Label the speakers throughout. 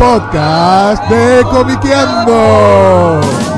Speaker 1: podcast de Comiqueando.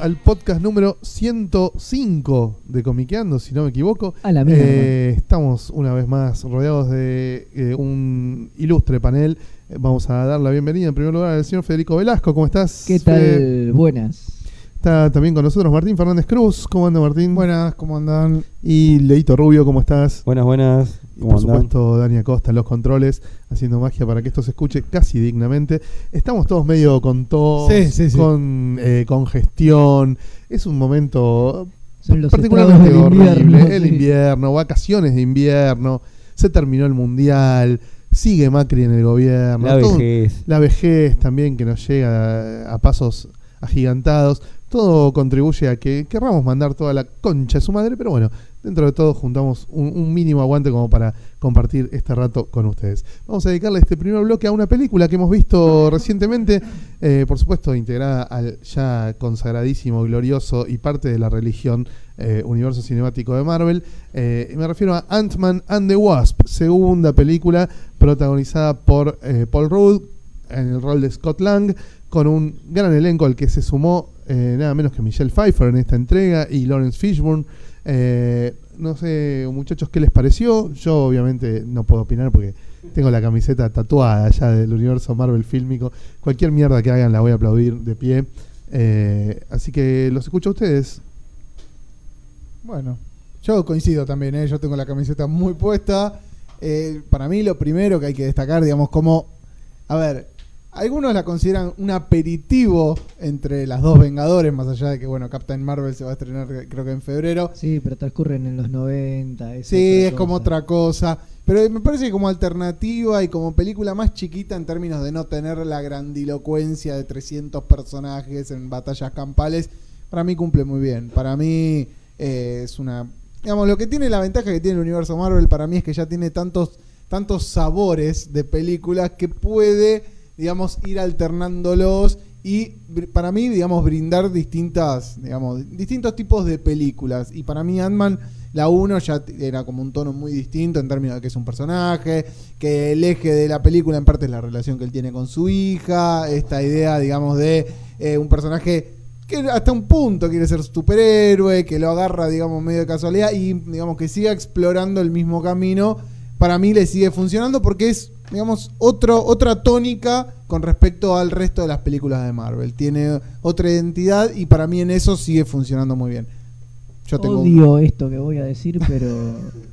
Speaker 1: Al podcast número 105 de Comiqueando, si no me equivoco.
Speaker 2: A la.
Speaker 1: Eh, estamos una vez más rodeados de eh, un ilustre panel. Vamos a dar la bienvenida en primer lugar al señor Federico Velasco. ¿Cómo estás?
Speaker 2: ¿Qué tal? Buenas.
Speaker 1: Está también con nosotros Martín Fernández Cruz. ¿Cómo anda Martín?
Speaker 3: Buenas, ¿cómo andan?
Speaker 1: Y Leito Rubio, ¿cómo estás?
Speaker 4: Buenas, buenas.
Speaker 1: Y
Speaker 4: ¿Cómo
Speaker 1: por
Speaker 4: andan?
Speaker 1: supuesto Dani Acosta en los controles, haciendo magia para que esto se escuche casi dignamente. Estamos todos medio con tos,
Speaker 3: Sí, sí, sí.
Speaker 1: con eh, congestión. Es un momento
Speaker 2: Son los
Speaker 1: particularmente horrible.
Speaker 2: invierno,
Speaker 1: el
Speaker 2: sí.
Speaker 1: invierno, vacaciones de invierno, se terminó el mundial, sigue Macri en el gobierno.
Speaker 4: La
Speaker 1: todo
Speaker 4: vejez.
Speaker 1: la vejez también que nos llega a, a pasos agigantados. Todo contribuye a que querramos mandar toda la concha de su madre, pero bueno, dentro de todo juntamos un, mínimo aguante como para compartir este rato con ustedes. Vamos a dedicarle este primer bloque a una película que hemos visto recientemente, eh, por supuesto integrada al ya consagradísimo, glorioso y parte de la religión eh, universo cinemático de Marvel. Eh, me refiero a Ant-Man and the Wasp, segunda película protagonizada por Paul Rudd en el rol de Scott Lang, con un gran elenco al que se sumó eh, nada menos que Michelle Pfeiffer en esta entrega y Lawrence Fishburne. Eh, no sé, muchachos, ¿qué les pareció? Yo obviamente no puedo opinar porque tengo la camiseta tatuada ya del universo Marvel fílmico. Cualquier mierda que hagan la voy a aplaudir de pie. Eh, así que los escucho a ustedes.
Speaker 3: Bueno, yo coincido también, yo tengo la camiseta muy puesta. Para mí lo primero que hay que destacar, digamos, como, a ver, algunos la consideran un aperitivo entre las dos Vengadores, más allá de que, bueno, Captain Marvel se va a estrenar creo que en febrero.
Speaker 2: Sí, pero transcurren en los 90. es
Speaker 3: Sí, es como otra cosa. Pero me parece que como alternativa y como película más chiquita en términos de no tener la grandilocuencia de 300 personajes en batallas campales, para mí cumple muy bien. Para mí eh, es una... Digamos, lo que tiene la ventaja que tiene el universo Marvel para mí es que ya tiene tantos, tantos sabores de películas que puede, digamos, ir alternándolos y para mí, digamos, brindar distintas, digamos, distintos tipos de películas. Y para mí Ant-Man, la 1 ya era como un tono muy distinto en términos de que es un personaje, que el eje de la película en parte es la relación que él tiene con su hija, esta idea, digamos, de eh, un personaje que hasta un punto quiere ser superhéroe, que lo agarra, digamos, medio de casualidad y, digamos, que siga explorando el mismo camino, para mí le sigue funcionando porque es, digamos, otro, otra tónica con respecto al resto de las películas de Marvel. Tiene otra identidad y para mí en eso sigue funcionando muy bien. Yo tengo un-
Speaker 2: Odio esto que voy a decir, pero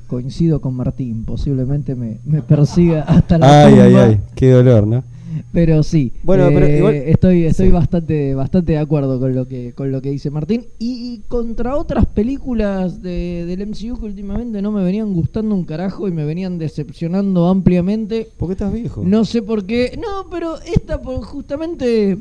Speaker 2: coincido con Martín. Posiblemente me, me persiga hasta la
Speaker 4: Ay, ay, ay. Qué dolor, ¿no?
Speaker 2: Pero sí,
Speaker 4: Bueno, pero
Speaker 2: eh,
Speaker 4: igual-
Speaker 2: estoy, estoy
Speaker 4: Sí.
Speaker 2: bastante, bastante de acuerdo con lo que, con lo que dice Martín. Y, y contra otras películas de, del MCU que últimamente no me venían gustando un carajo y me venían decepcionando ampliamente.
Speaker 4: ¿Por qué estás viejo?
Speaker 2: No sé por qué. No, pero esta por- justamente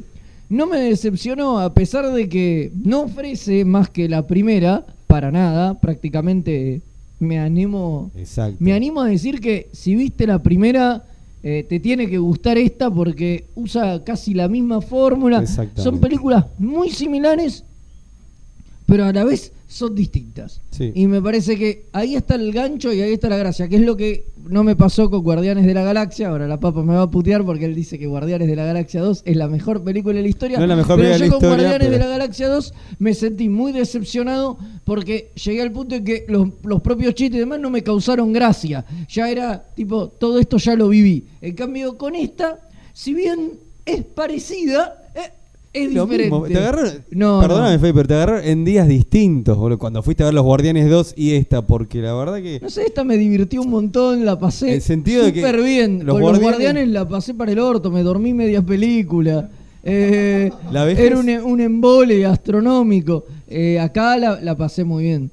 Speaker 2: no me decepcionó a pesar de que no ofrece más que la primera, para nada, prácticamente me animo
Speaker 4: Exacto.
Speaker 2: me animo a decir que si viste la primera eh, te tiene que gustar esta porque usa casi la misma fórmula. Son películas muy similares, pero a la vez son distintas.
Speaker 4: Sí.
Speaker 2: Y me parece que ahí está el gancho y ahí está la gracia, que es lo que no me pasó con Guardianes de la Galaxia. Ahora la papa me va a putear porque él dice que Guardianes de la Galaxia 2 es la mejor película de la historia.
Speaker 4: No es la mejor
Speaker 2: pero
Speaker 4: película de
Speaker 2: yo
Speaker 4: la
Speaker 2: con
Speaker 4: historia,
Speaker 2: Guardianes de la Galaxia 2 me sentí muy decepcionado porque llegué al punto en que los, los propios chistes y demás no me causaron gracia. Ya era tipo, todo esto ya lo viví. En cambio, con esta, si bien es parecida, es
Speaker 4: Lo
Speaker 2: diferente.
Speaker 4: mismo, te agarraron,
Speaker 2: No,
Speaker 4: perdóname,
Speaker 2: no.
Speaker 4: Fey, pero te agarraron en días distintos, boludo, cuando fuiste a ver Los Guardianes 2 y esta, porque la verdad que...
Speaker 2: No sé, esta me divirtió un montón, la pasé
Speaker 4: En sentido de que
Speaker 2: súper bien.
Speaker 4: los
Speaker 2: Con
Speaker 4: guardianes-
Speaker 2: los guardianes la pasé para el orto, me dormí media película. Eh,
Speaker 4: La
Speaker 2: era un, un embole gastronómico. Eh, acá la, la pasé muy bien.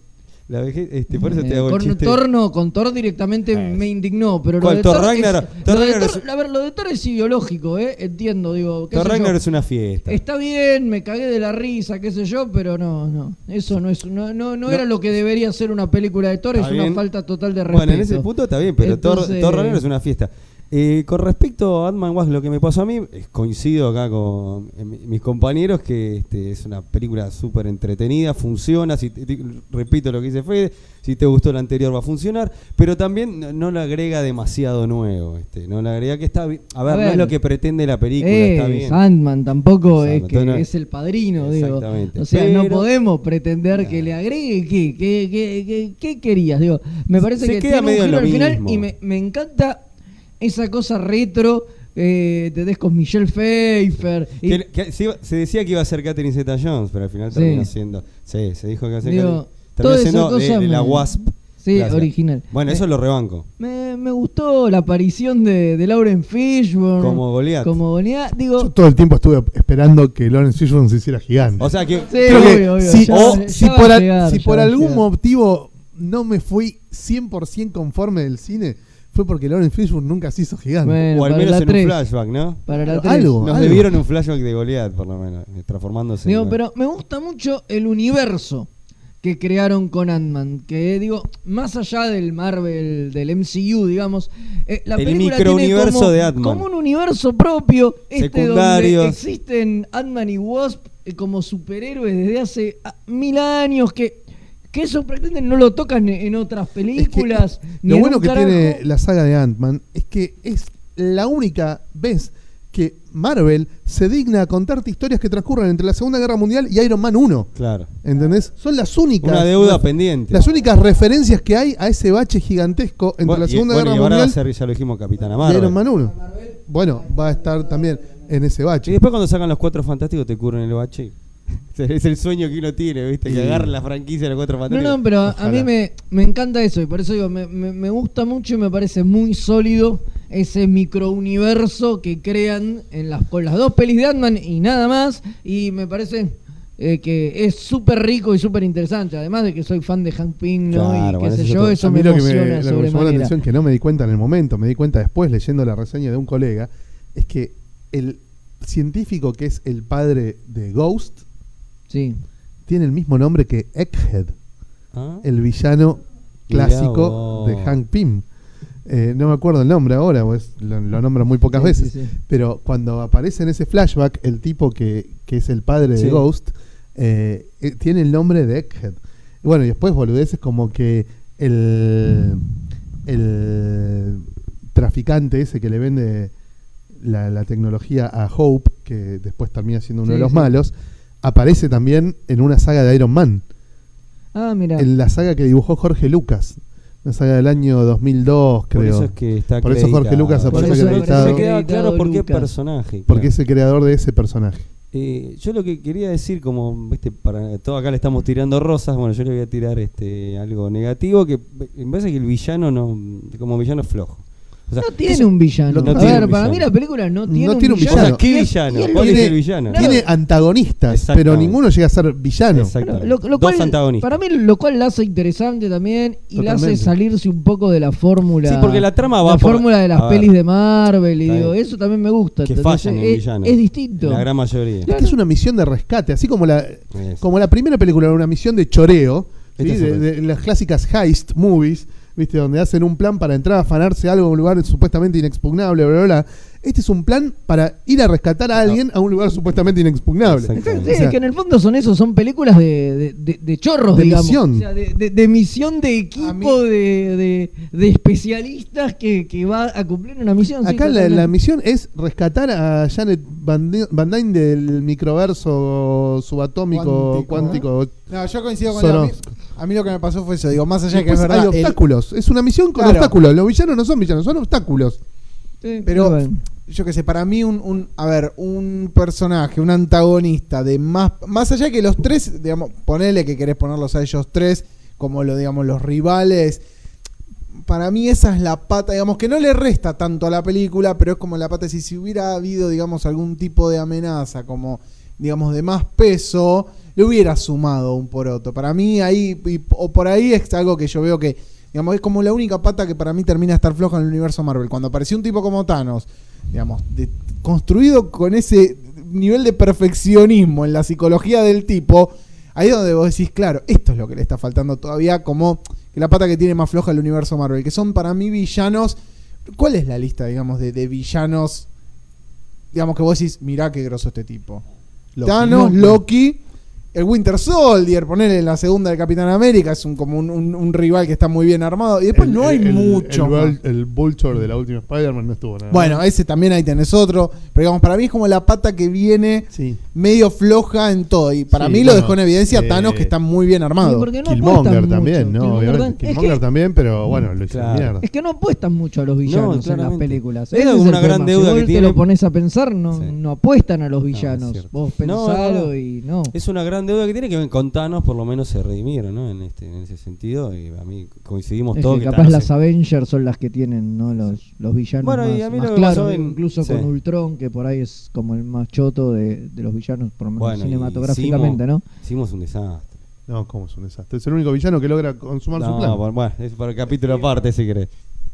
Speaker 4: La vejez, este, por eso
Speaker 2: Eh,
Speaker 4: te hago el
Speaker 2: con
Speaker 4: chiste.
Speaker 2: Thor no, con Thor directamente
Speaker 4: Ah,
Speaker 2: me indignó, pero lo de
Speaker 4: Thor
Speaker 2: Thor, es-
Speaker 4: Ragnarok?
Speaker 2: lo
Speaker 4: Thor
Speaker 2: de Thor-
Speaker 4: es-
Speaker 2: a ver, lo de Thor es ideológico, ¿eh? Entiendo, digo, qué
Speaker 4: Thor
Speaker 2: sé yo.
Speaker 4: Es una fiesta.
Speaker 2: Está bien, me cagué de la risa, qué sé yo, pero no, no. Eso no es no, no, no
Speaker 4: No.
Speaker 2: era lo que debería ser una película de Thor,
Speaker 4: Está
Speaker 2: es una
Speaker 4: bien.
Speaker 2: falta total de respeto.
Speaker 4: Bueno, en ese punto está bien, pero Thor,
Speaker 2: Entonces-
Speaker 4: Thor Ragnarok es una fiesta. Eh, con respecto a Ant-Man Wasp, lo que me pasó a mí, coincido acá con eh, mi- mis compañeros que este, es una película súper entretenida, funciona, si te- te- repito lo que dice Fede, si te gustó la anterior va a funcionar, pero también no, no le agrega demasiado nuevo, este, no le agrega que está bien, a ver,
Speaker 2: A
Speaker 4: no es lo que pretende la película, está bien.
Speaker 2: Sandman tampoco es que
Speaker 4: no-
Speaker 2: es el padrino, digo. O sea, no podemos pretender que le agregue qué, qué, qué, qué- querías, digo. Me parece
Speaker 4: Se
Speaker 2: que
Speaker 4: queda
Speaker 2: tiene
Speaker 4: medio
Speaker 2: un giro al final
Speaker 4: mismo.
Speaker 2: y me, me encanta esa cosa retro eh, te con Michelle Pfeiffer y-
Speaker 4: Que- que se, iba- se decía que iba a ser Catherine Zeta Jones, pero al final
Speaker 2: Sí.
Speaker 4: terminó siendo. Sí, se dijo que iba a ser
Speaker 2: Digo,
Speaker 4: Catherine-
Speaker 2: toda
Speaker 4: terminó
Speaker 2: esa
Speaker 4: siendo de,
Speaker 2: cosa
Speaker 4: de la
Speaker 2: me-
Speaker 4: Wasp.
Speaker 2: Sí,
Speaker 4: Gracias.
Speaker 2: original.
Speaker 4: Bueno, eso lo rebanco.
Speaker 2: Me, me gustó la aparición de, de Lauren Fishburne.
Speaker 4: Como Goliath.
Speaker 2: Como Goliath. Digo,
Speaker 1: Yo todo el tiempo estuve esperando que Lawrence Fishburne se hiciera gigante.
Speaker 4: O sea que.
Speaker 2: Sí,
Speaker 1: Creo que
Speaker 2: obvio, obvio,
Speaker 1: si,
Speaker 2: ya-
Speaker 1: o
Speaker 2: ya
Speaker 1: si
Speaker 2: va
Speaker 1: por, al-
Speaker 2: llegar,
Speaker 1: si
Speaker 2: ya
Speaker 1: por
Speaker 2: va a
Speaker 1: algún
Speaker 2: llegar.
Speaker 1: motivo no me fui 100% conforme del cine, fue porque Lawrence Fishburne nunca se hizo gigante.
Speaker 2: Bueno,
Speaker 4: o al menos en
Speaker 2: tres.
Speaker 4: un flashback, ¿no?
Speaker 2: para la
Speaker 1: Algo,
Speaker 2: tres.
Speaker 1: algo.
Speaker 4: Nos debieron un flashback de Goliath, por lo menos, eh, transformándose.
Speaker 2: Digo,
Speaker 4: en-
Speaker 2: pero me gusta mucho el universo que crearon con Ant-Man. Que digo, más allá del Marvel, del MCU, digamos, eh, la
Speaker 4: El
Speaker 2: película
Speaker 4: microuniverso
Speaker 2: tiene como,
Speaker 4: de Ant-Man.
Speaker 2: como un universo propio, este donde existen Ant-Man y Wasp eh, como superhéroes desde hace ah, mil años que. Que eso pretenden no lo tocan en otras
Speaker 1: Es que
Speaker 2: películas. ni
Speaker 1: lo
Speaker 2: en
Speaker 1: bueno que
Speaker 2: carajo.
Speaker 1: tiene la saga de Ant-Man es que es la única vez que Marvel se digna a contarte historias que transcurren entre la Segunda Guerra Mundial y Iron Man 1.
Speaker 4: Claro.
Speaker 1: ¿Entendés? Son las únicas.
Speaker 4: Una deuda pendiente.
Speaker 1: Las únicas referencias que hay a ese bache gigantesco entre
Speaker 4: Bueno,
Speaker 1: la
Speaker 4: y-
Speaker 1: Segunda
Speaker 4: bueno, y
Speaker 1: Guerra
Speaker 4: ahora va a
Speaker 1: Mundial
Speaker 4: ser, ya lo dijimos, Capitana
Speaker 1: y
Speaker 4: Marvel.
Speaker 1: Iron Man 1. Bueno, va a estar también en ese
Speaker 4: Y
Speaker 1: bache.
Speaker 4: después cuando sacan los cuatro fantásticos te cubren el bache. Es el sueño que uno tiene, ¿viste? Que
Speaker 1: Sí.
Speaker 4: agarre la franquicia de los cuatro
Speaker 2: No,
Speaker 4: fantásticos.
Speaker 2: no, pero a- mí me, me encanta eso y por eso digo, me, me- me gusta mucho y me parece muy sólido ese microuniverso que crean en las, con las dos pelis de Ant-Man y nada más. Y me parece eh, que es súper rico y súper interesante. Además de que soy fan de Hank Pym, ¿no?
Speaker 4: Claro,
Speaker 2: y qué
Speaker 4: bueno,
Speaker 2: sé
Speaker 4: eso
Speaker 2: yo,
Speaker 4: todo.
Speaker 2: eso
Speaker 1: a
Speaker 2: me
Speaker 1: mí lo que me,
Speaker 2: emociona
Speaker 1: lo que me llamó la atención, que no me di cuenta en el momento, me di cuenta después leyendo la reseña de un colega, es que el científico que es el padre de Ghost
Speaker 2: Sí.
Speaker 1: tiene el mismo nombre que Egghead,
Speaker 4: ¿Ah?
Speaker 1: el villano clásico de Hank Pym. Eh, no me acuerdo el nombre ahora, pues lo, lo nombran muy pocas
Speaker 2: Sí,
Speaker 1: veces.
Speaker 2: sí, sí.
Speaker 1: Pero cuando aparece en ese flashback, el tipo que, que es el padre de Ghost eh, eh, tiene el nombre de Egghead. Y Bueno, y después boludeces como que el, el traficante ese que le vende la, la tecnología a Hope, que después termina siendo uno de los malos, aparece también en una saga de Iron Man,
Speaker 2: Ah, mira.
Speaker 1: en la saga que dibujó Jorge Lucas, una saga del año 2002, creo.
Speaker 4: Por eso es que está
Speaker 1: Por eso Jorge. Lucas
Speaker 2: aparece
Speaker 4: Por eso
Speaker 1: acreditado.
Speaker 4: No se queda claro por qué
Speaker 2: Lucas.
Speaker 4: personaje.
Speaker 1: porque
Speaker 4: claro.
Speaker 1: es el creador de ese personaje.
Speaker 4: Eh, yo lo que quería decir, como viste, para todo acá le estamos tirando rosas, bueno, yo le voy a tirar este algo negativo que me parece que el villano no, como villano es flojo. O sea,
Speaker 2: no tiene un villano. a
Speaker 1: tiene
Speaker 2: ver,
Speaker 4: un
Speaker 2: para
Speaker 4: villano.
Speaker 2: mí la película no tiene,
Speaker 1: No
Speaker 2: un,
Speaker 1: tiene un
Speaker 4: o
Speaker 2: villano.
Speaker 4: ¿qué villano? ¿Cuál
Speaker 2: lo
Speaker 4: es el villano?
Speaker 1: Tiene antagonistas, pero ninguno llega a ser villano.
Speaker 2: Claro, lo, lo
Speaker 4: Dos antagonistas.
Speaker 2: Para mí, lo cual la hace interesante también y la hace
Speaker 1: Totalmente.
Speaker 2: salirse un poco de la fórmula.
Speaker 4: Sí, porque la trama va
Speaker 2: la
Speaker 4: por-
Speaker 2: fórmula de las
Speaker 4: ver.
Speaker 2: pelis de Marvel. Y digo, eso también me gusta.
Speaker 4: que fallan en
Speaker 2: es,
Speaker 4: villano.
Speaker 2: es distinto.
Speaker 4: La gran mayoría.
Speaker 1: Es que es una misión de rescate, así como la,
Speaker 4: Es.
Speaker 1: como la primera película era una misión de choreo, ¿sí? De las clásicas heist movies, ¿viste? donde hacen un plan para entrar a afanarse algo en un lugar supuestamente inexpugnable, bla, bla, bla. Este es un plan para ir a rescatar a alguien a un lugar supuestamente inexpugnable.
Speaker 4: Exacto.
Speaker 2: Sí,
Speaker 1: O sea,
Speaker 2: es que en el fondo son eso, son películas de, de, de- de chorros,
Speaker 1: De
Speaker 2: digamos.
Speaker 1: misión.
Speaker 2: O sea, de, de- de misión de
Speaker 3: A
Speaker 2: equipo
Speaker 3: mí-
Speaker 2: de, de, de especialistas que, que va a cumplir una misión. sí,
Speaker 1: Acá la, la misión es rescatar a Janet Van, Dyne del microverso subatómico
Speaker 3: Cuántico.
Speaker 1: cuántico.
Speaker 3: No, yo coincido con él. A mí,
Speaker 1: Soros.
Speaker 3: A mí lo que me pasó fue eso. Digo, más allá de que es verdad.
Speaker 1: hay
Speaker 3: el-
Speaker 1: obstáculos. Es una misión con
Speaker 3: Claro.
Speaker 1: obstáculos. Los villanos no son villanos, son obstáculos.
Speaker 2: Sí,
Speaker 3: Pero yo que sé, para mí un, un- a ver, un personaje, un antagonista de más más allá que los tres, digamos, ponele que querés ponerlos a ellos tres como lo digamos los rivales. Para mí esa es la pata, digamos que no le resta tanto a la película, pero es como la pata si si hubiera habido, digamos, algún tipo de amenaza como digamos, de más peso, le hubiera sumado un poroto. Para mí ahí, y- o por ahí es algo que yo veo que, digamos, es como la única pata que para mí termina de estar floja en el universo Marvel. Cuando apareció un tipo como Thanos, digamos, construido con ese nivel de perfeccionismo en la psicología del tipo, ahí es donde vos decís, claro, esto es lo que le está faltando todavía, como la pata que tiene más floja el universo Marvel, que son para mí villanos. ¿Cuál es la lista, digamos, de, de villanos? Digamos que vos decís, mirá qué groso este tipo.
Speaker 1: Loki.
Speaker 3: Thanos, Loki, el Winter Soldier, ponerle en la segunda del Capitán América, es un, como un, un- un rival que está muy bien armado. Y después
Speaker 1: El-
Speaker 3: no hay
Speaker 1: el-
Speaker 3: mucho.
Speaker 1: El, el Vulture de la última Spider-Man no estuvo nada.
Speaker 3: Bueno, ese también ahí tenés otro. Pero digamos, para mí es como la pata que viene
Speaker 1: sí.
Speaker 3: medio floja en todo. Y para
Speaker 1: Sí,
Speaker 3: mí lo
Speaker 1: bueno,
Speaker 3: dejó en evidencia
Speaker 1: eh,
Speaker 3: Thanos, que está muy bien armado.
Speaker 2: no
Speaker 1: Killmonger también,
Speaker 2: mucho.
Speaker 1: ¿no?
Speaker 2: Killmonger es
Speaker 1: Killmonger
Speaker 2: que-
Speaker 1: también, pero bueno, lo
Speaker 4: Claro.
Speaker 1: mierda.
Speaker 2: Es que no apuestan mucho a los villanos en las películas.
Speaker 4: Era
Speaker 2: Ese es
Speaker 4: una gran
Speaker 2: tema.
Speaker 4: deuda
Speaker 2: si vos
Speaker 4: que
Speaker 2: te
Speaker 4: tienen.
Speaker 2: lo pones a pensar, no,
Speaker 4: Sí.
Speaker 2: no apuestan a los
Speaker 4: es
Speaker 2: villanos. Vos
Speaker 4: No, no,
Speaker 2: pensalo
Speaker 4: no.
Speaker 2: y no.
Speaker 4: Es una gran deuda que tiene que con Thanos por lo menos se redimieron, ¿no? En este en ese sentido y a mí coincidimos
Speaker 2: Es
Speaker 4: todos
Speaker 2: que
Speaker 4: que
Speaker 2: capaz
Speaker 4: Thanos
Speaker 2: las Avengers son las que tienen ¿no? los, los villanos
Speaker 4: Bueno, y
Speaker 2: más,
Speaker 4: a mí
Speaker 2: más
Speaker 4: lo en-
Speaker 2: incluso
Speaker 4: sí.
Speaker 2: con Ultron, que por ahí es como el más choto de, de los villanos, por lo menos
Speaker 4: Bueno, y
Speaker 2: cinematográficamente, ¿no?
Speaker 4: hicimos un desastre.
Speaker 1: No, ¿cómo es un desastre? Es el único villano que logra consumar su plan.
Speaker 4: por- bueno, es para el capítulo aparte si querés.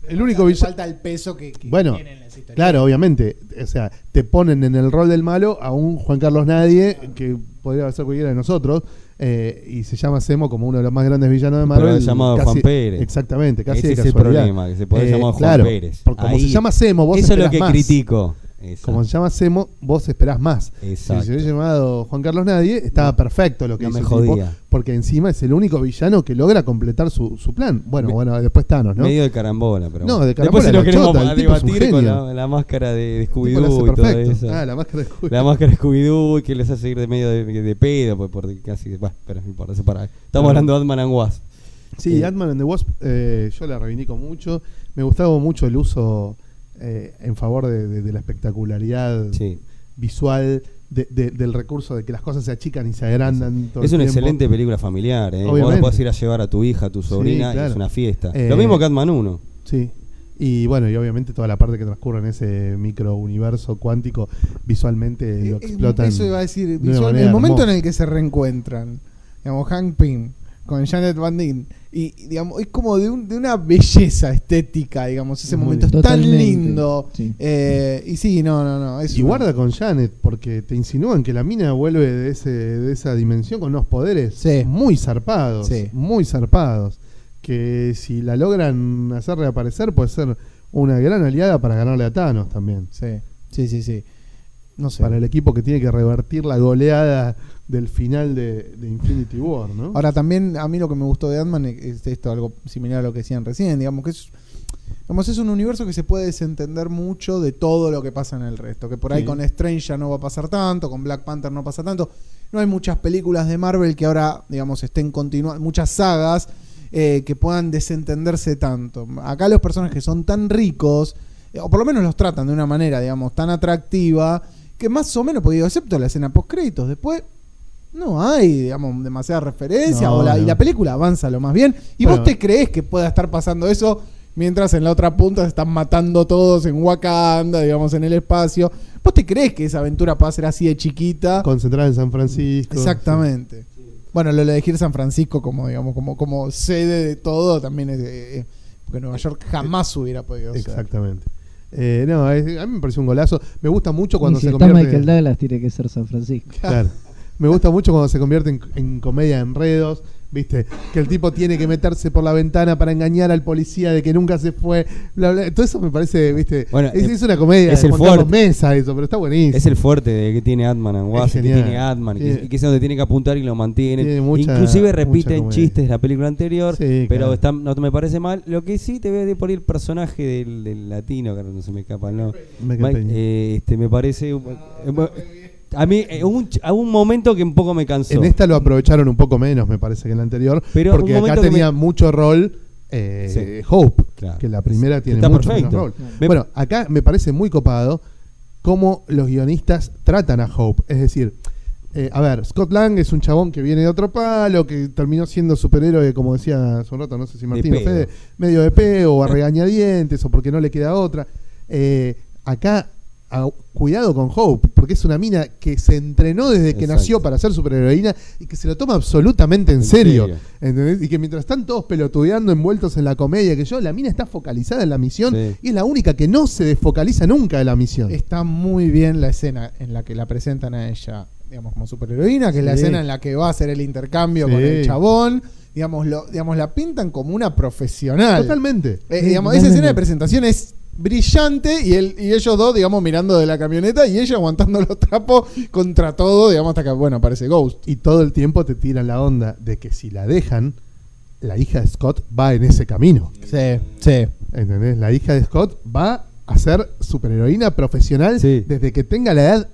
Speaker 1: El único
Speaker 3: Le
Speaker 1: villano.
Speaker 3: falta el peso que, que
Speaker 1: Bueno,
Speaker 3: tienen las historias.
Speaker 1: Claro, obviamente. O sea, te ponen en el rol del malo a un Juan Carlos Nadie, que podría ser cualquiera de nosotros, eh, y se llama Semo como uno de los más grandes villanos de
Speaker 4: Pero
Speaker 1: Marvel.
Speaker 4: es llamado
Speaker 1: casi-
Speaker 4: Juan Pérez.
Speaker 1: Exactamente, casi
Speaker 4: Ese
Speaker 1: de
Speaker 4: es el problema, que se puede
Speaker 1: Eh,
Speaker 4: llamar Juan
Speaker 1: claro,
Speaker 4: Pérez.
Speaker 1: Como
Speaker 4: Ahí-
Speaker 1: se llama Semo, vos
Speaker 4: Eso es lo que
Speaker 1: más. Como se llama Semo, vos esperás más.
Speaker 4: Exacto.
Speaker 1: Si se hubiese llamado Juan Carlos Nadie, estaba perfecto lo que
Speaker 4: No
Speaker 1: hizo
Speaker 4: me
Speaker 1: el tipo,
Speaker 4: jodía.
Speaker 1: porque encima es el único villano que logra completar su, su plan. Bueno,
Speaker 4: Me-
Speaker 1: bueno, después Thanos, ¿no?
Speaker 4: Medio de carambola, pero
Speaker 1: No, de carambola
Speaker 4: Después si lo queremos
Speaker 1: chota, un
Speaker 4: debatir con la, la máscara de, de Scooby-Doo y todo
Speaker 1: perfecto.
Speaker 4: eso.
Speaker 1: Ah, la máscara de Scooby.
Speaker 4: La máscara de Scooby-Doo que les hace ir de medio de, de pedo, pues por casi. Bueno, pero no importa, para. Estamos hablando de Ant-Man and Wasp.
Speaker 1: Sí,
Speaker 4: Eh,
Speaker 1: Ant-Man and the Wasp, eh, yo la reivindico mucho. Me gustaba mucho el uso eh, en favor de, de- de la espectacularidad
Speaker 4: Sí.
Speaker 1: visual, de- de- del recurso de que las cosas se achican y se agrandan. todo
Speaker 4: Es
Speaker 1: el
Speaker 4: una
Speaker 1: tiempo.
Speaker 4: excelente película familiar, ¿eh? Vos
Speaker 1: Obviamente.
Speaker 4: podés ir a llevar a tu hija, a tu sobrina, y
Speaker 1: claro.
Speaker 4: es una fiesta.
Speaker 1: Eh,
Speaker 4: Lo mismo que Ant-Man 1.
Speaker 1: Sí. Y bueno, y obviamente toda la parte que transcurre en ese micro universo cuántico, visualmente lo
Speaker 3: Eh, eh,
Speaker 1: explotan.
Speaker 3: Eso iba a decir. visual- el momento
Speaker 1: hermosa.
Speaker 3: en el que se reencuentran, digamos, Hank Pym con Janet Van Dyne, y digamos, es como de, un- de una belleza estética, digamos, ese
Speaker 1: Muy
Speaker 3: momento es tan lindo.
Speaker 2: sí.
Speaker 3: Eh, y sí, no, no, no. Es
Speaker 1: Y
Speaker 3: una-
Speaker 1: guarda con Janet, porque te insinúan que la mina vuelve de, ese, de esa dimensión con unos poderes
Speaker 3: Sí.
Speaker 1: muy zarpados.
Speaker 3: Sí.
Speaker 1: Muy zarpados. Que si la logran hacer reaparecer, puede ser una gran aliada para ganarle a Thanos también.
Speaker 3: Sí, sí, sí, sí. No sé.
Speaker 1: Para el equipo que tiene que revertir la goleada del final de, de Infinity War, ¿no?
Speaker 3: Ahora también a mí lo que me gustó de Ant-Man es esto, algo similar a lo que decían recién, digamos que es, digamos, es un universo que se puede desentender mucho de todo lo que pasa en el resto, que por ahí
Speaker 1: Sí.
Speaker 3: con Strange ya no va a pasar tanto, con Black Panther no pasa tanto, no hay muchas películas de Marvel que ahora, digamos, estén continuando, muchas sagas eh, que puedan desentenderse tanto. Acá los personajes son tan ricos, eh, o por lo menos los tratan de una manera, digamos, tan atractiva, que más o menos, porque digo, excepto la escena post créditos, después no hay, digamos, demasiada referencia
Speaker 1: No,
Speaker 3: o la, y la película avanza lo más bien. ¿Y
Speaker 1: Bueno.
Speaker 3: vos te crees que pueda estar pasando eso mientras en la otra punta se están matando todos en Wakanda, digamos, en el espacio? ¿Vos te crees que esa aventura pueda ser así de chiquita?
Speaker 1: Concentrada en San Francisco.
Speaker 3: Exactamente. Bueno, lo de elegir San Francisco como, digamos, como, como sede de todo también es... eh, porque Nueva York jamás hubiera podido ser.
Speaker 1: Exactamente. Eh, no, es- a mí me pareció un golazo. Me gusta mucho cuando
Speaker 2: y si
Speaker 1: se
Speaker 2: está
Speaker 1: convierte.
Speaker 2: Michael Douglas, tiene que ser San Francisco.
Speaker 1: Claro. Me gusta mucho cuando se convierte en, en comedia de enredos, ¿viste? Que el tipo tiene que meterse por la ventana para engañar al policía de que nunca se fue. bla, bla. Todo eso me parece, ¿viste?
Speaker 4: Bueno,
Speaker 1: es, es una comedia
Speaker 4: es el fuerte.
Speaker 1: Mesa eso, pero está buenísimo.
Speaker 4: Es el fuerte de que tiene Ant-Man and Wasp, que tiene Ant-Man, y que-
Speaker 1: Tiene-
Speaker 4: y que es donde tiene que apuntar y lo mantiene.
Speaker 1: Mucha-
Speaker 4: Inclusive repiten chistes de la película anterior,
Speaker 1: Sí,
Speaker 4: pero
Speaker 1: claro.
Speaker 4: está, no me parece mal. Lo que sí te ve por ahí el personaje del, del latino, que no se me escapa, ¿no?
Speaker 1: Peña.
Speaker 4: eh, este, me parece... eh, a mí, eh, hubo un, momento que un poco me cansó.
Speaker 1: En esta lo aprovecharon un poco menos, me parece, que en la anterior.
Speaker 4: Pero
Speaker 1: porque acá tenía
Speaker 4: me-
Speaker 1: mucho rol eh,
Speaker 4: Sí.
Speaker 1: Hope,
Speaker 4: Claro.
Speaker 1: que la primera tiene
Speaker 4: Está
Speaker 1: mucho menos rol.
Speaker 4: Me-
Speaker 1: Bueno, acá me parece muy copado cómo los guionistas tratan a Hope. Es decir, eh, a ver, Scott Lang es un chabón que viene de otro palo, que terminó siendo superhéroe, como decía hace un rato, no sé si Martín o. Fede, medio de peo o a regañadientes o porque no le queda otra. Eh, acá a- cuidado con Hope, porque es una mina que se entrenó desde que
Speaker 4: Exacto.
Speaker 1: nació para ser superheroína y que se lo toma absolutamente en,
Speaker 4: En
Speaker 1: serio.
Speaker 4: serio.
Speaker 1: ¿entendés? Y que mientras están todos pelotudeando envueltos en la comedia, que yo, la mina está focalizada en la misión
Speaker 4: Sí.
Speaker 1: y es la única que no se desfocaliza nunca de la misión.
Speaker 3: Está muy bien la escena en la que la presentan a ella, digamos, como superheroína, que es la escena en la que va a hacer el intercambio
Speaker 1: Sí.
Speaker 3: con el chabón. Digamos, lo, digamos, la pintan como una profesional.
Speaker 1: Totalmente.
Speaker 3: Eh, digamos, esa escena de presentación es brillante y, él, y ellos dos, digamos, mirando de la camioneta y ella aguantando los trapos contra todo, digamos, hasta que, bueno, aparece Ghost.
Speaker 1: Y todo el tiempo te tiran la onda de que si la dejan, la hija de Scott va en ese camino.
Speaker 3: Sí, sí.
Speaker 1: ¿Entendés? La hija de Scott va a ser superheroína profesional
Speaker 4: Sí.
Speaker 1: desde que tenga la edad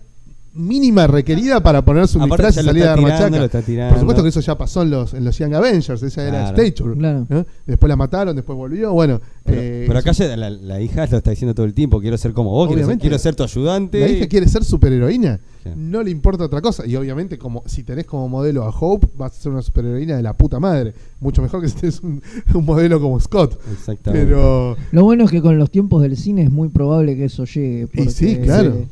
Speaker 1: mínima requerida para poner su
Speaker 4: Aparte
Speaker 1: disfraz y salir a dar machaca. Por supuesto que eso ya pasó en los, en los Young Avengers, esa era. Stature.
Speaker 2: Claro.
Speaker 1: ¿eh? Después la mataron, después volvió. Bueno,
Speaker 4: Pero,
Speaker 1: eh,
Speaker 4: pero acá ya la, la hija lo está diciendo todo el tiempo. Quiero ser como vos, quiero ser,
Speaker 1: Obviamente.
Speaker 4: quiero ser tu ayudante.
Speaker 1: la hija quiere ser superheroína.
Speaker 4: Sí.
Speaker 1: No le importa otra cosa. Y obviamente, como si tenés como modelo a Hope, vas a ser una superheroína de la puta madre. Mucho mejor que si tenés un, un modelo como Scott.
Speaker 4: Exactamente.
Speaker 1: Pero
Speaker 2: Lo bueno es que con los tiempos del cine es muy probable que eso llegue. porque
Speaker 1: sí, claro.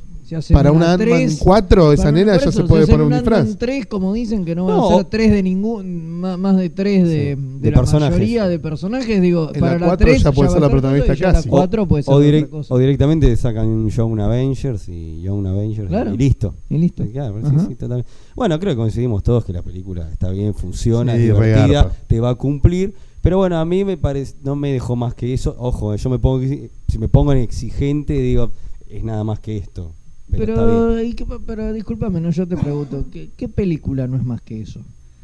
Speaker 1: Para una Ant-Man
Speaker 2: 3,
Speaker 1: 4, esa nena ya se puede poner un
Speaker 2: Ant-Man
Speaker 1: disfraz.
Speaker 2: 3, como dicen que no van
Speaker 4: No.
Speaker 2: a ser tres de ningún, más de tres de,
Speaker 4: Sí.
Speaker 2: de,
Speaker 4: De
Speaker 2: la
Speaker 4: personajes.
Speaker 2: mayoría de personajes. Digo,
Speaker 1: En
Speaker 2: para
Speaker 1: la
Speaker 2: la,
Speaker 1: cuatro
Speaker 2: 3
Speaker 1: ya puede ser la protagonista casi.
Speaker 2: La 4 puede ser
Speaker 4: o,
Speaker 2: otra
Speaker 4: direct-
Speaker 2: cosa.
Speaker 4: o directamente sacan un Young Avengers y Young Avengers
Speaker 2: Claro.
Speaker 4: y listo.
Speaker 2: Y listo.
Speaker 4: Claro, sí, sí, totalmente. Bueno, creo que coincidimos todos que la película está bien, funciona,
Speaker 1: Sí,
Speaker 4: es divertida, te va a cumplir. Pero bueno, a mí me parece, no me dejó más que eso. Ojo, yo me pongo, si me pongo en exigente, digo, es nada más que esto. Pero.
Speaker 2: Pero, ¿y qué pa- pero discúlpame, no, yo te pregunto, ¿qué, qué película no es más que eso?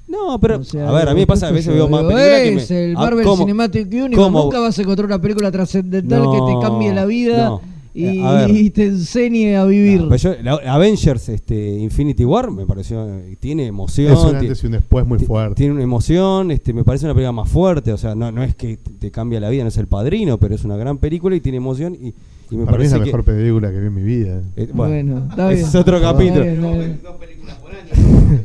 Speaker 4: No, pero
Speaker 2: O sea,
Speaker 4: a ver, a mí me pasa, a veces veo más películas que me...
Speaker 2: el
Speaker 4: Ah,
Speaker 2: Marvel
Speaker 4: ¿cómo?
Speaker 2: Cinematic Universe,
Speaker 4: ¿Cómo?
Speaker 2: nunca vas a encontrar una película trascendental que te cambie la vida
Speaker 4: no.
Speaker 2: y,
Speaker 4: Eh,
Speaker 2: y te enseñe a vivir.
Speaker 4: No, pero yo- la- Avengers este, Infinity War me pareció, tiene emoción.
Speaker 1: Es un
Speaker 4: ti-
Speaker 1: antes y un después muy fuerte.
Speaker 4: Tiene una emoción, este, me parece una película más fuerte, o sea, no, no es que te cambia la vida, no es el padrino, pero es una gran película y tiene emoción y, y me
Speaker 1: Para mí es la
Speaker 4: que...
Speaker 1: mejor película que vi en mi vida.
Speaker 4: eh,
Speaker 2: bueno,
Speaker 4: ese es otro capítulo.
Speaker 2: está bien.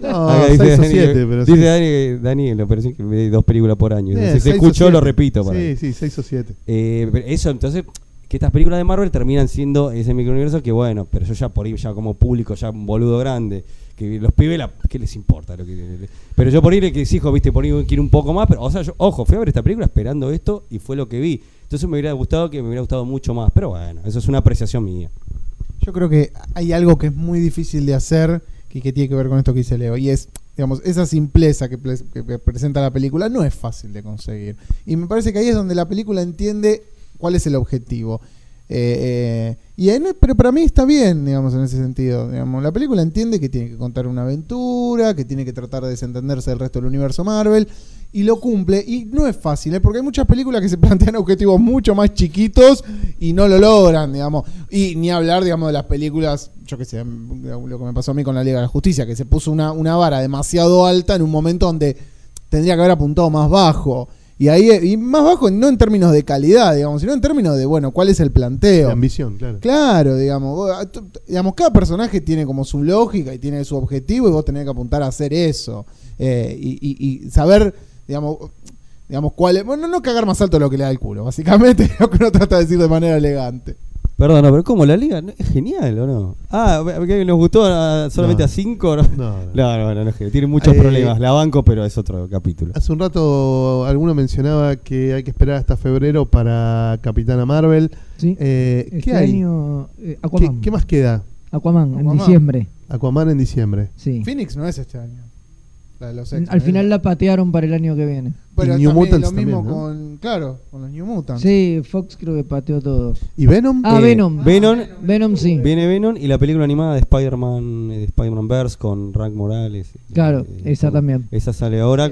Speaker 1: No,
Speaker 4: Acá dice
Speaker 1: 6 o
Speaker 4: Dani que-
Speaker 1: 7, pero
Speaker 4: dice
Speaker 1: sí.
Speaker 4: Dani, que- Dani, dos películas por año.
Speaker 1: Eh,
Speaker 4: si se
Speaker 1: seis
Speaker 4: escuchó, lo
Speaker 1: siete.
Speaker 4: repito. Para
Speaker 1: Sí, sí, 6 o 7.
Speaker 4: Eh, pero eso, entonces, que estas películas de Marvel terminan siendo ese microuniverso que, bueno, pero yo ya por ahí, ya como público, ya un boludo grande, que los pibes, la, ¿qué les importa? Lo que, pero yo por ahí le que exijo, viste, por ahí quiero un poco más, pero, o sea, yo, ojo, fui a ver esta película esperando esto y fue lo que vi. Entonces me hubiera gustado que me hubiera gustado mucho más, pero bueno, eso es una apreciación mía.
Speaker 3: Yo creo que hay algo que es muy difícil de hacer y que tiene que ver con esto que dice Leo. Y es, digamos, esa simpleza que, pres- que- que presenta la película no es fácil de conseguir. Y me parece que ahí es donde la película entiende cuál es el objetivo. Eh, eh, y en- pero para mí está bien, digamos, en ese sentido. Digamos, la película entiende que tiene que contar una aventura, que tiene que tratar de desentenderse del resto del universo Marvel, y lo cumple. Y no es fácil, ¿eh? porque hay muchas películas que se plantean objetivos mucho más chiquitos y no lo logran, digamos. Y ni hablar, digamos, de las películas, yo qué sé, lo que me pasó a mí con la Liga de la Justicia, que se puso una, una vara demasiado alta en un momento donde tendría que haber apuntado más bajo. Y ahí, y más bajo no en términos de calidad, digamos, sino en términos de, bueno, cuál es el planteo.
Speaker 1: De ambición, claro.
Speaker 3: Claro, digamos, vos, a- t- t- digamos, cada personaje tiene como su lógica y tiene su objetivo y vos tenés que apuntar a hacer eso. Eh, y, y- y saber, digamos, digamos, cuál es, bueno, no cagar más alto de lo que le da el culo, básicamente, lo que uno trata de decir de manera elegante.
Speaker 4: Perdón, no, pero ¿cómo la liga? ¿Es genial o no? Ah, que nos gustó a- solamente
Speaker 1: No.
Speaker 4: a cinco. No,
Speaker 1: No,
Speaker 4: no,
Speaker 1: no.
Speaker 4: no, no, no es que tiene muchos
Speaker 1: Eh,
Speaker 4: problemas. La banco, pero es otro capítulo.
Speaker 1: Hace un rato alguno mencionaba que hay que esperar hasta febrero para Capitana Marvel.
Speaker 2: Sí.
Speaker 1: Eh,
Speaker 2: Este
Speaker 1: ¿Qué hay?
Speaker 2: año, eh,
Speaker 1: ¿Qué,
Speaker 2: Aquaman.
Speaker 1: qué más queda?
Speaker 2: Aquaman, en
Speaker 3: Aquaman.
Speaker 2: diciembre.
Speaker 1: Aquaman en diciembre.
Speaker 2: Sí.
Speaker 3: Phoenix no es este año. La de los
Speaker 2: Al final la patearon para el año que viene.
Speaker 3: Pero
Speaker 1: Y New Mutants
Speaker 3: lo mismo
Speaker 1: también, ¿no?
Speaker 3: con, claro, con los New Mutants.
Speaker 2: Sí, Fox creo que pateó todo.
Speaker 1: ¿Y Venom?
Speaker 2: Ah,
Speaker 4: Eh,
Speaker 2: Venom.
Speaker 4: Venom,
Speaker 2: Venom sí.
Speaker 4: Viene Venom y la película animada de Spider-Man, eh, de Spider-Man Verse con Rank Morales.
Speaker 2: Claro,
Speaker 4: Eh,
Speaker 2: esa
Speaker 4: como-
Speaker 2: también.
Speaker 4: Esa sale ahora,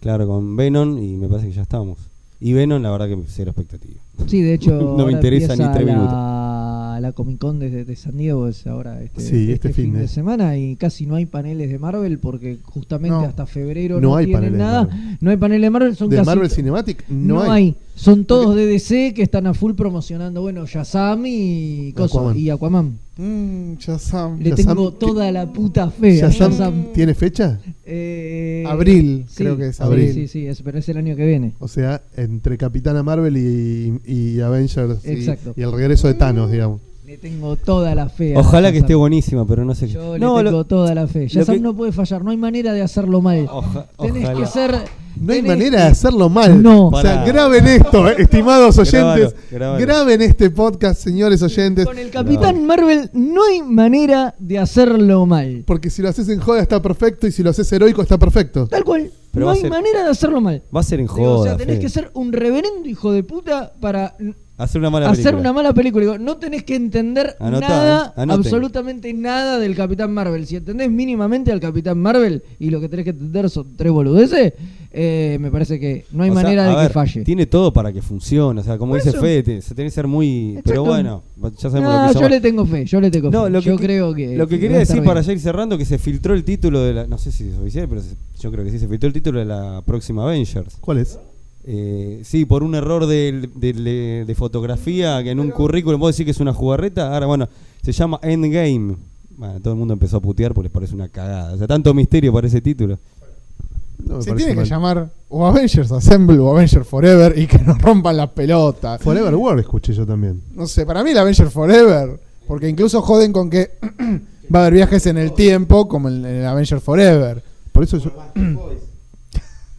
Speaker 4: claro, con Venom y me parece que ya estamos. Y Venom, la verdad que cero expectativa.
Speaker 2: Sí, de hecho.
Speaker 4: No me interesa ni tres
Speaker 2: la, la Comic Con de, de San Diego es ahora este,
Speaker 1: Sí, este fin
Speaker 2: de semana y casi no hay paneles de Marvel porque justamente
Speaker 3: No.
Speaker 2: hasta febrero
Speaker 1: No
Speaker 2: no,
Speaker 1: hay
Speaker 2: tienen nada. No hay paneles de Marvel, son
Speaker 1: ¿De
Speaker 2: casi
Speaker 1: Marvel Cinematic? No,
Speaker 2: No, hay. Son todos de DC que están a full promocionando, bueno, Shazam y Coso,
Speaker 1: Aquaman.
Speaker 2: y Aquaman.
Speaker 3: Mm, Shazam.
Speaker 2: Le
Speaker 1: Shazam,
Speaker 2: tengo
Speaker 1: ¿qué-
Speaker 2: toda la puta fe
Speaker 1: ¿Shazam
Speaker 2: Shazam.
Speaker 1: tiene fecha?
Speaker 2: Eh,
Speaker 3: Abril,
Speaker 2: sí,
Speaker 3: creo que es
Speaker 1: abril.
Speaker 2: Sí, sí, es, pero es el año que viene.
Speaker 1: O sea, entre Capitana Marvel y, y Avengers y- el regreso de Thanos, digamos.
Speaker 2: Le tengo toda la fe. a
Speaker 4: Ojalá que esté buenísima, pero no sé qué.
Speaker 2: Yo
Speaker 4: No,
Speaker 2: le
Speaker 4: lo-
Speaker 2: tengo toda la fe.
Speaker 4: lo
Speaker 2: Shazam
Speaker 4: que-
Speaker 2: no puede fallar, no hay manera de hacerlo mal.
Speaker 4: Oja-
Speaker 2: Tenés
Speaker 4: ojalá.
Speaker 2: que ser.
Speaker 1: No hay
Speaker 2: tenés
Speaker 1: manera
Speaker 2: que-
Speaker 1: de hacerlo mal.
Speaker 2: No.
Speaker 1: O sea,
Speaker 4: Pará.
Speaker 1: graben esto, eh, estimados oyentes.
Speaker 4: grábalo.
Speaker 1: Graben este podcast, señores oyentes.
Speaker 2: Con el Capitán Marvel no hay manera de hacerlo mal.
Speaker 1: Porque si lo haces en joda está perfecto y si lo haces heroico está perfecto.
Speaker 2: Tal cual.
Speaker 4: Pero
Speaker 2: no
Speaker 4: va a
Speaker 2: hay
Speaker 4: ser-
Speaker 2: manera de hacerlo mal.
Speaker 4: Va a ser en
Speaker 2: Digo, o
Speaker 4: joda.
Speaker 2: sea, tenés
Speaker 4: Fede.
Speaker 2: que ser un reverendo hijo de puta para
Speaker 4: Hacer una mala
Speaker 2: hacer
Speaker 4: película.
Speaker 2: una mala película. Digo, no tenés que entender
Speaker 4: Anotá,
Speaker 2: nada,
Speaker 4: eh, anoten.
Speaker 2: absolutamente nada del Capitán Marvel. Si entendés mínimamente al Capitán Marvel y lo que tenés que entender son tres boludeces, eh, me parece que no hay
Speaker 4: O
Speaker 2: manera de
Speaker 4: ver,
Speaker 2: que falle.
Speaker 4: Tiene todo para que funcione. O sea, como
Speaker 2: Por
Speaker 4: dice
Speaker 2: eso.
Speaker 4: Fede, se tiene que ser muy.
Speaker 2: Exacto.
Speaker 4: Pero bueno, ya sabemos
Speaker 2: No,
Speaker 4: lo que
Speaker 2: yo le tengo fe, yo le tengo
Speaker 4: No,
Speaker 2: fe.
Speaker 4: lo que,
Speaker 2: yo creo que.
Speaker 4: Lo que
Speaker 2: que
Speaker 4: quería decir
Speaker 2: bien.
Speaker 4: para ya ir cerrando, que se filtró el título de la. No sé si es oficial, pero se- yo creo que sí, se filtró el título de la próxima Avengers.
Speaker 1: ¿Cuál es?
Speaker 4: Eh, sí, por un error de, de fotografía, que en un currículum vos decís que es una jugarreta. Ahora, bueno, se llama Endgame. Bueno, todo el mundo empezó a putear porque les parece una cagada. O sea, tanto misterio para ese título.
Speaker 1: No
Speaker 3: Se tiene que llamar o Avengers Assemble o Avengers Forever y que nos rompan las pelotas.
Speaker 1: Forever War escuché yo también.
Speaker 3: No sé, para mí el Avengers Forever. Porque incluso joden con que va a haber viajes en el tiempo como en el Avengers Forever.
Speaker 1: Por eso yo,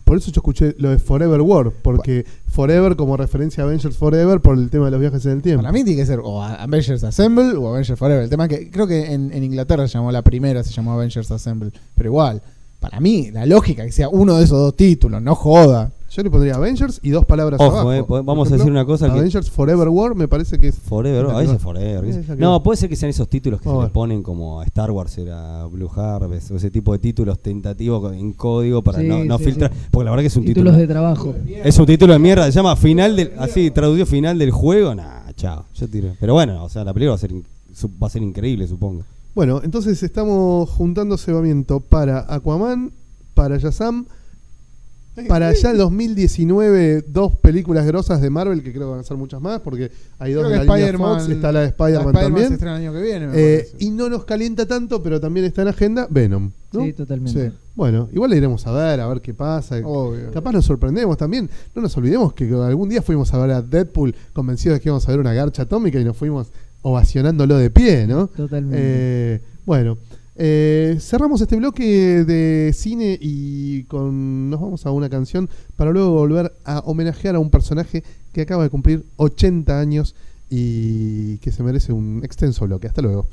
Speaker 1: por eso yo escuché lo de Forever War, porque Forever como referencia a Avengers Forever por el tema de los viajes en el tiempo.
Speaker 3: Para mí tiene que ser o Avengers Assemble o Avengers Forever. El tema que creo que en, en Inglaterra se llamó la primera, se llamó Avengers Assemble. Pero igual, para mí, la lógica que sea uno de esos dos títulos, no joda.
Speaker 1: Yo le pondría Avengers y dos palabras
Speaker 4: Ojo,
Speaker 1: abajo.
Speaker 4: eh, po-
Speaker 1: Por
Speaker 4: vamos a decir una cosa que-
Speaker 1: Avengers Forever War me parece que es
Speaker 4: Forever, a veces Forever. qué sé-
Speaker 1: esa que-
Speaker 4: No, puede ser que sean esos títulos que se le
Speaker 1: ver.
Speaker 4: ponen como a Star Wars era Blue Harvest o ese tipo de títulos tentativos con- en código para
Speaker 2: Sí,
Speaker 4: no, no
Speaker 2: sí,
Speaker 4: filtrar.
Speaker 2: sí.
Speaker 4: Porque la verdad que es un
Speaker 2: Títulos
Speaker 4: título.
Speaker 2: de trabajo.
Speaker 4: Es un título de mierda, se llama final del. Así, traducido final del juego. Nah, chao, yo tiro. Pero bueno, o sea, la película va a ser, in- su- va a ser increíble, supongo.
Speaker 1: Bueno, entonces estamos juntando cebamiento para Aquaman, para Shazam, para ya el 2019 dos películas grosas de Marvel, que creo que van a ser muchas más, porque hay dos
Speaker 3: Creo
Speaker 1: de
Speaker 3: que
Speaker 1: la línea Fox, está la de Spider-Man también.
Speaker 3: estrena el año que viene, me
Speaker 1: Eh,
Speaker 3: parece.
Speaker 1: y no nos calienta tanto, pero también está en agenda Venom. ¿no?
Speaker 2: Sí, totalmente.
Speaker 3: Sí.
Speaker 1: Bueno, igual le iremos a ver, a ver qué pasa.
Speaker 3: Obvio.
Speaker 1: Capaz nos sorprendemos también. No nos olvidemos que algún día fuimos a ver a Deadpool convencidos de que íbamos a ver una garcha atómica y nos fuimos ovacionándolo de pie, ¿no?
Speaker 2: Totalmente.
Speaker 1: Eh, bueno, eh, cerramos este bloque de cine y con nos vamos a una canción para luego volver a homenajear a un personaje que acaba de cumplir 80 años y que se merece un extenso bloque. Hasta luego.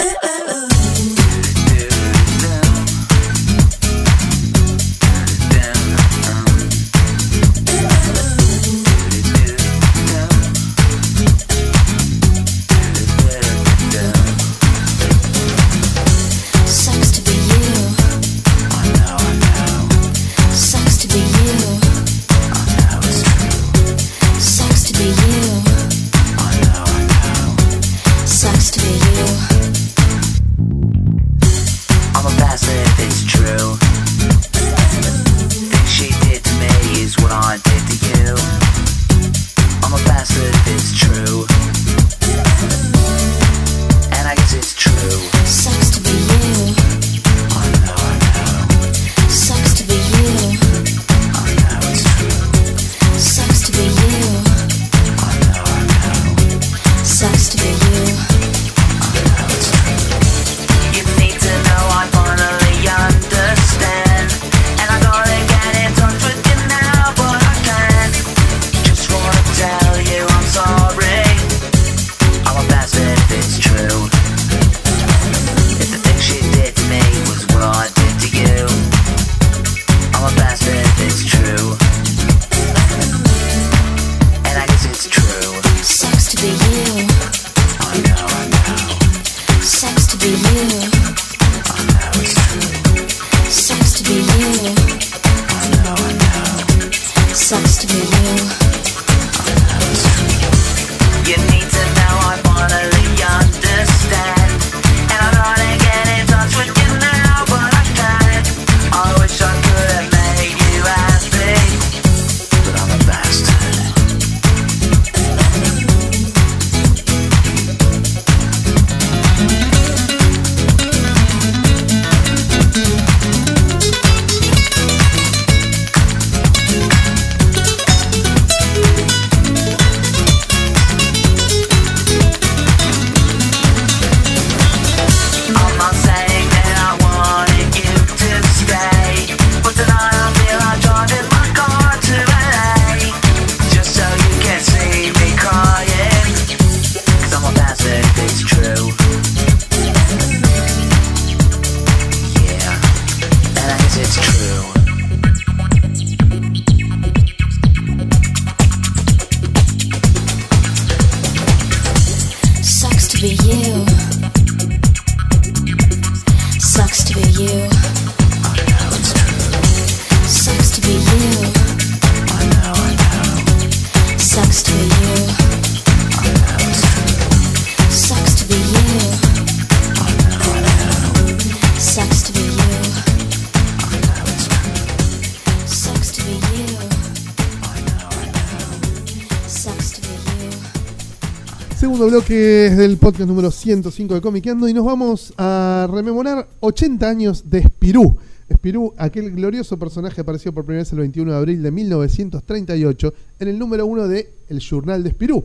Speaker 1: Bloque es del podcast número 105 de Comiqueando y nos vamos a rememorar 80 años de Spirú. Spirú, aquel glorioso personaje apareció por primera vez el 21 de abril de 1938 en el número 1 de El Journal de Spirú,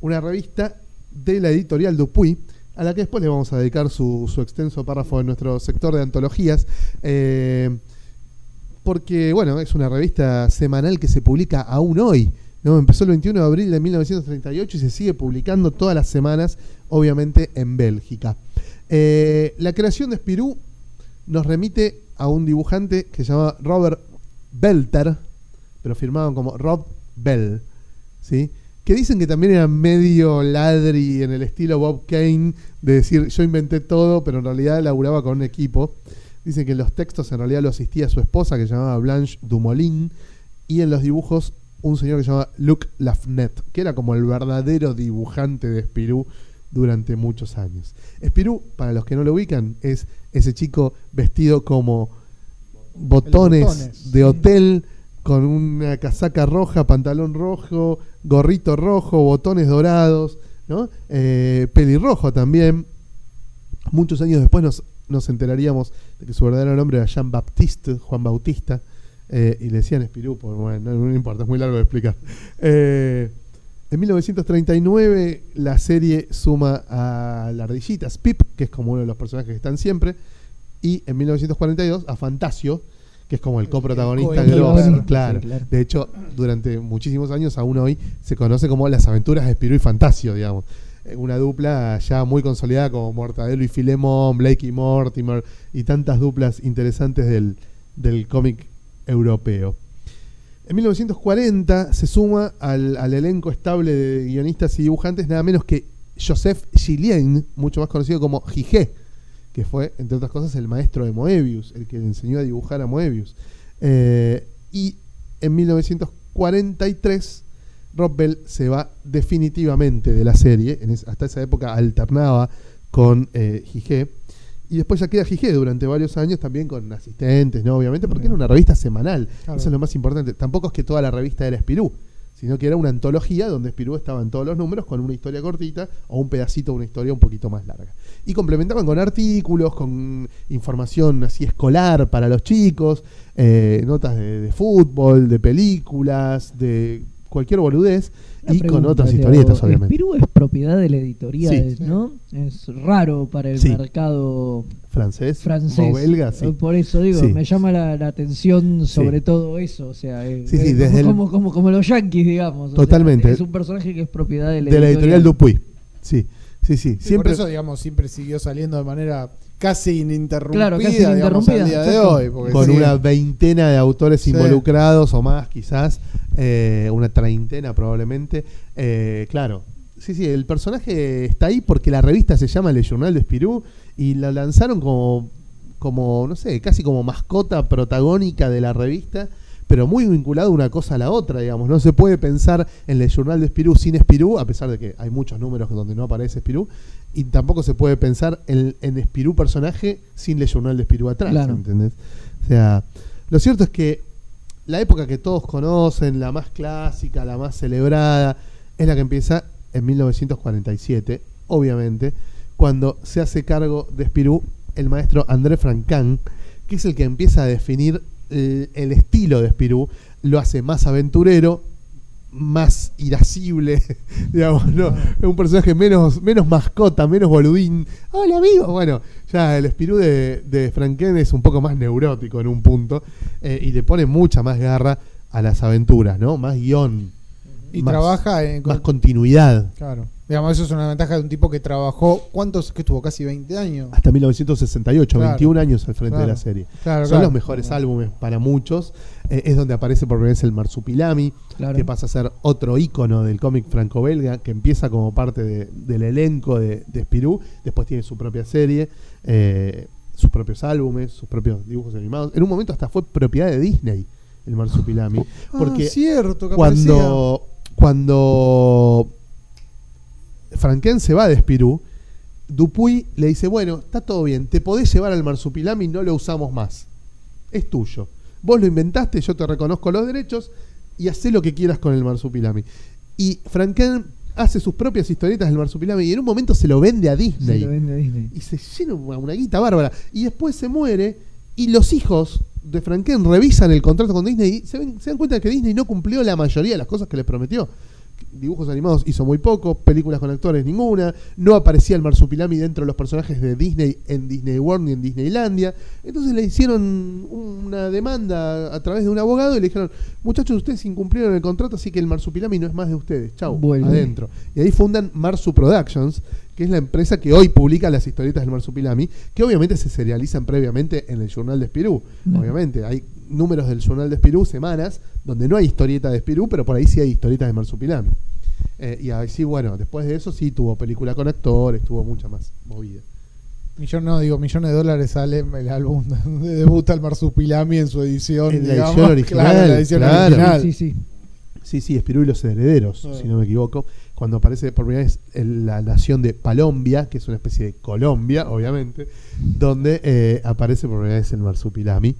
Speaker 1: una revista de la editorial Dupuy, a la que después le vamos a dedicar su, su extenso párrafo en nuestro sector de antologías. eh, porque, bueno, es una revista semanal que se publica aún hoy. ¿No? Empezó el 21 de abril de 1938 y se sigue publicando todas las semanas, obviamente en Bélgica. Eh, la creación de Spirú nos remite a un dibujante que se llamaba Robert Belter, pero firmaban como Rob Bell, ¿sí? que dicen que también era medio ladri en el estilo Bob Kane, de decir yo inventé todo, pero en realidad laburaba con un equipo. Dicen que en los textos en realidad lo asistía su esposa, que se llamaba Blanche Dumoulin, y en los dibujos un señor que se llamaba Luc Lafnet, que era como el verdadero dibujante de Spirú durante muchos años. Spirú, para los que no lo ubican, es ese chico vestido como botones,
Speaker 3: botones,
Speaker 1: de hotel, con una casaca roja, pantalón rojo, gorrito rojo, botones dorados, ¿no? Eh, pelirrojo también. Muchos años después nos, nos enteraríamos de que su verdadero nombre era Jean Baptiste, Juan Bautista, eh, y le decían Spirú, por, bueno, no, no importa, es muy largo de explicar. Eh, en 1939 la serie suma a la ardillita Spip, que es como uno de los personajes que están siempre, y en 1942 a Fantasio, que es como el coprotagonista
Speaker 2: coprotagonista,
Speaker 1: claro.
Speaker 2: claro.
Speaker 1: De hecho, durante muchísimos años, aún hoy, se conoce como las aventuras de Spirú y Fantasio, digamos. Eh, Una dupla ya muy consolidada como Mortadelo y Filemón, Blake y Mortimer, y tantas duplas interesantes del, del cómic europeo. En 1940 se suma al, elenco estable de guionistas y dibujantes nada menos que Joseph Gillien, mucho más conocido como Gigé, que fue, entre otras cosas, el maestro de Moebius, el que le enseñó a dibujar a Moebius. Eh, y en 1943 Rob Bell se va definitivamente de la serie, hasta esa época alternaba con eh, y después ya queda Gigé durante varios años también con asistentes, ¿no? Obviamente, porque era una revista semanal,
Speaker 3: Claro.
Speaker 1: eso es lo más importante. Tampoco es que toda la revista era Spirú, sino que era una antología donde Spirú estaba en todos los números con una historia cortita o un pedacito de una historia un poquito más larga. Y complementaban con artículos, con información así escolar para los chicos, eh, notas de, de fútbol, de películas, de cualquier boludez
Speaker 2: Una
Speaker 1: y con
Speaker 2: pregunta,
Speaker 1: otras
Speaker 2: Leo.
Speaker 1: historietas, obviamente.
Speaker 2: Spirú es propiedad de la editorial,
Speaker 1: Sí.
Speaker 2: ¿no? Es raro para el
Speaker 1: Sí.
Speaker 2: mercado
Speaker 1: Francés,
Speaker 2: francés.
Speaker 1: o belga, sí.
Speaker 2: Eh, Por eso digo,
Speaker 1: Sí.
Speaker 2: me llama la, la atención sobre
Speaker 1: Sí.
Speaker 2: todo eso. O sea, eh,
Speaker 1: Sí, sí,
Speaker 2: eh,
Speaker 1: desde el-
Speaker 2: como, como, como los yankees, digamos. o sea,
Speaker 1: Totalmente.
Speaker 2: es un personaje que es propiedad de la
Speaker 1: de la editorial
Speaker 2: editorial.
Speaker 1: Dupuy. Sí, sí, sí.
Speaker 3: Sí,
Speaker 1: Siempre,
Speaker 3: por eso, digamos, siempre siguió saliendo de manera casi ininterrumpida,
Speaker 2: Claro, casi
Speaker 3: digamos,
Speaker 2: ininterrumpida,
Speaker 3: al día de hoy. porque
Speaker 1: con
Speaker 3: sí,
Speaker 1: una veintena de autores
Speaker 3: Sí.
Speaker 1: involucrados o más, quizás, eh, una treintena probablemente. Eh, claro, sí, sí, el personaje está ahí porque la revista se llama Le Journal de Spirú y la lanzaron como, como, no sé, casi como mascota protagónica de la revista. Pero muy vinculado una cosa a la otra, digamos. No se puede pensar en el Journal de Spirú sin Spirú, a pesar de que hay muchos números donde no aparece Spirú. Y tampoco se puede pensar en, en Spirú personaje sin Le Journal de Spirú atrás.
Speaker 2: Claro.
Speaker 1: ¿entendés? O sea, lo cierto es que la época que todos conocen, la más clásica, la más celebrada, es la que empieza en 1947, obviamente, cuando se hace cargo de Spirú el maestro André Francan, que es el que empieza a definir el, el estilo de Spirú, lo hace más aventurero, más irascible, digamos, ¿no? Es un personaje menos, menos mascota, menos boludín. Hola amigo, bueno, ya el Spirú de, de Franken es un poco más neurótico en un punto eh, y le pone mucha más garra a las aventuras, ¿no? Más guion,
Speaker 3: Y
Speaker 1: más-
Speaker 3: trabaja en.
Speaker 1: más continuidad.
Speaker 3: Claro. Digamos, eso es una ventaja de un tipo que trabajó. ¿Cuántos? que estuvo? Casi 20 años.
Speaker 1: Hasta 1968,
Speaker 3: Claro.
Speaker 1: 21 años al frente de la serie.
Speaker 3: Claro,
Speaker 1: Son
Speaker 3: claro.
Speaker 1: los mejores álbumes para muchos. Eh, es donde aparece por primera vez el Marsupilami,
Speaker 2: Claro.
Speaker 1: que pasa a ser otro ícono del cómic franco-belga, que empieza como parte de- del elenco de, de Spirú, después tiene su propia serie, eh, sus propios álbumes, sus propios dibujos animados. En un momento hasta fue propiedad de Disney, el Marsupilami, porque
Speaker 3: ah, cierto, que
Speaker 1: cuando, cuando Franken se va de Spirú, Dupuy le dice, bueno, está todo bien, te podés llevar al Marsupilami, no lo usamos más. Es tuyo. Vos lo inventaste, yo te reconozco los derechos y hacé lo que quieras con el Marsupilami. Y Franken hace sus propias historietas del Marsupilami y en un momento se lo vende a
Speaker 2: Se
Speaker 1: Disney.
Speaker 2: lo vende a Disney.
Speaker 1: y se llena una, una guita bárbara. Y después se muere y los hijos de Franken revisan el contrato con Disney y se, ven- se dan cuenta de que Disney no cumplió la mayoría de las cosas que les prometió. Dibujos animados hizo muy poco, películas con actores ninguna, no aparecía el marsupilami dentro de los personajes de Disney en Disney World ni en Disneylandia. Entonces le hicieron una demanda a través de un abogado y le dijeron, muchachos, ustedes incumplieron el contrato, así que el marsupilami no es más de ustedes. Chau, adentro. Y ahí fundan Marsu Productions, que es la empresa que hoy publica las historietas del Marsupilami, que obviamente se serializan previamente en el Journal de Spirú.
Speaker 2: Bien.
Speaker 1: Obviamente, hay números del Journal de Spirú, semanas, donde no hay historieta de Spirú, pero por ahí sí hay historietas de Marsupilami. Eh, y ahí sí, bueno, después de eso sí tuvo película con actores, tuvo mucha más movida.
Speaker 3: Millón, no, digo, millones de dólares sale el álbum donde debuta el Marsupilami en su edición.
Speaker 1: En la
Speaker 3: digamos.
Speaker 1: edición original,
Speaker 3: Claro, en la edición
Speaker 1: claro.
Speaker 3: original.
Speaker 2: Sí, sí.
Speaker 1: Sí, sí, Spirú y los herederos, si no me equivoco. Cuando aparece por primera vez el- la nación de Palombia, que es una especie de Colombia, obviamente, donde eh, aparece por primera vez el Marsupilami.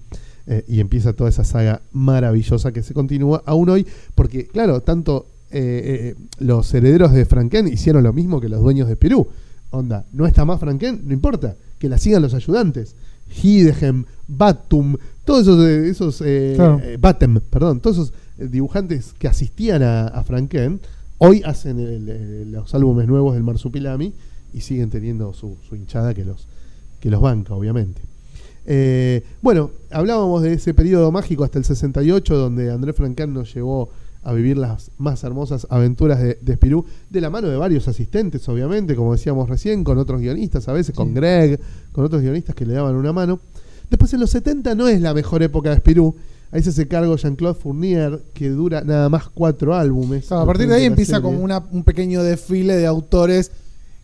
Speaker 1: Eh, y empieza toda esa saga maravillosa que se continúa aún hoy, porque, claro, tanto eh, eh, los herederos de Franken hicieron lo mismo que los dueños de Spirú. Onda, no está más Franken, no importa, que la sigan los ayudantes. Hidegem, Batum, todos esos, eh, esos eh,
Speaker 3: Claro.
Speaker 1: eh, Batem, perdón, todos esos dibujantes que asistían a, a Franken, hoy hacen el- el- los álbumes nuevos del Marsupilami y siguen teniendo su, su hinchada que los, que los banca, obviamente. Eh, bueno, hablábamos de ese periodo mágico hasta el 68, donde André Franken nos llevó a vivir las más hermosas aventuras de, de Spirú, de la mano de varios asistentes, obviamente, como decíamos recién, con otros guionistas, a veces con. Greg, con otros guionistas que le daban una mano. Después en los 70 no es la mejor época de Spirú. Ahí se hace cargo Jean-Claude Fournier, que dura nada más cuatro álbumes.
Speaker 3: A partir de ahí empieza
Speaker 1: serie.
Speaker 3: como una- un pequeño desfile de autores.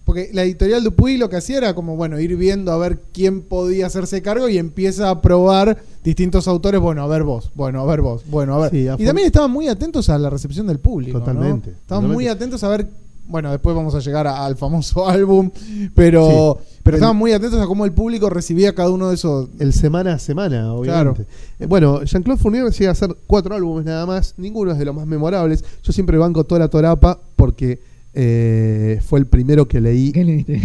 Speaker 3: Porque la editorial Dupuy lo que hacía era como, bueno, ir viendo a ver quién podía hacerse cargo y empieza a probar distintos autores. Bueno, a ver vos, bueno, a ver vos, bueno, a ver.
Speaker 1: Sí, a
Speaker 3: y también estaban muy atentos a la recepción del público. ¿no?
Speaker 1: Totalmente,
Speaker 3: Estaban
Speaker 1: totalmente.
Speaker 3: muy atentos a ver. Bueno, después vamos a llegar a- al famoso álbum, pero, pero
Speaker 1: El-
Speaker 3: estaban muy atentos a cómo el público recibía cada uno de esos.
Speaker 1: el semana a semana, obviamente. Eh, bueno, Jean-Claude Fournier llega a hacer cuatro álbumes nada más, ninguno es de los más memorables. Yo siempre banco Tora Torapa porque eh, fue el primero que leí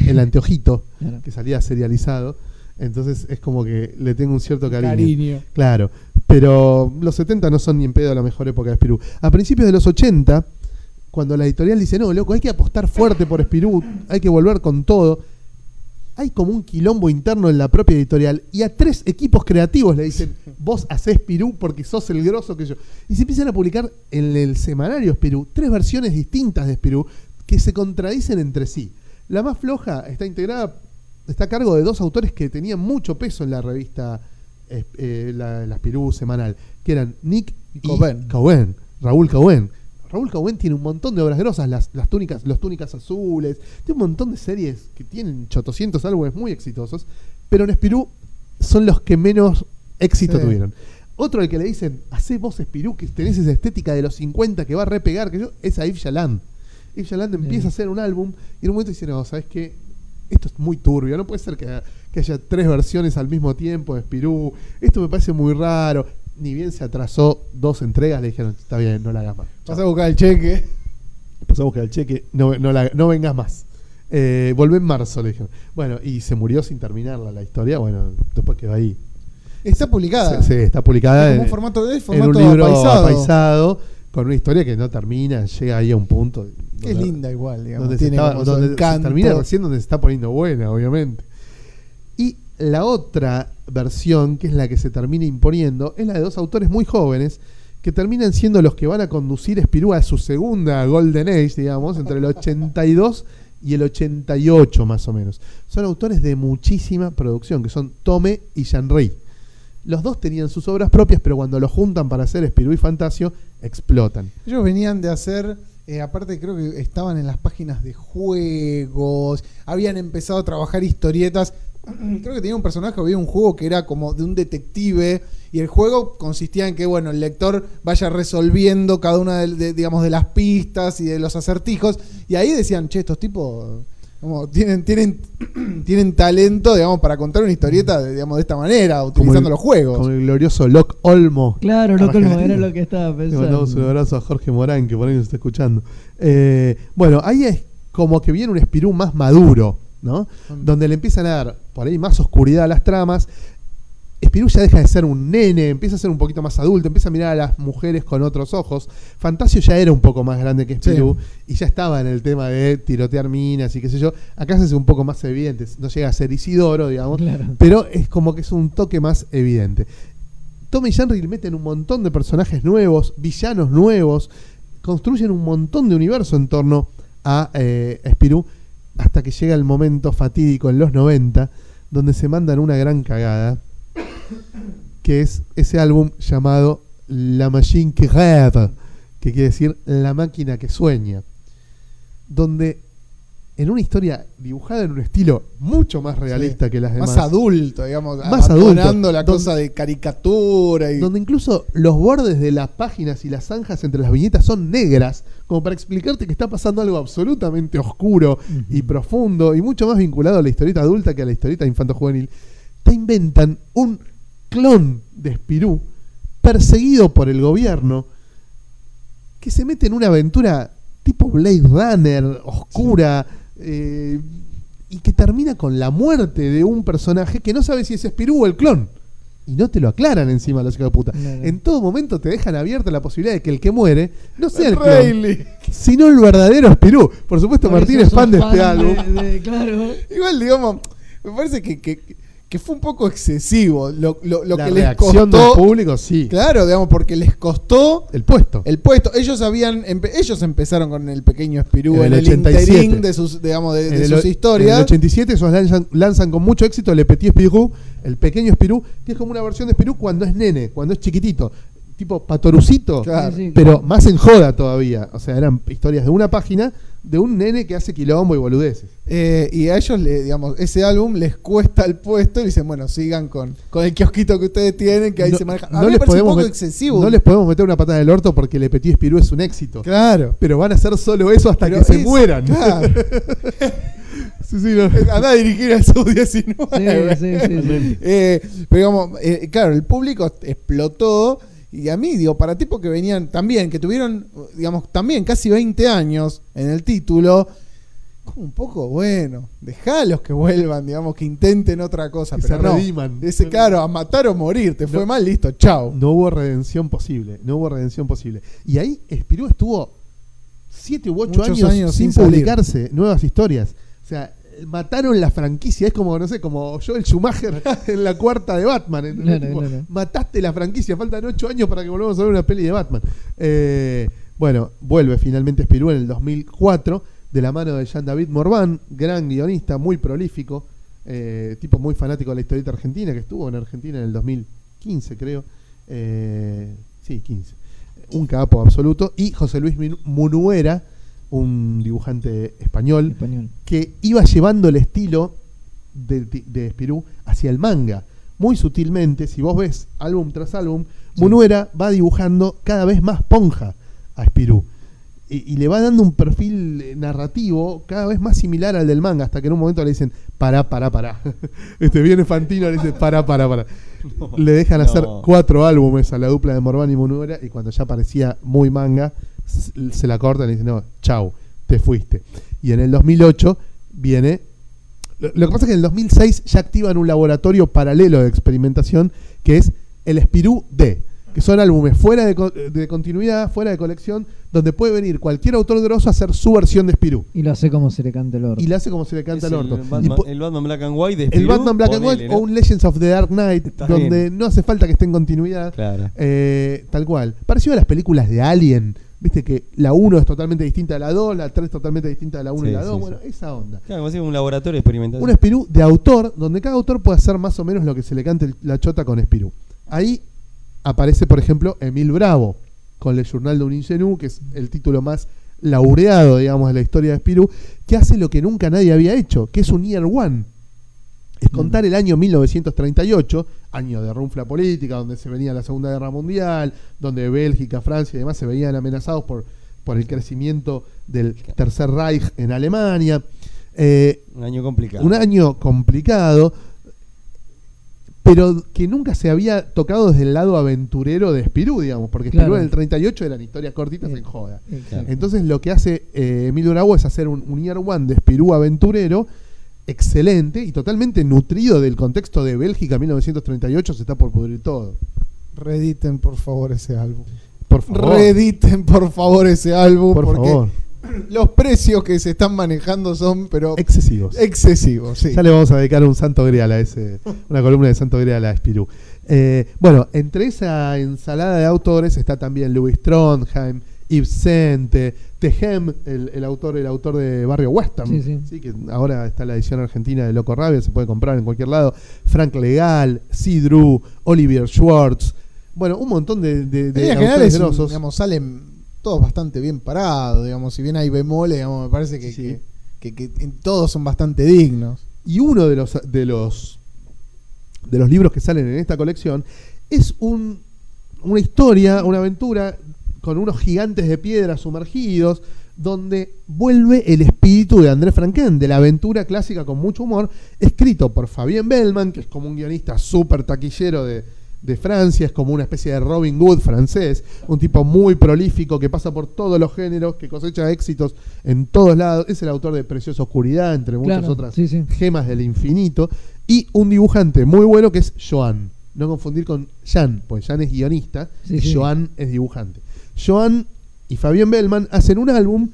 Speaker 1: el anteojito,
Speaker 2: Claro.
Speaker 1: que salía serializado. Entonces es como que le tengo un cierto cariño.
Speaker 3: Cariño.
Speaker 1: Claro, pero los 70 no son ni en pedo la mejor época de Spirú. A principios de los 80, cuando la editorial dice, no, loco, hay que apostar fuerte por Spirú, hay que volver con todo, hay como un quilombo interno en la propia editorial y a tres equipos creativos le dicen, vos hacés Spirú porque sos el grosso que yo. Y se empiezan a publicar en el semanario Spirú tres versiones distintas de Spirú que se contradicen entre sí. La más floja está integrada, está a cargo de dos autores que tenían mucho peso en la revista eh, eh, la, la Spirú semanal, que eran Nick Y
Speaker 3: Coben.
Speaker 1: Coben, Raúl Coben. Raúl Coben tiene un montón de obras grosas, las, las túnicas, los túnicas azules, tiene un montón de series que tienen 800 álbumes muy exitosos, pero en Spirú son los que menos éxito
Speaker 3: Sí.
Speaker 1: tuvieron. Otro al que le dicen, hacé vos Spirú, que tenés esa estética de los 50 que va a repegar, que yo, es a Yves Yves Yaland empieza a hacer un álbum y en un momento dice, no, ¿sabes qué? Esto es muy turbio, no puede ser que, que haya tres versiones al mismo tiempo de Spirú, esto me parece muy raro. Ni bien se atrasó dos entregas, le dijeron, está bien, no la hagas más.
Speaker 3: Vas a buscar el cheque.
Speaker 1: Pasó a buscar el cheque, no, no, la- no vengas más. Eh, volvé en marzo, le dijeron. Bueno, y se murió sin terminarla la historia. Bueno, después quedó ahí.
Speaker 3: Está publicada.
Speaker 1: Sí, sí, está publicada
Speaker 3: Es como
Speaker 1: en,
Speaker 3: un formato de
Speaker 1: en un libro
Speaker 3: apaisado.
Speaker 1: apaisado, con una historia que no termina, llega ahí a un punto.
Speaker 3: Que es linda igual, digamos.
Speaker 1: donde, se,
Speaker 3: Tiene
Speaker 1: donde se
Speaker 3: encanto.
Speaker 1: termina recién donde se está poniendo buena, obviamente. Y la otra versión, que es la que se termina imponiendo, es la de dos autores muy jóvenes que terminan siendo los que van a conducir Espirú a su segunda Golden Age, digamos, entre el 82 y el 88 más o menos. Son autores de muchísima producción, que son Tome y Jean-Ray. Los dos tenían sus obras propias, pero cuando los juntan para hacer Espirú y Fantasio, explotan.
Speaker 3: Ellos venían de hacer, eh, aparte creo que estaban en las páginas de juegos, habían empezado a trabajar historietas. Creo que tenía un personaje, había un juego que era como de un detective y el juego consistía en que bueno el lector vaya resolviendo cada una de, de, digamos de las pistas y de los acertijos y ahí decían che estos tipos Como tienen, tienen, tienen talento, digamos, para contar una historieta de, digamos, de esta manera, utilizando
Speaker 1: el-
Speaker 3: los juegos.
Speaker 1: Como el glorioso Locke Olmo.
Speaker 2: Claro, no
Speaker 1: Argentina.
Speaker 2: era lo que estaba
Speaker 1: Le mandamos un
Speaker 2: pensando.
Speaker 1: abrazo a Jorge Morán, que por ahí nos está escuchando. Eh, bueno, ahí es como que viene un Espirú más maduro, ¿no? Donde le empiezan a dar por ahí más oscuridad a las tramas. Espirú ya deja de ser un nene, empieza a ser un poquito más adulto, empieza a mirar a las mujeres con otros ojos. Fantasio ya era un poco más grande que Espirú y ya estaba en el tema de tirotear minas y qué sé yo. Acá se hace un poco más evidente, no llega a ser Isidoro, digamos,
Speaker 2: Claro.
Speaker 1: pero es como que es un toque más evidente. Tom y Henry meten un montón de personajes nuevos, villanos nuevos, construyen un montón de universo en torno a eh, Spirou, hasta que llega el momento fatídico en los 90, donde se mandan una gran cagada, que es ese álbum llamado La Machine que rêve, que quiere decir La máquina que sueña, donde en una historia dibujada en un estilo mucho más realista
Speaker 3: Sí.
Speaker 1: que las demás,
Speaker 3: Más adulto, digamos,
Speaker 1: Más adulto.
Speaker 3: la cosa de caricatura y
Speaker 1: donde incluso los bordes de las páginas y las zanjas entre las viñetas son negras, como para explicarte que está pasando algo absolutamente oscuro y profundo y mucho más vinculado a la historieta adulta que a la historieta infanto-juvenil, te inventan un clon de Spirú perseguido por el gobierno que se mete en una aventura tipo Blade Runner, oscura, eh, y que termina con la muerte de un personaje que no sabe si es Spirú o el clon. Y no te lo aclaran encima los hijos de puta.
Speaker 2: No, no.
Speaker 1: En todo momento te dejan abierta la posibilidad de que el que muere no sea el,
Speaker 3: El
Speaker 1: clon, sino el verdadero Spirú. Por supuesto,
Speaker 2: Por
Speaker 1: Martín es fan de este álbum.
Speaker 2: de- de- claro.
Speaker 3: Igual, digamos, me parece que, que, que fue un poco excesivo lo, lo, lo
Speaker 1: la
Speaker 3: que les costó.
Speaker 1: del público, sí.
Speaker 3: Claro, digamos, porque les costó
Speaker 1: El puesto.
Speaker 3: el puesto. Ellos habían empe- ellos empezaron con el pequeño Espirú
Speaker 1: En el
Speaker 3: el,
Speaker 1: 87.
Speaker 3: interín de sus, digamos, de,
Speaker 1: En
Speaker 3: de
Speaker 1: el
Speaker 3: sus
Speaker 1: o- En
Speaker 3: historias.
Speaker 1: el 87 esos lanzan, lanzan con mucho éxito Le Petit Spirou, el pequeño Spirou, que es como una versión de Spirou cuando es nene, cuando es chiquitito. Tipo patorucito,
Speaker 3: Claro.
Speaker 1: Pero más en joda todavía. O sea, eran historias de una página de un nene que hace quilombo y boludeces.
Speaker 3: Eh, y a ellos, le, digamos, ese álbum les cuesta el puesto y dicen, bueno, sigan con, con el kiosquito que ustedes tienen, que ahí
Speaker 1: No-
Speaker 3: se maneja. A
Speaker 1: no
Speaker 3: mí me
Speaker 1: les
Speaker 3: parece un poco excesivo.
Speaker 1: No les podemos meter una patada en el orto porque Le Petit Spirou es un éxito.
Speaker 3: Claro.
Speaker 1: Pero van a hacer solo eso hasta
Speaker 3: Pero
Speaker 1: que se mueran.
Speaker 3: claro.
Speaker 1: Sí, sí, no.
Speaker 3: Anda a dirigir al Sub-19.
Speaker 2: Sí, sí, sí, sí.
Speaker 3: Eh, pero digamos, eh, claro, el público explotó. Y a mí, digo, para tipos que venían también, que tuvieron, digamos, también casi 20 años en el título, como un poco, bueno, dejalos que vuelvan, digamos, que intenten otra cosa.
Speaker 1: Que
Speaker 3: pero
Speaker 1: se
Speaker 3: no.
Speaker 1: rediman.
Speaker 3: Ese, claro, a matar o morir, te fue mal, listo, chao.
Speaker 1: No hubo redención posible. No hubo redención posible. Y ahí Spirou estuvo siete u ocho
Speaker 3: Muchos
Speaker 1: años,
Speaker 3: años
Speaker 1: sin,
Speaker 3: sin
Speaker 1: publicarse nuevas historias. O sea, mataron la franquicia. Es como, no sé, como Joel Schumacher en la cuarta de Batman. Mataste la franquicia. Faltan ocho años para que volvamos a ver una peli de Batman. Eh, bueno, vuelve finalmente Spirou en el 2004 de la mano de Jean-David Morvan, gran guionista, muy prolífico, eh, tipo muy fanático de la historieta argentina, que estuvo en Argentina en el 2015, creo. Eh, sí, 15. Un capo absoluto. Y José Luis Munuera, un dibujante español,
Speaker 2: Español.
Speaker 1: que iba llevando el estilo de, de, Spirou hacia el manga. Muy sutilmente, si vos ves álbum tras álbum, Munuera va dibujando cada vez más ponja a Spirou. Y, y le va dando un perfil eh, narrativo cada vez más similar al del manga, hasta que en un momento le dicen, pará, pará, pará. Este viene Fantino, le dice, pará, pará, pará. Le dejan
Speaker 4: No.
Speaker 1: hacer cuatro álbumes a la dupla de Morvan y Munuera, y cuando ya parecía muy manga, se la cortan y dicen, no, chau, te fuiste. Y en el 2008 viene lo, lo que pasa es que en el 2006 ya activan un laboratorio paralelo de experimentación que es el Spirou D, que son álbumes fuera de, co- de continuidad, fuera de colección, donde puede venir cualquier autor grosso a hacer su versión de Spirou.
Speaker 2: Y lo hace como se le cante el orto.
Speaker 1: Y le hace como se le canta
Speaker 4: Es
Speaker 1: el orto.
Speaker 4: El Batman,
Speaker 1: po-
Speaker 4: el Batman Black and White de
Speaker 1: el Batman Black and White
Speaker 4: ¿no?
Speaker 1: o un Legends of the Dark Knight,
Speaker 4: Está
Speaker 1: donde
Speaker 4: bien.
Speaker 1: no hace falta que esté en continuidad.
Speaker 4: Claro.
Speaker 1: Eh, tal cual. Parecido a las películas de Alien. Viste que la 1 es totalmente distinta a la 2, la 3 totalmente distinta a la 1 y la 2.
Speaker 4: sí,
Speaker 1: bueno,
Speaker 4: sí.
Speaker 1: esa onda.
Speaker 4: Claro, como si un laboratorio de experimentación.
Speaker 1: Un Spirou de autor, donde cada autor puede hacer más o menos lo que se le cante la chota con Spirou. Ahí aparece, por ejemplo, Emil Bravo, con Le Journal de un Ingenú, que es el título más laureado, digamos, de la historia de Spirou, que hace lo que nunca nadie había hecho, que es un Year One. Es contar el año 1938, año de runfla política, donde se venía la Segunda Guerra Mundial, donde Bélgica, Francia y demás se veían amenazados por, por el crecimiento del Tercer Reich en Alemania. Eh,
Speaker 4: Un año complicado.
Speaker 1: un año complicado, pero que nunca se había tocado desde el lado aventurero de Spirú, digamos, porque Spirú
Speaker 2: Claro.
Speaker 1: en el 38 eran historias cortitas
Speaker 2: Eh,
Speaker 1: en joda.
Speaker 2: Exacto.
Speaker 1: Entonces lo que hace eh, Emilio Bravo es hacer un, un Year One de Spirú aventurero excelente y totalmente nutrido del contexto de Bélgica 1938, se está por pudrir todo.
Speaker 3: Reediten, por favor, ese álbum.
Speaker 1: Por favor.
Speaker 3: Reediten, por favor, ese álbum.
Speaker 1: por
Speaker 3: porque
Speaker 1: favor.
Speaker 3: los precios que se están manejando son, pero
Speaker 1: Excesivos.
Speaker 3: excesivos. Sí.
Speaker 1: Ya le vamos a dedicar un santo grial a ese, una columna de santo grial a Spirú. Eh, bueno, entre esa ensalada de autores está también Louis Trondheim, Yves Sente, Tejem, el, el autor, el autor de Barrio Western,
Speaker 2: Sí, sí.
Speaker 1: que ahora está la edición argentina de Loco Rabia, se puede comprar en cualquier lado. Frank Legal, Sidru, Olivier Schwartz. Bueno, un montón de, de, de autores grosos.
Speaker 3: digamos, salen todos bastante bien parados, digamos, si bien hay bemoles, digamos, me parece que,
Speaker 1: Sí.
Speaker 3: que, que- que todos son bastante dignos.
Speaker 1: Y uno de los de los de los libros que salen en esta colección es un, una historia, una aventura con unos gigantes de piedra sumergidos, donde vuelve el espíritu de André Franquin, de la aventura clásica con mucho humor, escrito por Fabien Bellman, que es como un guionista súper taquillero de, de Francia, es como una especie de Robin Hood francés, un tipo muy prolífico que pasa por todos los géneros, que cosecha éxitos en todos lados, es el autor de Preciosa Oscuridad, entre muchas
Speaker 2: Claro,
Speaker 1: otras
Speaker 2: sí, sí.
Speaker 1: gemas del infinito, y un dibujante muy bueno que es Joan. No confundir con Jan, pues Jan es guionista
Speaker 2: Sí,
Speaker 1: y. Joan es dibujante. Joan y Fabián Bellman hacen un álbum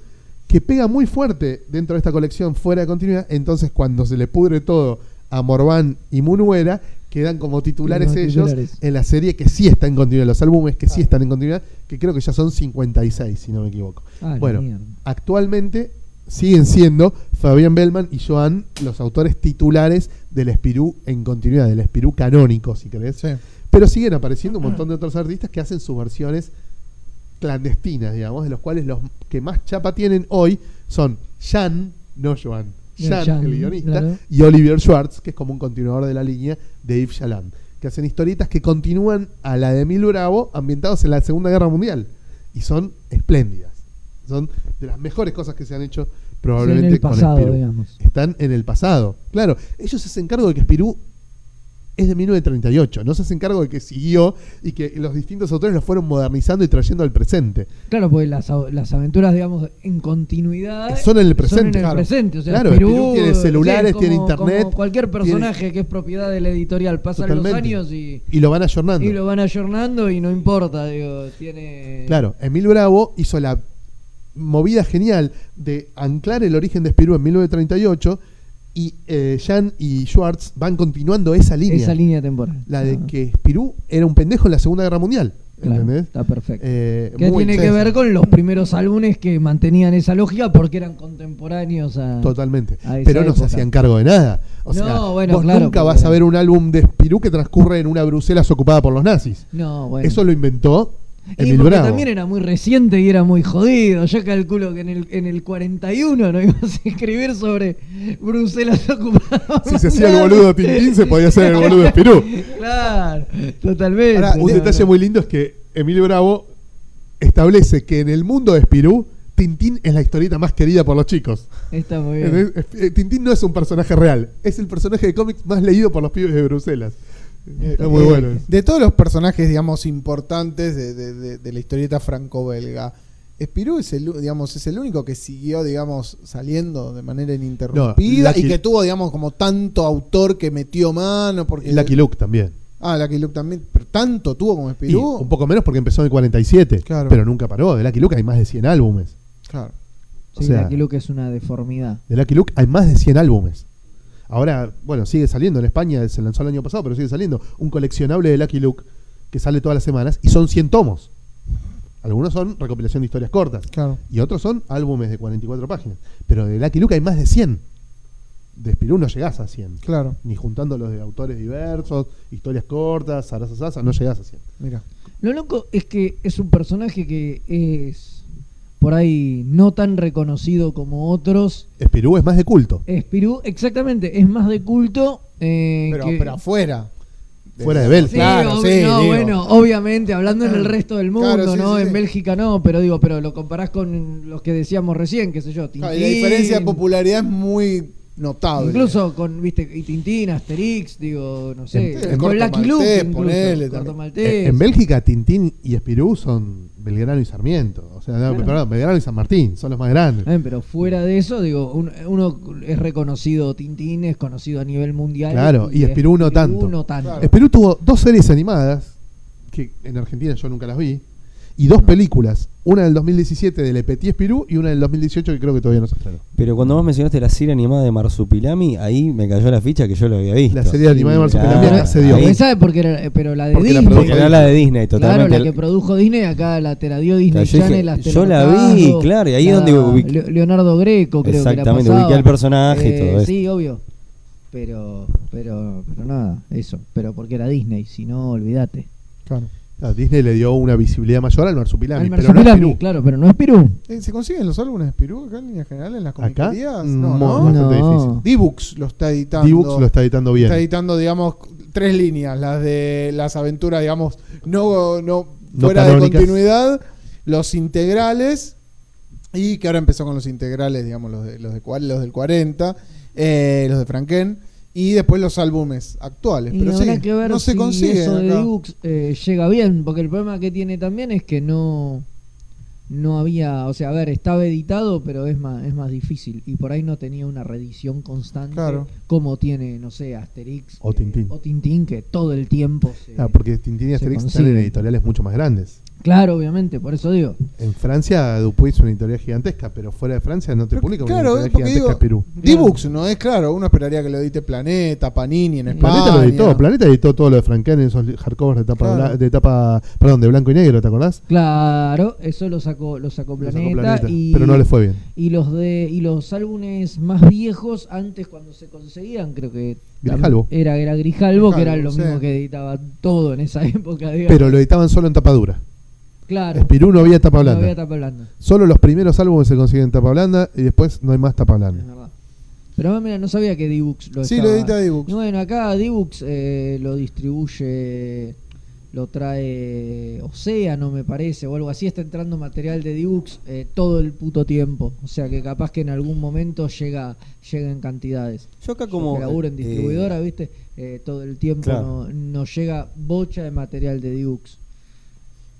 Speaker 1: que pega muy fuerte dentro de esta colección fuera de continuidad, entonces cuando se le pudre todo a Morvan y Munuera, quedan como titulares ellos
Speaker 2: titulares.
Speaker 1: en la serie que sí está en continuidad, los álbumes que sí están en continuidad, que creo que ya son 56, si no me equivoco.
Speaker 2: Ah,
Speaker 1: bueno,
Speaker 2: mierda.
Speaker 1: actualmente siguen siendo Fabián Bellman y Joan los autores titulares del Espirú en continuidad, del Espirú canónico, si querés.
Speaker 3: Sí.
Speaker 1: Pero siguen apareciendo un montón de otros artistas que hacen sus versiones clandestinas, digamos, de los cuales los que más chapa tienen hoy son Jan, no Joan,
Speaker 2: No,
Speaker 1: Jan,
Speaker 2: Jan,
Speaker 1: el guionista,
Speaker 2: claro.
Speaker 1: y Olivier Schwartz, que es como un continuador de la línea de Yves Chaland, que hacen historietas que continúan a la de Emil Bravo, ambientados en la Segunda Guerra Mundial, y son espléndidas. Son de las mejores cosas que se han hecho probablemente
Speaker 2: en el
Speaker 1: con
Speaker 2: pasado, digamos.
Speaker 1: Están en el pasado. Claro, ellos se hacen cargo de que Spirú es de 1938, no se hacen cargo de que siguió y que los distintos autores lo fueron modernizando y trayendo al presente.
Speaker 2: Claro, porque las, las aventuras, digamos, en continuidad
Speaker 1: Son en el presente,
Speaker 2: Son en el
Speaker 1: claro.
Speaker 2: presente. O sea,
Speaker 1: Claro,
Speaker 2: Perú,
Speaker 1: Perú tiene
Speaker 2: sí,
Speaker 1: celulares,
Speaker 2: como-
Speaker 1: tiene internet,
Speaker 2: como cualquier
Speaker 1: tiene-
Speaker 2: personaje que es propiedad de la editorial. Pasan
Speaker 1: Totalmente.
Speaker 2: los años y,
Speaker 1: Y lo van ayornando.
Speaker 2: y lo van ayornando y no importa, digo, tiene...
Speaker 1: Claro, Emil Bravo hizo la movida genial de anclar el origen de Spirú en 1938 y eh, Jan y Schwartz van continuando esa línea.
Speaker 2: Esa línea temporal.
Speaker 1: La de
Speaker 2: Ah,
Speaker 1: que Spirú era un pendejo en la Segunda Guerra Mundial.
Speaker 2: claro,
Speaker 1: ¿Entendés?
Speaker 2: Está perfecto.
Speaker 1: Eh,
Speaker 2: que tiene que ver con los primeros álbumes que mantenían esa lógica porque eran contemporáneos a...
Speaker 1: Totalmente.
Speaker 2: a
Speaker 1: Pero no se hacían cargo de nada. O
Speaker 2: No,
Speaker 1: sea,
Speaker 2: bueno,
Speaker 1: vos
Speaker 2: claro,
Speaker 1: nunca
Speaker 2: porque-
Speaker 1: vas a ver un álbum de Spirú que transcurre en una Bruselas ocupada por los nazis.
Speaker 2: No, bueno.
Speaker 1: Eso lo inventó
Speaker 2: Y porque
Speaker 1: Bravo.
Speaker 2: también era muy reciente y era muy jodido. Yo calculo que en el, en el 41 no íbamos a escribir sobre Bruselas ocupada.
Speaker 1: Si se hacía el boludo Tintín, se podía hacer el boludo Spirú.
Speaker 2: Claro, totalmente.
Speaker 3: Ahora,
Speaker 1: Un detalle muy lindo es que Emilio Bravo establece que en el mundo de Spirú, Tintín es la historieta más querida por los chicos.
Speaker 2: Está muy bien.
Speaker 1: Eh, Tintín no es un personaje real, es el personaje de cómics más leído por los pibes de Bruselas. Está muy
Speaker 3: Eh,
Speaker 1: bueno.
Speaker 3: De todos los personajes, digamos, importantes de, de- de- de la historieta franco-belga, Spirú es el, digamos, es el único que siguió, digamos, saliendo de manera ininterrumpida
Speaker 1: No,
Speaker 3: y que tuvo, digamos, como tanto autor que metió mano. Porque
Speaker 1: Y Lucky Luke también.
Speaker 3: Ah, Lucky Luke también. Pero tanto tuvo como
Speaker 1: Y
Speaker 3: Spirú.
Speaker 1: un poco menos porque empezó en el 47,
Speaker 3: Claro.
Speaker 1: pero nunca paró. De Lucky Luke hay más de 100 álbumes.
Speaker 3: Claro.
Speaker 1: o
Speaker 2: Sí,
Speaker 1: sea-
Speaker 2: Lucky Luke es una deformidad.
Speaker 1: De Lucky Luke hay más de 100 álbumes. Ahora, bueno, sigue saliendo en España, se lanzó el año pasado, pero sigue saliendo un coleccionable de Lucky Luke que sale todas las semanas y son 100 tomos. Algunos son recopilación de historias cortas
Speaker 3: Claro.
Speaker 1: y otros son álbumes de 44 páginas. Pero de Lucky Luke hay más de 100. De Spirú no llegás a 100.
Speaker 3: Claro.
Speaker 1: Ni juntando los de autores diversos, historias cortas, zarazazasa, no llegás a 100.
Speaker 3: Mira.
Speaker 2: Lo loco es que es un personaje que es por ahí no tan reconocido como otros.
Speaker 1: Spirú es más de culto.
Speaker 2: Spirú, exactamente, es más de culto. eh,
Speaker 3: Pero,
Speaker 2: que-
Speaker 3: pero afuera.
Speaker 1: Fuera de Bélgica.
Speaker 2: Sí,
Speaker 3: Claro, sí,
Speaker 2: no,
Speaker 3: digo.
Speaker 2: bueno, obviamente, hablando en el resto del mundo,
Speaker 3: Claro, sí,
Speaker 2: ¿no?
Speaker 3: sí,
Speaker 2: en
Speaker 3: sí.
Speaker 2: Bélgica no, pero digo, pero lo comparás con los que decíamos recién, qué sé yo, Tintín.
Speaker 3: Claro, y la diferencia de popularidad es muy notable.
Speaker 2: Incluso con, viste, y Tintín, Asterix, digo, no sé,
Speaker 3: el
Speaker 2: con Lucky Luke, incluso,
Speaker 3: ponele.
Speaker 1: En Bélgica, Tintín y Espirú son Belgrano y Sarmiento. O sea, no,
Speaker 2: Claro.
Speaker 1: perdón, Belgrano y San Martín son los más grandes.
Speaker 2: Eh, pero fuera de eso, digo, un- uno es reconocido, Tintín es conocido a nivel mundial.
Speaker 1: Claro, y Espirú no tanto.
Speaker 2: no tanto.
Speaker 3: Claro.
Speaker 1: Espirú tuvo dos series animadas, que en Argentina yo nunca las vi, y dos películas. Una del 2017 de Le Petit Espirú y una del 2018 que creo que todavía no se estrenó.
Speaker 4: Pero cuando vos mencionaste la serie animada de Marsupilami, ahí me cayó la ficha que yo lo había visto.
Speaker 1: La serie animada de Marsupilami
Speaker 4: Claro,
Speaker 1: acá se dio.
Speaker 4: ahí-
Speaker 2: Porque sabe porque era, pero la de
Speaker 1: Porque la
Speaker 2: Disney.
Speaker 4: Porque era la de Disney,
Speaker 2: Claro,
Speaker 4: totalmente.
Speaker 2: la que produjo Disney, acá la te la dio Disney
Speaker 4: Claro, yo dije,
Speaker 2: Channel.
Speaker 4: yo la vi, claro, y ahí es donde
Speaker 2: la
Speaker 4: ubiqué-
Speaker 2: Le- Leonardo Greco, creo que
Speaker 4: Exactamente,
Speaker 2: la
Speaker 4: ubiqué al personaje y todo eso.
Speaker 2: Sí, obvio. Pero, pero, pero nada, eso. Pero porque era Disney, si no, olvídate.
Speaker 1: Claro. Disney le dio una visibilidad mayor al Marsupilami,
Speaker 2: Al
Speaker 1: pero no
Speaker 2: Marsupilami,
Speaker 1: Espirú.
Speaker 2: claro, pero no es Pirú.
Speaker 3: Eh, ¿Se consiguen los álbumes de Spirú acá en líneas generales en las comiquerías?
Speaker 1: mm,
Speaker 3: No,
Speaker 1: mo-
Speaker 3: no.
Speaker 1: bastante
Speaker 2: No.
Speaker 1: difícil.
Speaker 3: D-Books lo está editando.
Speaker 1: D-Books lo está editando bien.
Speaker 3: Está editando, digamos, tres líneas. Las de las aventuras, digamos, no, no
Speaker 1: No
Speaker 3: fuera de continuidad. Los integrales. Y que ahora empezó con los integrales, digamos, los, de, los, de, cua- los del 40. eh, los de Franken. Y después los álbumes actuales.
Speaker 2: Y
Speaker 3: Pero sí,
Speaker 2: que ver
Speaker 3: no se
Speaker 2: si
Speaker 3: consigue.
Speaker 2: eso de. D-Books eh, llega bien, porque el problema que tiene también es que no no había, o sea, a ver, estaba editado, pero es más es más difícil y por ahí no tenía una reedición constante
Speaker 3: Claro.
Speaker 2: como tiene, no sé, Asterix
Speaker 1: O
Speaker 2: que-
Speaker 1: Tintín.
Speaker 2: o Tintín que todo el tiempo se-
Speaker 1: Claro, porque Tintín y
Speaker 2: se
Speaker 1: Asterix están en editoriales mucho más grandes.
Speaker 2: Claro, obviamente, por eso digo.
Speaker 1: En Francia, Dupuy es una editorial gigantesca, pero fuera de Francia no te
Speaker 3: Pero,
Speaker 1: publica una
Speaker 3: claro,
Speaker 1: editorial
Speaker 3: porque
Speaker 1: gigantesca
Speaker 3: digo,
Speaker 1: Perú.
Speaker 3: D-Books no es claro. Uno esperaría que lo edite Planeta, Panini en España.
Speaker 1: Planeta lo editó, Planeta editó todo lo de Franken, esos hardcovers de tapa,
Speaker 3: Claro.
Speaker 1: de tapa, perdón, de blanco y negro, ¿te acordás?
Speaker 2: Claro, eso lo sacó lo sacó
Speaker 1: Lo
Speaker 2: Planeta,
Speaker 1: sacó Planeta,
Speaker 2: y
Speaker 1: pero no le fue bien.
Speaker 2: Y los de y los álbumes más viejos antes cuando se conseguían, creo que
Speaker 1: Grijalvo.
Speaker 2: era era Grijalvo, que era lo
Speaker 3: sí.
Speaker 2: mismo que editaba todo en esa época, digamos.
Speaker 1: Pero lo editaban solo en tapa dura.
Speaker 2: Claro.
Speaker 1: Espirú no había tapa
Speaker 2: no
Speaker 1: blanda.
Speaker 2: había tapa blanda.
Speaker 1: Solo los primeros álbumes se consiguen en tapa blanda y después no hay más tapa
Speaker 2: Es
Speaker 1: blanda.
Speaker 2: verdad. Pero ah, mira, no sabía que D-Books lo
Speaker 3: Sí,
Speaker 2: estaba-
Speaker 3: lo edita D-Books.
Speaker 2: Y bueno, acá D-Books eh, lo distribuye, lo trae Océano, me parece, o algo así. Está entrando material de D-Books eh, todo el puto tiempo. O sea que capaz que en algún momento llega, llega en cantidades.
Speaker 4: Yo acá
Speaker 2: Yo
Speaker 4: como...
Speaker 2: que laburo en
Speaker 4: eh,
Speaker 2: distribuidora, ¿viste? Eh, todo el tiempo
Speaker 4: Claro.
Speaker 2: no- nos llega bocha de material de D-Books.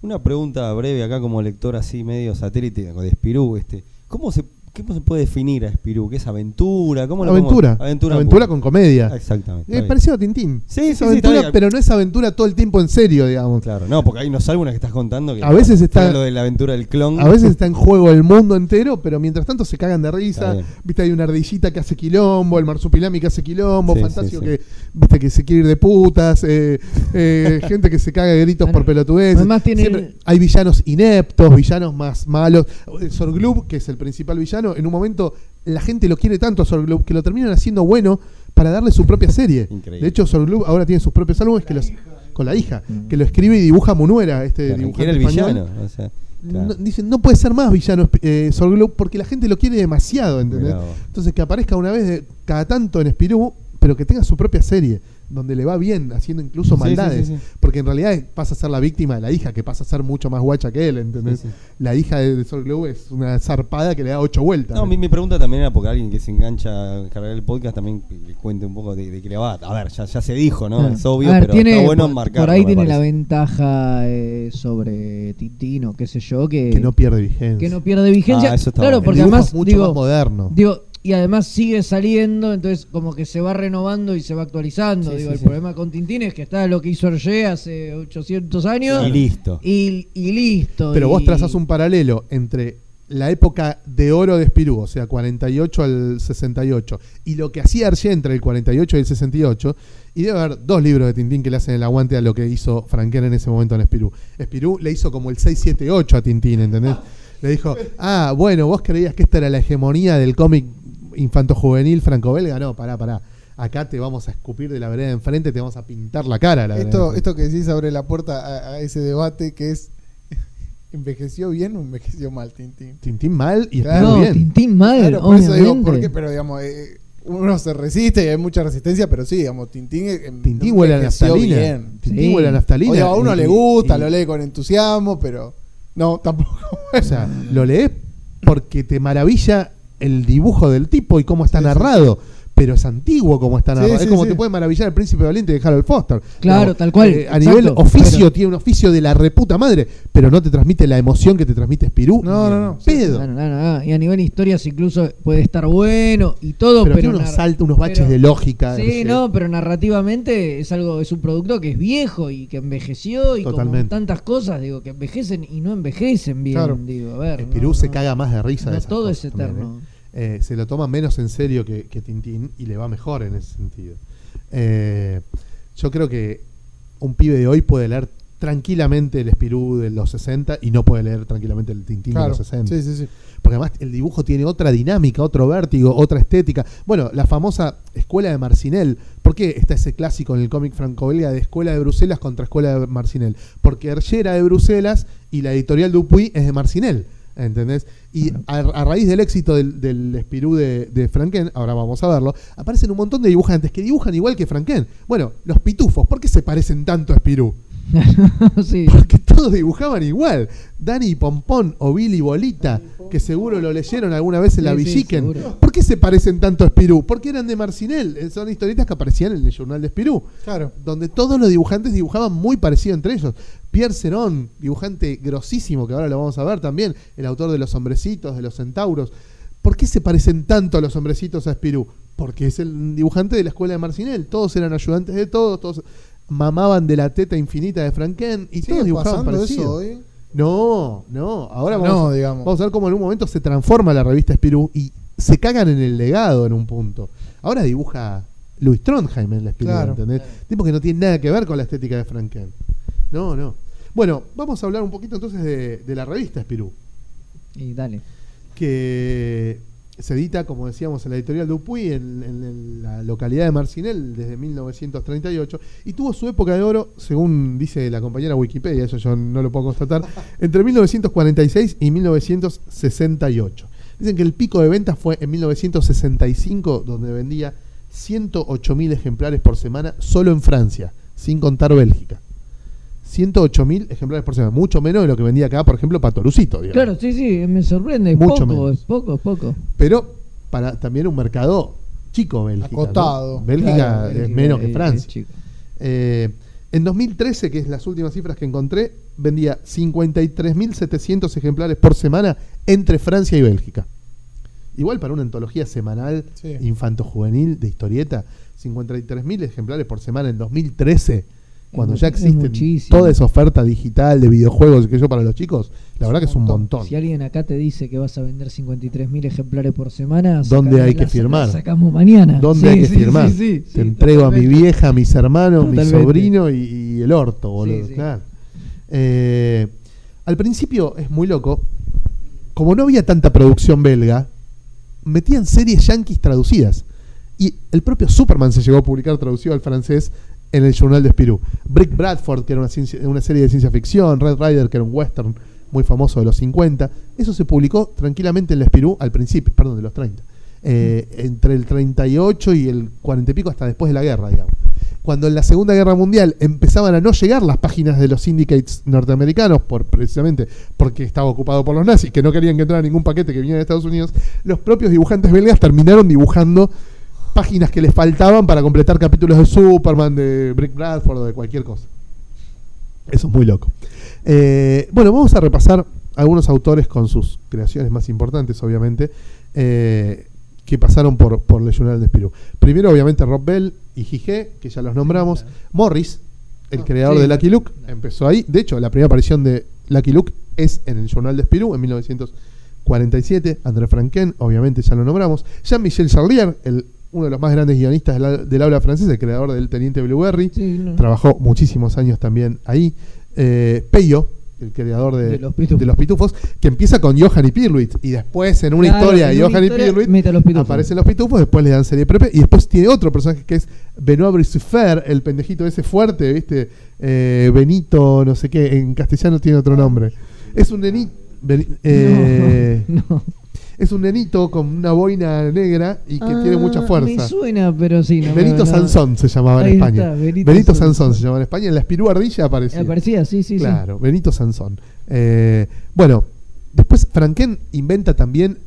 Speaker 4: Una pregunta breve acá como lector así medio satélite de Spirú, este, ¿cómo se ¿Cómo se puede definir a Spirú? ¿Qué es aventura? ¿Cómo lo
Speaker 1: Aventura.
Speaker 4: podemos- Aventura,
Speaker 1: Aventura
Speaker 4: pura.
Speaker 1: con comedia.
Speaker 4: Exactamente. bien.
Speaker 1: parecido a Tintín.
Speaker 4: Sí,
Speaker 1: Es
Speaker 4: sí, sí,
Speaker 1: aventura,
Speaker 4: bien.
Speaker 1: pero no es aventura todo el tiempo en serio, digamos.
Speaker 4: Claro, no, porque hay unos álbumes que estás contando que
Speaker 1: A veces está-
Speaker 4: lo de la aventura del clon.
Speaker 1: A veces está en juego el mundo entero, pero mientras tanto se cagan de risa. Viste, hay una ardillita que hace quilombo, el marsupilami que hace quilombo,
Speaker 4: Sí,
Speaker 1: Fantasio
Speaker 4: sí, sí.
Speaker 1: que viste que se quiere ir de putas, eh, eh, gente que se caga de gritos por pelotudeces.
Speaker 2: además tiene-
Speaker 1: Siempre hay villanos ineptos, villanos más malos. Sorglub, que es el principal villano, en un momento la gente lo quiere tanto a Sorglub que lo terminan haciendo bueno para darle su propia serie.
Speaker 4: Increíble.
Speaker 1: De hecho, Sorglub ahora tiene sus propios álbumes que los con la hija, que lo escribe y dibuja Munuera, este
Speaker 4: Claro,
Speaker 1: dibujante
Speaker 4: el
Speaker 1: español.
Speaker 4: villano. o sea, claro.
Speaker 1: No- dicen, no puede ser más villano eh, Sorglub porque la gente lo quiere demasiado, ¿entendés? Entonces que aparezca una vez de, cada tanto en Spirú, pero que tenga su propia serie, donde le va bien, haciendo incluso
Speaker 4: Sí, sí,
Speaker 1: maldades.
Speaker 4: sí, sí.
Speaker 1: Porque en realidad pasa a ser la víctima de la hija, que pasa a ser mucho más guacha que él, ¿entendés?
Speaker 4: Sí, sí.
Speaker 1: La hija de, de Sorglub es una zarpada que le da ocho vueltas.
Speaker 4: No, mi, mi pregunta también era porque alguien que se engancha a cargar el podcast también que le cuente un poco de, de qué le va. A ver, ya, ya se dijo, ¿no?
Speaker 2: Claro.
Speaker 4: Es obvio,
Speaker 2: ver,
Speaker 4: pero
Speaker 2: tiene,
Speaker 4: está bueno
Speaker 2: por,
Speaker 4: marcar.
Speaker 2: por ahí tiene la ventaja eh, sobre Tintín o qué sé yo, que,
Speaker 1: que no pierde vigencia.
Speaker 2: que no pierde vigencia.
Speaker 4: Ah, eso está
Speaker 2: claro,
Speaker 4: bueno.
Speaker 2: porque
Speaker 1: El
Speaker 2: además
Speaker 1: es mucho
Speaker 2: digo,
Speaker 1: más moderno.
Speaker 2: digo, y además sigue saliendo, entonces como que se va renovando y se va actualizando.
Speaker 4: Sí,
Speaker 2: digo,
Speaker 4: sí,
Speaker 2: el
Speaker 4: sí.
Speaker 2: problema con Tintín es que está lo que hizo Hergé hace 800 años
Speaker 4: Y listo.
Speaker 2: y, y listo.
Speaker 1: Pero vos trazas un paralelo entre la época de oro de Spirú, o sea, 48 al 68, y lo que hacía Archie entre el 48 y el 68, y debe haber dos libros de Tintín que le hacen el aguante a lo que hizo Franquera en ese momento en Spirú. Spirú le hizo como el 678 a Tintín, ¿entendés? Le dijo, ah, bueno, vos creías que esta era la hegemonía del cómic infanto-juvenil franco-belga. No, pará, pará. Acá te vamos a escupir de la vereda de enfrente, te vamos a pintar la cara. La
Speaker 3: Esto,
Speaker 1: enfrente".
Speaker 3: esto que decís abre la puerta a, a ese debate que es ¿envejeció bien o envejeció mal Tintín?
Speaker 1: Tintín mal y
Speaker 3: Claro.
Speaker 1: Bien.
Speaker 2: Tintín mal,
Speaker 3: Claro, por eso digo,
Speaker 2: obviamente.
Speaker 3: ¿por qué? Pero digamos, eh, uno se resiste y hay mucha resistencia, pero sí, digamos, Tintín, eh,
Speaker 1: Tintín huele a naftalina.
Speaker 3: bien.
Speaker 1: Tintín
Speaker 2: Sí.
Speaker 1: huele a naftalina.
Speaker 3: Oye, a uno
Speaker 1: Y-
Speaker 3: le gusta,
Speaker 1: y-
Speaker 3: lo lee con entusiasmo, pero no, tampoco.
Speaker 1: O sea, lo lees porque te maravilla el dibujo del tipo y cómo está
Speaker 3: Sí, sí.
Speaker 1: narrado. Pero es antiguo como está narrado.
Speaker 3: sí,
Speaker 1: es como te puede maravillar el príncipe valiente de Harold Foster.
Speaker 2: Claro, tal cual,
Speaker 1: a
Speaker 2: exacto.
Speaker 1: nivel oficio,
Speaker 2: Pero-
Speaker 1: tiene un oficio de la reputa madre, pero no te transmite la emoción que te transmite Spirú.
Speaker 3: No, no, no.
Speaker 1: Pedo.
Speaker 2: No, no, no. Y a nivel historias incluso puede estar bueno y todo,
Speaker 1: pero,
Speaker 2: pero,
Speaker 1: tiene unos saltos, unos baches
Speaker 2: pero-
Speaker 1: de lógica.
Speaker 2: Sí, no, pero narrativamente es algo, es un producto que es viejo y que envejeció y
Speaker 1: Totalmente.
Speaker 2: como tantas cosas, digo, que envejecen y no envejecen bien,
Speaker 3: Claro.
Speaker 2: digo, a ver.
Speaker 1: Spirú se caga más de risa.
Speaker 2: No
Speaker 1: de
Speaker 2: todo
Speaker 1: cosas
Speaker 2: es
Speaker 1: también,
Speaker 2: eterno.
Speaker 1: ¿eh? Eh, se lo toma menos en serio que, que Tintín y le va mejor en ese sentido. Eh, yo creo que un pibe de hoy puede leer tranquilamente el Spirú de los 60 y no puede leer tranquilamente el Tintín de
Speaker 3: Claro.
Speaker 1: los 60.
Speaker 3: Sí, sí, sí.
Speaker 1: Porque además el dibujo tiene otra dinámica, otro vértigo, otra estética. Bueno, la famosa escuela de Marcinel. ¿Por qué está ese clásico en el cómic franco-belga de escuela de Bruselas contra escuela de Marcinel? Porque Hergé era de Bruselas y la editorial Dupuy es de Marcinel. ¿Entendés? Y a, a raíz del éxito del, del Spirú de, de Franken, ahora vamos a verlo, aparecen un montón de dibujantes que dibujan igual que Franken. Bueno, los pitufos, ¿por qué se parecen tanto a Spirú?
Speaker 2: sí.
Speaker 1: Porque todos dibujaban igual. Dani Pompón o Billy Bolita, que seguro lo leyeron alguna vez en la
Speaker 2: Sí,
Speaker 1: Villiquen. ¿Por qué se parecen tanto a Spirú? Porque eran de Marcinel. Eh, Son historietas que aparecían en el journal de Spirú.
Speaker 3: Claro.
Speaker 1: Donde todos los dibujantes dibujaban muy parecido entre ellos. Pierre Cerón, dibujante grosísimo, que ahora lo vamos a ver también, el autor de Los Hombrecitos, de Los Centauros. ¿Por qué se parecen tanto a los hombrecitos a Spirú? Porque es el dibujante de la escuela de Marcinel. Todos eran ayudantes de todos, todos mamaban de la teta infinita de Franken y
Speaker 3: ¿Sigue
Speaker 1: todos dibujaban parecido.
Speaker 3: eso hoy?
Speaker 1: No, no. Ahora
Speaker 3: No,
Speaker 1: vamos, a,
Speaker 3: digamos.
Speaker 1: vamos a ver cómo en un momento se transforma la revista Spirú y se cagan en el legado en un punto. Ahora dibuja Louis Trondheim en la Spirú,
Speaker 3: Claro.
Speaker 1: ¿entendés? Tipo que no tiene nada que ver con la estética de Franken. No, no. Bueno, vamos a hablar un poquito entonces de, de la revista Spirú,
Speaker 2: Y dale.
Speaker 1: que se edita, como decíamos, en la editorial Dupuy, en, en- en la localidad de Marcinel, desde 1938, y tuvo su época de oro, según dice la compañera Wikipedia, eso yo no lo puedo constatar, entre 1946 y 1968. Dicen que el pico de ventas fue en 1965, donde vendía 108.000 ejemplares por semana solo en Francia, sin contar Bélgica. 108.000 ejemplares por semana, mucho menos de lo que vendía acá, por ejemplo, Patorucito. digamos.
Speaker 2: Claro, sí, sí, me sorprende. Es
Speaker 1: Mucho
Speaker 2: poco,
Speaker 1: menos.
Speaker 2: es poco, es poco.
Speaker 1: Pero para también un mercado chico Bélgica. ¿no?
Speaker 3: Acotado.
Speaker 1: Bélgica
Speaker 2: Claro,
Speaker 1: es
Speaker 2: Bélgica
Speaker 1: menos
Speaker 2: es-
Speaker 1: que
Speaker 2: es
Speaker 1: Francia.
Speaker 2: chico.
Speaker 1: Eh, en 2013, que es las últimas cifras que encontré, vendía 53.700 ejemplares por semana entre Francia y Bélgica. Igual para una antología semanal
Speaker 3: Sí.
Speaker 1: infanto-juvenil de historieta, 53.000 ejemplares por semana en 2013, cuando
Speaker 2: mu-
Speaker 1: ya existe toda esa oferta digital de videojuegos que yo para los chicos, la verdad que es un montón.
Speaker 2: Si alguien acá te dice que vas a vender 53.000 ejemplares por semana,
Speaker 1: ¿Dónde hay que
Speaker 2: la-
Speaker 1: firmar?
Speaker 2: la sacamos mañana.
Speaker 1: ¿Dónde
Speaker 2: Sí,
Speaker 1: hay que
Speaker 2: sí,
Speaker 1: firmar?
Speaker 2: sí,
Speaker 1: Te entrego a mi vieja, a mis hermanos, mi sobrino y, y el orto, boludo. Claro. Eh, al principio es muy loco. Como no había tanta producción belga, metían series yankees traducidas. Y el propio Superman se llegó a publicar traducido al francés en el Journal de Spirou. Brick Bradford, que era una, ciencia- una serie de ciencia ficción, Red Rider, que era un western muy famoso de los 50. Eso se publicó tranquilamente en la Spirou al principio, perdón, de los 30. Eh, entre el 38 y el 40 y pico hasta después de la guerra, digamos. Cuando en la Segunda Guerra Mundial empezaban a no llegar las páginas de los syndicates norteamericanos, por, precisamente porque estaba ocupado por los nazis, que no querían que entrara ningún paquete que viniera de Estados Unidos, los propios dibujantes belgas terminaron dibujando páginas que les faltaban para completar capítulos de Superman, de Brick Bradford o de cualquier cosa. Eso es muy loco. Eh, bueno, vamos a repasar algunos autores con sus creaciones más importantes, obviamente, eh, que pasaron por, por el Journal de Spirou. Primero, obviamente, Rob Bell y G.G., que ya los nombramos. Morris, el
Speaker 2: Ah,
Speaker 1: creador
Speaker 2: sí.
Speaker 1: de Lucky Luke, empezó ahí. De hecho, la primera aparición de Lucky Luke es en el Journal de Spirou en 1947. André Franquin, obviamente, ya lo nombramos. Jean-Michel Charlier, el, uno de los más grandes guionistas del, habla francesa, el creador del Teniente Blueberry.
Speaker 2: Sí, no.
Speaker 1: Trabajó muchísimos años también ahí. Eh, Peyo, el creador de,
Speaker 2: De los Pitufos.
Speaker 1: de los Pitufos, que empieza con Johan y Pirluit. Y después, en una
Speaker 2: Claro,
Speaker 1: historia de Johan y Pirluit, aparecen los Pitufos, después le dan serie prepe. Y después tiene otro personaje que es Benoit Bricefer, el pendejito ese fuerte, ¿viste? Eh, Benito, no sé qué. En castellano tiene otro nombre. Es un nenito. eh,
Speaker 2: No, no.
Speaker 1: Es un nenito con una boina negra y que tiene mucha
Speaker 2: Ah, Me
Speaker 1: fuerza.
Speaker 2: suena, pero sí. No,
Speaker 1: Benito. Sansón se llamaba en
Speaker 2: Ahí
Speaker 1: España.
Speaker 2: está,
Speaker 1: Benito,
Speaker 2: Benito
Speaker 1: Sansón. Se llamaba en España. En la Espirú Ardilla aparecía.
Speaker 2: Aparecía, sí, sí,
Speaker 1: claro, Benito Sansón. Eh, bueno, después Franquén inventa también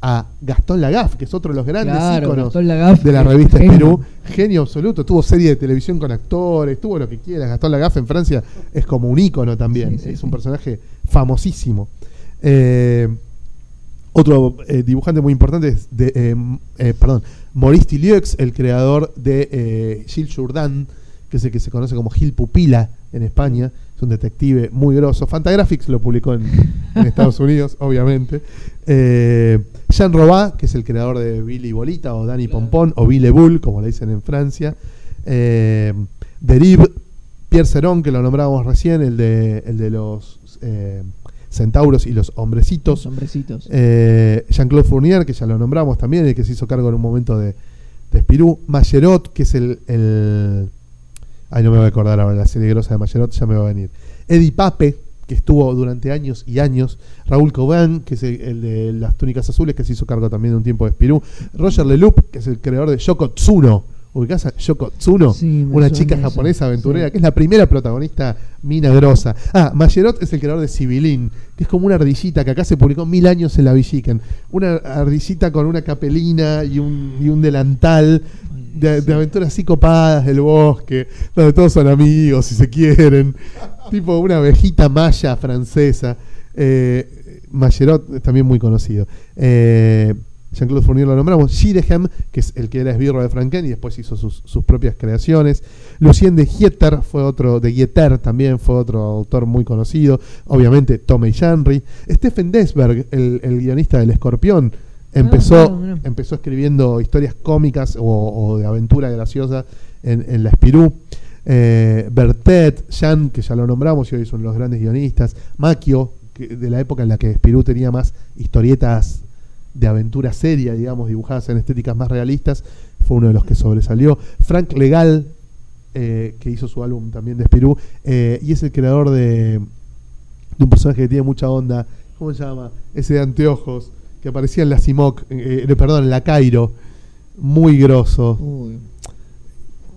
Speaker 1: a Gastón Lagaffe, que es otro de los
Speaker 2: sí.
Speaker 1: grandes
Speaker 2: Claro,
Speaker 1: íconos de la revista
Speaker 2: genio.
Speaker 1: Espirú. Genio absoluto. Tuvo serie de televisión con actores, tuvo lo que quiera. Gastón Lagaffe en Francia es como un ícono también.
Speaker 2: Sí, sí,
Speaker 1: es
Speaker 2: sí.
Speaker 1: un personaje famosísimo. Eh, otro eh, dibujante muy importante es, de, eh, eh, perdón, Maurice Tillieux, el creador de eh, Gilles Jourdan, que es el que se conoce como Gil Pupila en España. Es un detective muy grosso. Fantagraphics lo publicó en, en Estados Unidos, obviamente. Jean Robá, que es el creador de Billy Bolita o Danny Pompón o Ville Bull, como le dicen en Francia. Derive, Pierre Cerón, que lo nombrábamos recién, el de, el de los eh, centauros y los hombrecitos.
Speaker 2: Los hombrecitos.
Speaker 1: Eh, Jean-Claude Fournier, que ya lo nombramos también, el que se hizo cargo en un momento de, de Spirou. Mallerot, que es el, el- Ay, no me voy a acordar ahora, la serie grosa de Mallerot ya me va a venir. Eddie Pape, que estuvo durante años y años. Raúl Coban, que es el, el de las túnicas azules, que se hizo cargo también de un tiempo de Spirou. Roger Leloup, que es el creador de Yoko Tsuno. ¿Ubicás a Yoko Tsuno?
Speaker 2: Sí,
Speaker 1: una chica
Speaker 2: eso,
Speaker 1: japonesa aventurera,
Speaker 2: sí.
Speaker 1: que es la primera protagonista mina grosa. Ah, Mallerot es el creador de Civilín, que es como una ardillita que acá se publicó mil años en la Villiquen. Una ardillita con una capelina y un, y un delantal de, de aventuras así copadas del bosque, donde todos son amigos y se quieren. tipo una abejita maya francesa. Eh, Mallerot es también muy conocido. Eh, Jean-Claude Fournier lo nombramos. Gidehem, que es el que era esbirro de Franken y después hizo sus, sus propias creaciones. Lucien de Gieter fue otro, de Gieter también fue otro autor muy conocido. Obviamente, Tomei Henry. Stephen Desberg, el, el guionista del Escorpión, empezó,
Speaker 2: Ah, mirá.
Speaker 1: empezó escribiendo historias cómicas o, o de aventura graciosa en, en la Spirú. Eh, Bertet, Jan, que ya lo nombramos y hoy son los grandes guionistas. Macchio, que, de la época en la que Spirú tenía más historietas de aventura seria, digamos, dibujadas en estéticas más realistas, fue uno de los que sobresalió. Frank Legal, eh, que hizo su álbum también de Spirú, eh, y es el creador de, de un personaje que tiene mucha onda, ¿cómo se llama? Ese de anteojos, que aparecía en la Simoc, eh, perdón, en la Cairo, muy grosso.
Speaker 2: Uy.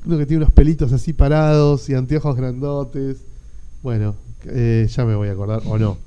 Speaker 1: Uno que tiene unos pelitos así parados y anteojos grandotes. Bueno, eh, ya me voy a acordar, o no.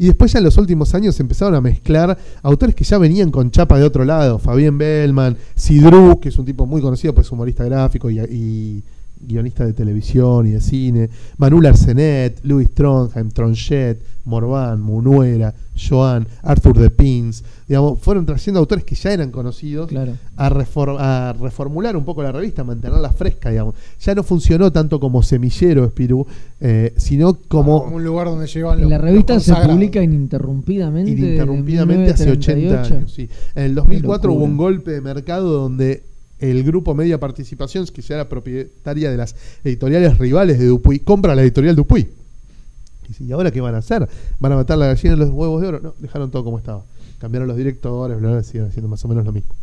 Speaker 1: Y después ya en los últimos años empezaron a mezclar autores que ya venían con chapa de otro lado. Fabián Bellman, Sidru, que es un tipo muy conocido, pues humorista gráfico y, y guionista de televisión y de cine. Manuel Arsenet, Louis Trondheim, Tronchet, Morvan, Munuera, Joan, Arthur de Pins. Digamos, fueron trayendo autores que ya eran conocidos
Speaker 2: Claro.
Speaker 1: a, refor- a reformular un poco la revista, mantenerla fresca, digamos. Ya no funcionó tanto como semillero Espirú, eh, sino como
Speaker 3: un lugar donde llevan los
Speaker 2: La revista
Speaker 3: los
Speaker 2: se publica ininterrumpidamente. desde
Speaker 1: ininterrumpidamente hace 80
Speaker 2: 1938.
Speaker 1: años. sí. En el 2004 hubo un golpe de mercado donde el grupo Media Participaciones, que ya era propietaria de las editoriales rivales de Dupuy, compra la editorial Dupuy. Y dice, ¿y ahora qué van a hacer? ¿Van a matar la gallina en los huevos de oro? No, dejaron todo como estaba. Cambiaron los directores, bla, siguen haciendo más o menos lo mismo.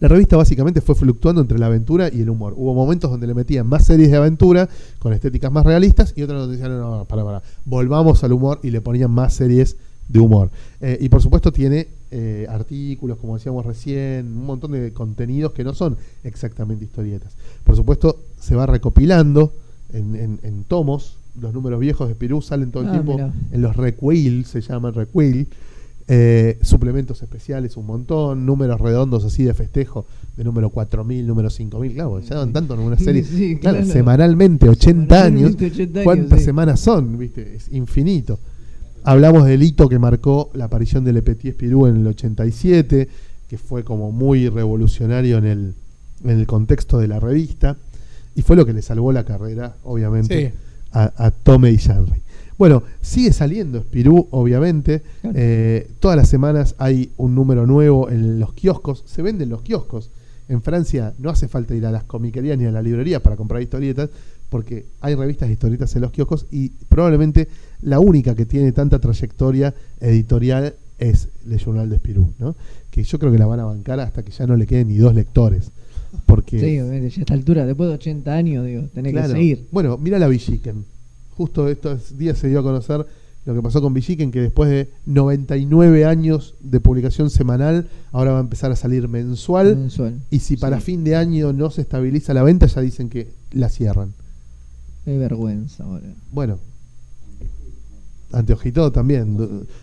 Speaker 1: La revista básicamente fue fluctuando entre la aventura y el humor. Hubo momentos donde le metían más series de aventura con estéticas más realistas y otros donde decían, no, no, para, para, volvamos al humor y le ponían más series de humor. Eh, y por supuesto tiene eh, artículos, como decíamos recién, un montón de contenidos que no son exactamente historietas. Por supuesto se va recopilando en, en- en tomos. Los números viejos de Pirú salen todo el
Speaker 2: Ah,
Speaker 1: tiempo en los recuil, se llaman recuil. Eh, suplementos especiales un montón, números redondos así de festejo, de número 4000, número 5000, claro, ya dan tanto en una serie.
Speaker 2: sí,
Speaker 1: claro,
Speaker 2: claro.
Speaker 1: semanalmente, 80 años.
Speaker 2: Semanalmente, 80 años,
Speaker 1: ¿Cuántas
Speaker 2: sí.
Speaker 1: semanas son? ¿Viste? Es infinito. Hablamos del hito que marcó la aparición del Petit Espirú en el 87, que fue como muy revolucionario en el, en el contexto de la revista, y fue lo que le salvó la carrera, obviamente,
Speaker 3: Sí.
Speaker 1: a, a Tome y Henry. Bueno, sigue saliendo Spirú, obviamente. Eh, todas las semanas hay un número nuevo en los kioscos. Se venden los kioscos. En Francia no hace falta ir a las comiquerías ni a la librería para comprar historietas, porque hay revistas historietas en los kioscos y probablemente la única que tiene tanta trayectoria editorial es Le Journal de Spirú, ¿no? Que yo creo que la van a bancar hasta que ya no le queden ni dos lectores. Porque
Speaker 2: Sí, ya a esta altura, después de 80 años, digo, tenés
Speaker 1: Claro.
Speaker 2: que seguir.
Speaker 1: Bueno, mira la Villiquen. Justo estos días se dio a conocer lo que pasó con Villiquen, que después de 99 años de publicación semanal, ahora va a empezar a salir mensual.
Speaker 2: Mensual.
Speaker 1: Y si para
Speaker 2: Sí.
Speaker 1: fin de año no se estabiliza la venta, ya dicen que la cierran.
Speaker 2: Qué vergüenza ahora.
Speaker 1: Bueno. Anteojito también.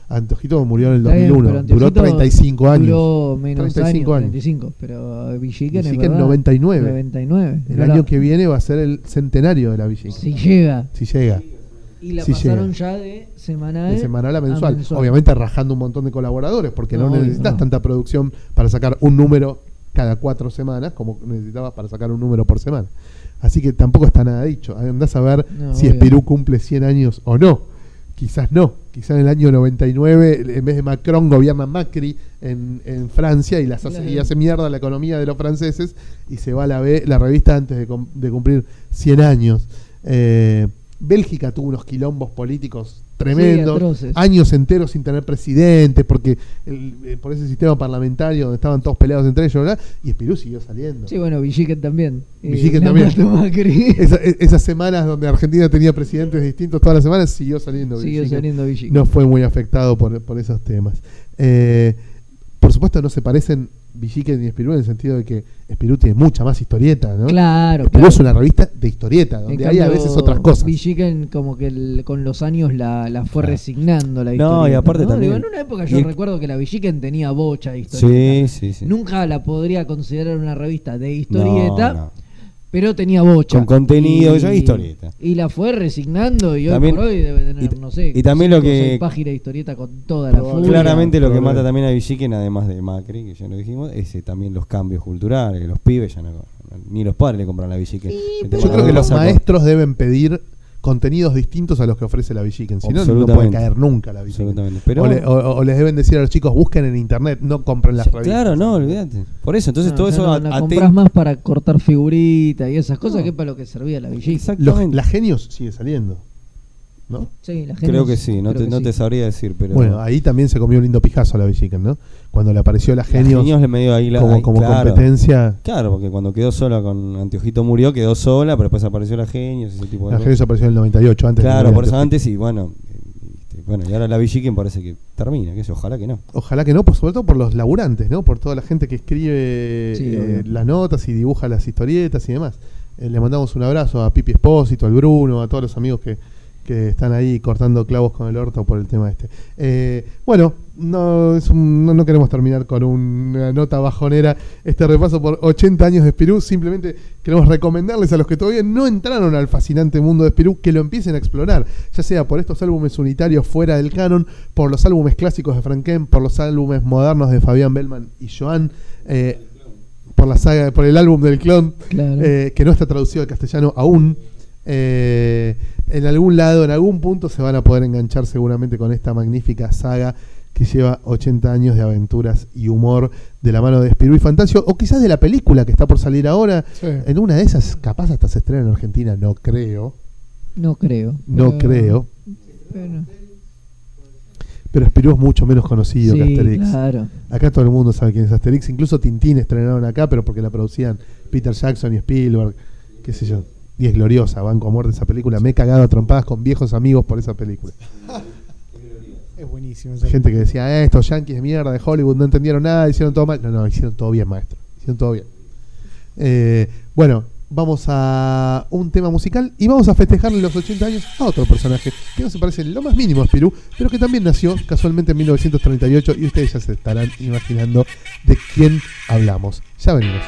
Speaker 1: Anteojito murió en el
Speaker 2: Está bien,
Speaker 1: 2001.
Speaker 2: pero
Speaker 1: Duró
Speaker 2: Anteojito
Speaker 1: 35 años.
Speaker 2: Duró menos
Speaker 1: 35
Speaker 2: años,
Speaker 1: años.
Speaker 2: 35. Pero Villiquen, es
Speaker 1: Villiquen,
Speaker 2: verdad,
Speaker 1: 99.
Speaker 2: 99.
Speaker 1: El año que viene va a ser el centenario de la Villiquen.
Speaker 2: Si llega.
Speaker 1: Si llega.
Speaker 2: Y la
Speaker 1: Sí
Speaker 2: pasaron ya de semanal,
Speaker 1: De semanal a mensual.
Speaker 2: mensual.
Speaker 1: Obviamente rajando un montón de colaboradores, porque no,
Speaker 2: No, obvio,
Speaker 1: necesitas
Speaker 2: no.
Speaker 1: tanta producción para sacar un número cada cuatro semanas como necesitabas para sacar un número por semana. Así que tampoco está nada dicho. Andás a ver
Speaker 2: No,
Speaker 1: si. Espirú cumple 100 años o no. Quizás no. Quizás en el año 99, en vez de Macron, gobierna Macri en, en Francia y, las hace, y hace mierda la economía de los franceses y se va a la, B- la revista antes de cumplir 100 años. Eh, Bélgica tuvo unos quilombos políticos tremendos,
Speaker 2: atroces.
Speaker 1: años enteros sin tener presidente, porque el- eh, por ese sistema parlamentario donde estaban todos peleados entre ellos, ¿verdad? y Espirú siguió saliendo.
Speaker 2: Sí, bueno, Villiquen también. Eh,
Speaker 1: Villiquen también. Esa- e- esas semanas donde Argentina tenía presidentes distintos todas las semanas, siguió saliendo.
Speaker 2: Siguió
Speaker 1: Villiquen.
Speaker 2: saliendo Villiquen.
Speaker 1: No fue muy afectado por, por esos temas. Eh, por supuesto, no se parecen Villiquen y Espirú en el sentido de que Espirú tiene mucha más historieta, ¿no?
Speaker 2: Claro,
Speaker 1: Espirú
Speaker 2: claro.
Speaker 1: es una revista de historieta, donde
Speaker 2: En
Speaker 1: hay a
Speaker 2: cambio,
Speaker 1: veces otras cosas.
Speaker 2: Villiquen como que el- con los años la, la fue
Speaker 4: Claro.
Speaker 2: resignando la
Speaker 4: No,
Speaker 2: historieta.
Speaker 4: y aparte también-
Speaker 2: Digo, en una época yo
Speaker 4: y-
Speaker 2: recuerdo que la Villiquen tenía bocha de historieta.
Speaker 4: Sí, sí, sí.
Speaker 2: Nunca la podría considerar una revista de historieta,
Speaker 4: No, no.
Speaker 2: Pero tenía bocha.
Speaker 4: Con contenido, ya historieta.
Speaker 2: Y la fue resignando y hoy
Speaker 4: También-
Speaker 2: por hoy debe tener,
Speaker 4: y-
Speaker 2: no sé,
Speaker 4: y también lo que-
Speaker 2: seis páginas de historieta con toda la furia.
Speaker 4: Claramente lo que mata también a Villiquen, además de Macri, que ya lo dijimos, es eh, también los cambios culturales, que los pibes ya no, ni los padres le compran la Villiquen. Tema
Speaker 1: Yo creo que los maestros deben pedir contenidos distintos a los que ofrece la Villiquen. Si no, no puede caer nunca la Villiquen.
Speaker 4: Pero-
Speaker 1: o, le- o- o les deben decir a los chicos, busquen en internet, no compren las revistas.
Speaker 4: Claro, no, olvídate. Por eso, entonces
Speaker 2: No,
Speaker 4: todo eso
Speaker 2: no, la compras más para cortar figuritas y esas cosas
Speaker 4: No.
Speaker 2: que para lo que servía la Villiquen.
Speaker 1: Los,
Speaker 4: Exactamente.
Speaker 1: la Genios sigue saliendo. ¿No?
Speaker 2: Sí, la gente
Speaker 4: Creo que sí, no,
Speaker 2: creo
Speaker 4: te,
Speaker 2: que
Speaker 4: no
Speaker 2: sí.
Speaker 4: te sabría decir, pero.
Speaker 1: Bueno, ahí también se comió un lindo pijazo a la Villiquen, ¿no? Cuando le apareció la Genios,
Speaker 4: Genios le medio ahí la
Speaker 1: como,
Speaker 4: ahí,
Speaker 1: como
Speaker 4: claro.
Speaker 1: competencia.
Speaker 4: Claro, porque cuando quedó sola con Anteojito murió, quedó sola, pero después apareció la Genios, ese tipo de
Speaker 1: La
Speaker 4: cosas.
Speaker 1: Genios apareció en el 98, antes
Speaker 4: Claro, por eso antes y bueno. este, Bueno, y ahora la Villiquen parece que termina, que sé, ojalá que no.
Speaker 1: Ojalá que no, por sobre todo por los laburantes, ¿no? Por toda la gente que escribe
Speaker 2: Sí,
Speaker 1: eh, las notas y dibuja las historietas y demás. Eh, le mandamos un abrazo a Pipi Espósito, al Bruno, a todos los amigos que, que están ahí cortando clavos con el orto por el tema este. Eh, bueno, no, es un- no, no queremos terminar con una nota bajonera este repaso por 80 años de Espirú. Simplemente queremos recomendarles a los que todavía no entraron al fascinante mundo de Espirú que lo empiecen a explorar, ya sea por estos álbumes unitarios fuera del canon, por los álbumes clásicos de Franken, por los álbumes modernos de Fabián Bellman y Joan. eh, por la saga, por el álbum del clon,
Speaker 2: Claro.
Speaker 1: eh, que no está traducido al castellano aún. Eh, en algún lado, en algún punto se van a poder enganchar seguramente con esta magnífica saga que lleva 80 años de aventuras y humor de la mano de Spirou y Fantasio, o quizás de la película que está por salir ahora.
Speaker 3: Sí.
Speaker 1: En una de esas, capaz hasta se estrena en Argentina, no creo.
Speaker 2: No creo.
Speaker 1: No
Speaker 2: pero-
Speaker 1: creo.
Speaker 2: pero-
Speaker 1: Pero Spirou es mucho menos conocido que Asterix.
Speaker 2: claro.
Speaker 1: Acá todo el mundo sabe quién es Asterix. Incluso Tintín estrenaron acá, pero porque la producían Peter Jackson y Spielberg, qué sé yo. Y es gloriosa, banco a muerte esa película. Me he cagado a trompadas con viejos amigos por esa película.
Speaker 3: Es buenísimo. esa
Speaker 1: Gente que decía, eh, estos yankees de mierda de Hollywood no entendieron nada, hicieron todo mal. No, no, hicieron todo bien, maestro. Hicieron todo bien. Eh, bueno, vamos a un tema musical y vamos a festejarle los 80 años a otro personaje que no se parece en lo más mínimo a Spirou, pero que también nació casualmente en 1938 y ustedes ya se estarán imaginando de quién hablamos. Ya venimos.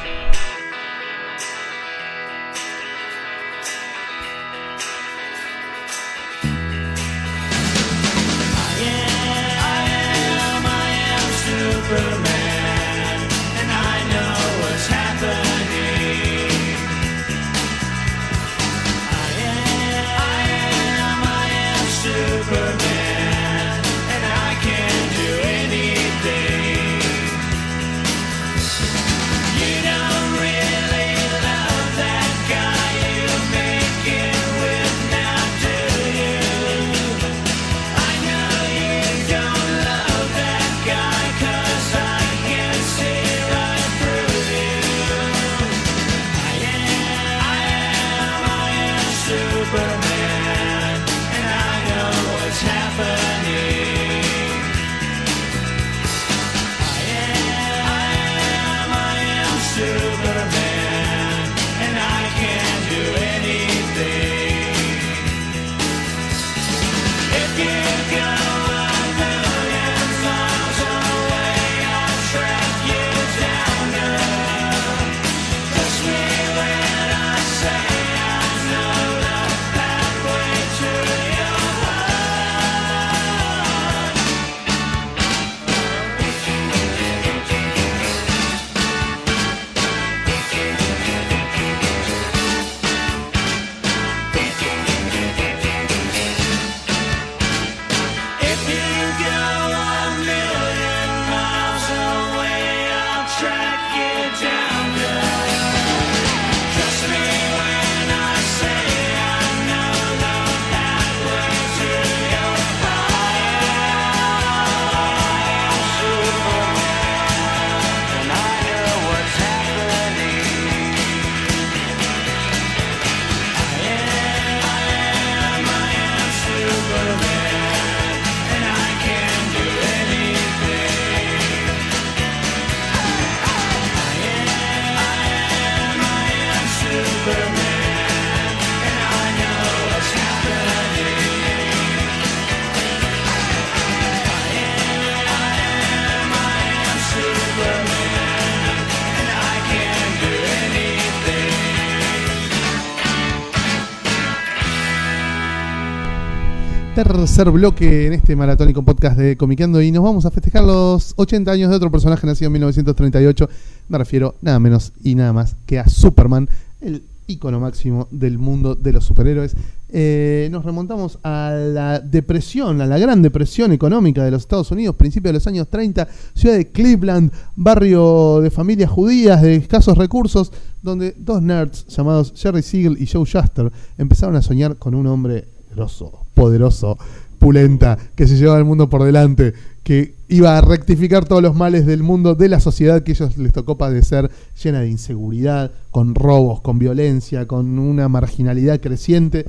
Speaker 1: Tercer bloque en este maratónico podcast de Comiqueando y nos vamos a festejar los 80 años de otro personaje nacido en 1938. Me refiero nada menos y nada más que a Superman, el ícono máximo del mundo de los superhéroes. Eh, nos remontamos a la depresión, a la gran depresión económica de los Estados Unidos, principios de los años 30, ciudad de Cleveland, barrio de familias judías de escasos recursos, donde dos nerds llamados Jerry Siegel y Joe Shuster empezaron a soñar con un hombre grosso, poderoso, pulenta, que se llevaba el mundo por delante, que iba a rectificar todos los males del mundo, de la sociedad que ellos les tocó padecer, llena de inseguridad, con robos, con violencia, con una marginalidad creciente.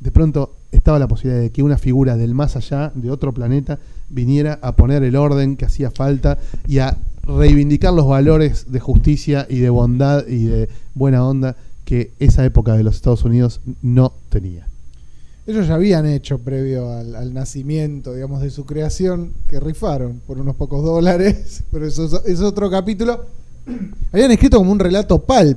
Speaker 1: De pronto estaba la posibilidad de que una figura del más allá, de otro planeta, viniera a poner el orden que hacía falta y a reivindicar los valores de justicia y de bondad y de buena onda que esa época de los Estados Unidos no tenía.
Speaker 3: Ellos ya habían hecho previo al, al nacimiento, digamos, de su creación, que rifaron por unos pocos dólares, pero eso es, otro capítulo. Habían escrito como un relato pulp,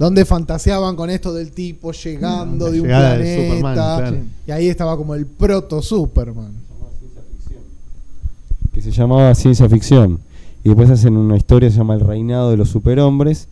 Speaker 3: donde fantaseaban con esto del tipo llegando
Speaker 1: La
Speaker 3: de un planeta.
Speaker 1: Superman, claro.
Speaker 3: Y ahí estaba como el proto Superman.
Speaker 4: que se llamaba ciencia ficción. Y después hacen una historia que se llama El reinado de los superhombres.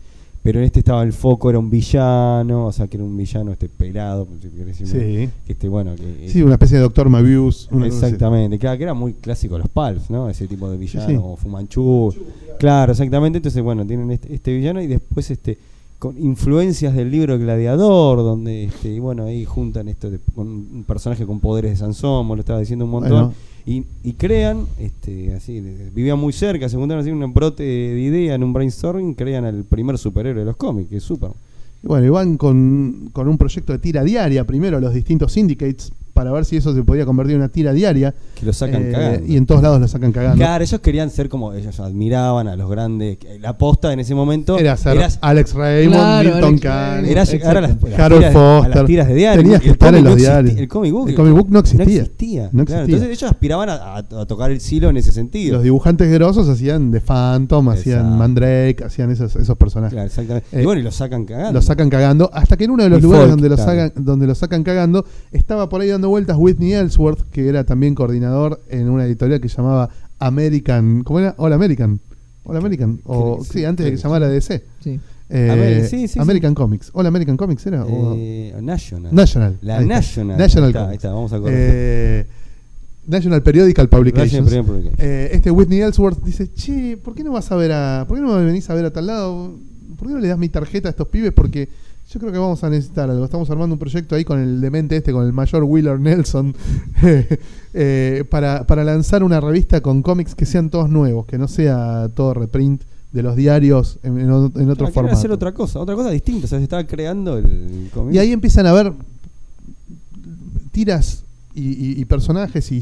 Speaker 4: Pero en este estaba el foco, era un villano, o sea que era un villano este pelado, si querés decirme,
Speaker 1: Sí.
Speaker 4: que este bueno que
Speaker 1: Sí, una especie de Doctor Mabius. una
Speaker 4: exactamente, claro, que era muy clásico los Pulps, ¿no? Ese tipo de villano,
Speaker 1: sí.
Speaker 4: o Fumanchu. Claro, exactamente. Entonces, bueno, tienen este, este villano y después este con influencias del libro Gladiador, donde este, y bueno, ahí juntan esto de, con un personaje con poderes de Sansón, vos lo estaba diciendo un montón.
Speaker 1: Bueno.
Speaker 4: Y, y crean, este, así, vivían muy cerca, se juntaron así un brote de idea, en un brainstorming, crean al primer superhéroe de los cómics, que es Superman.
Speaker 1: Y bueno, y van con, con un proyecto de tira diaria, primero a los distintos syndicates, para ver si eso se podía convertir en una tira diaria.
Speaker 4: Que lo sacan
Speaker 1: Eh,
Speaker 4: cagando.
Speaker 1: Y en todos lados lo sacan cagando.
Speaker 4: Claro, ellos querían ser como ellos admiraban a los grandes. La posta en ese momento
Speaker 1: Era ser Alex Raymond,
Speaker 2: Claro,
Speaker 1: Milton.
Speaker 2: Raymond.
Speaker 4: era llegar a las,
Speaker 1: Harold
Speaker 4: tiras, de- a
Speaker 1: Foster.
Speaker 4: las tiras de diario.
Speaker 1: Tenías que
Speaker 4: El
Speaker 1: estar en los
Speaker 4: no
Speaker 1: diarios.
Speaker 4: El comic book,
Speaker 1: El comic book no existía.
Speaker 4: No existía.
Speaker 1: No
Speaker 4: claro.
Speaker 1: existía.
Speaker 4: Entonces ellos aspiraban a, a- a tocar el silo en ese sentido.
Speaker 1: Los dibujantes grosos hacían de Phantom, hacían
Speaker 4: Exacto.
Speaker 1: Mandrake, hacían esos, esos personajes.
Speaker 4: Claro, exactamente.
Speaker 1: Eh,
Speaker 4: y bueno, y lo sacan cagando.
Speaker 1: Lo sacan cagando, hasta que en uno de los
Speaker 4: Y
Speaker 1: lugares
Speaker 4: Folk,
Speaker 1: donde lo, sacan, donde lo sacan cagando, estaba por ahí dando vueltas Whitney Ellsworth, que era también coordinador en una editorial que llamaba American. ¿Cómo era? All American. All American. O, sí, antes de que llamara DC.
Speaker 2: Sí.
Speaker 1: Eh,
Speaker 4: Amer- sí, sí,
Speaker 1: American Comics. All American Comics era. O-
Speaker 4: Eh, National.
Speaker 1: National.
Speaker 4: La
Speaker 1: Ahí está.
Speaker 4: National.
Speaker 1: National
Speaker 4: Ahí está, ahí está, vamos a.
Speaker 1: Eh, National Periodical Publications.
Speaker 4: National Publications.
Speaker 1: Eh, este Whitney Ellsworth dice, che, ¿por qué no vas a ver a, por qué no me venís a ver a tal lado? ¿Por qué no le das mi tarjeta a estos pibes? Porque yo creo que vamos a necesitar algo. Estamos armando un proyecto ahí con el demente este, con el mayor Wheeler Nelson, eh, para, para lanzar una revista con cómics que sean todos nuevos, que no sea todo reprint de los diarios en, en en otro
Speaker 4: querían
Speaker 1: formato.
Speaker 4: hacer otra cosa, otra cosa distinta. O sea, se estaba creando el cómic.
Speaker 1: Y ahí empiezan a ver tiras y, y- y personajes y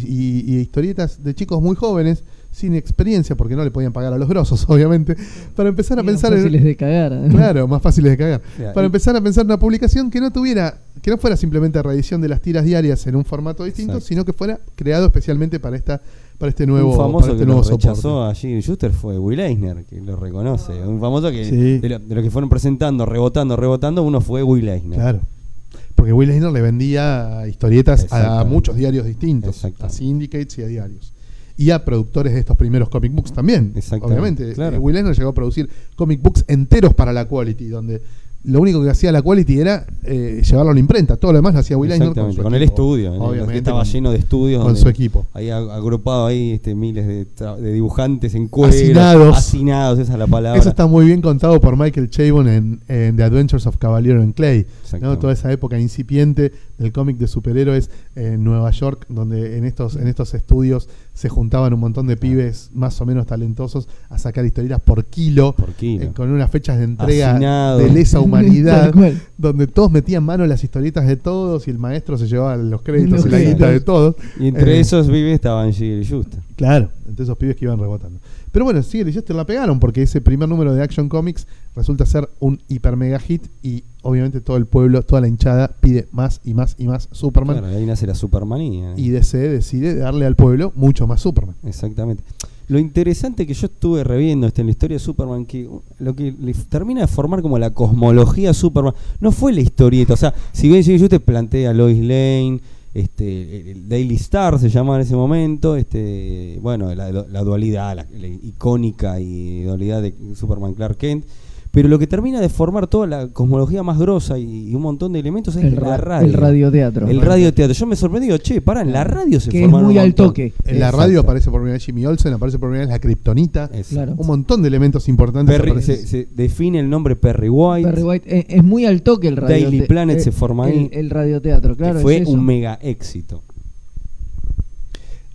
Speaker 1: historietas de chicos muy jóvenes, sin experiencia, porque no le podían pagar a los grosos, obviamente, para empezar a
Speaker 2: Eran
Speaker 1: pensar
Speaker 2: fáciles
Speaker 1: en...
Speaker 2: de cagar.
Speaker 1: Claro, más fáciles de cagar. Para
Speaker 4: y-
Speaker 1: empezar a pensar en una publicación que no tuviera, que no fuera simplemente reedición de las tiras diarias en un formato distinto,
Speaker 4: Exacto.
Speaker 1: sino que fuera creado especialmente para esta, para este nuevo,
Speaker 4: un famoso
Speaker 1: para este
Speaker 4: que
Speaker 1: nuevo
Speaker 4: lo rechazó
Speaker 1: soporte.
Speaker 4: a Jim Schuster fue Will Eisner, que lo reconoce. Un famoso que
Speaker 1: Sí.
Speaker 4: de, lo- de los que fueron presentando, rebotando, rebotando, uno fue Will Eisner.
Speaker 1: Claro. Porque Will Eisner le vendía historietas a muchos diarios distintos, a syndicates y a diarios. Y a productores de estos primeros comic books también. Obviamente.
Speaker 4: claro.
Speaker 1: Eh, Will Eisner llegó a producir comic books enteros para la Quality, donde lo único que hacía la Quality era eh, llevarlo a la imprenta. Todo lo demás lo hacía Will Eisner con, su
Speaker 4: con el estudio.
Speaker 1: Obviamente.
Speaker 4: que estaba lleno de estudios.
Speaker 1: con su equipo.
Speaker 4: Ahí ag- agrupado ahí este, miles de, dibujantes en cuero.
Speaker 1: Hacinados.
Speaker 4: Hacinados, esa es la palabra.
Speaker 1: Eso está muy bien contado por Michael Chabon en, en The Adventures of Cavalier and Clay. ¿no? Toda esa época incipiente del cómic de superhéroes en Nueva York, donde en estos, en estos estudios se juntaban un montón de pibes más o menos talentosos a sacar historietas por kilo,
Speaker 4: Por kilo.
Speaker 1: eh, con unas fechas de entrega de lesa humanidad, donde todos metían mano en las historietas de todos y el maestro se llevaba los créditos y la guita de todos.
Speaker 4: Y entre
Speaker 1: Eh,
Speaker 4: esos vive estaban Gil y Schuster.
Speaker 1: Claro, entre esos pibes que iban rebotando. Pero bueno, sí, el Schuster la pegaron porque ese primer número de Action Comics resulta ser un hiper mega hit y obviamente todo el pueblo, toda la hinchada pide más y más y más Superman
Speaker 4: Claro, ahí nace la Supermanía. ¿eh?
Speaker 1: y DC decide darle al pueblo mucho más Superman.
Speaker 4: Exactamente. Lo interesante que yo estuve reviendo este, en la historia de Superman, que lo que le termina de formar como la cosmología Superman, no fue la historieta. O sea, si bien yo te plantea a Lois Lane, este, el Daily Star se llamaba en ese momento, este, bueno, la, la dualidad, la, la icónica y dualidad de Superman Clark Kent. Pero lo que termina de formar toda la cosmología más grosa y, y un montón de elementos es
Speaker 2: El,
Speaker 4: la
Speaker 2: ra-
Speaker 4: radio.
Speaker 2: el radioteatro.
Speaker 4: El radioteatro. Yo me sorprendí, digo, che, pará, en la radio se
Speaker 2: que es muy
Speaker 4: un
Speaker 2: al toque.
Speaker 1: En la radio aparece por primera vez Jimmy Olsen, aparece por primera vez la Kryptonita.
Speaker 4: Es-
Speaker 2: Claro.
Speaker 1: Un montón de elementos importantes.
Speaker 4: Perry- se, se define el nombre Perry White.
Speaker 2: Perry White, eh, es muy al toque el radio.
Speaker 4: Daily Planet se forma ahí.
Speaker 2: El, el radioteatro,
Speaker 4: que
Speaker 2: claro.
Speaker 4: fue
Speaker 2: es eso.
Speaker 4: un mega éxito.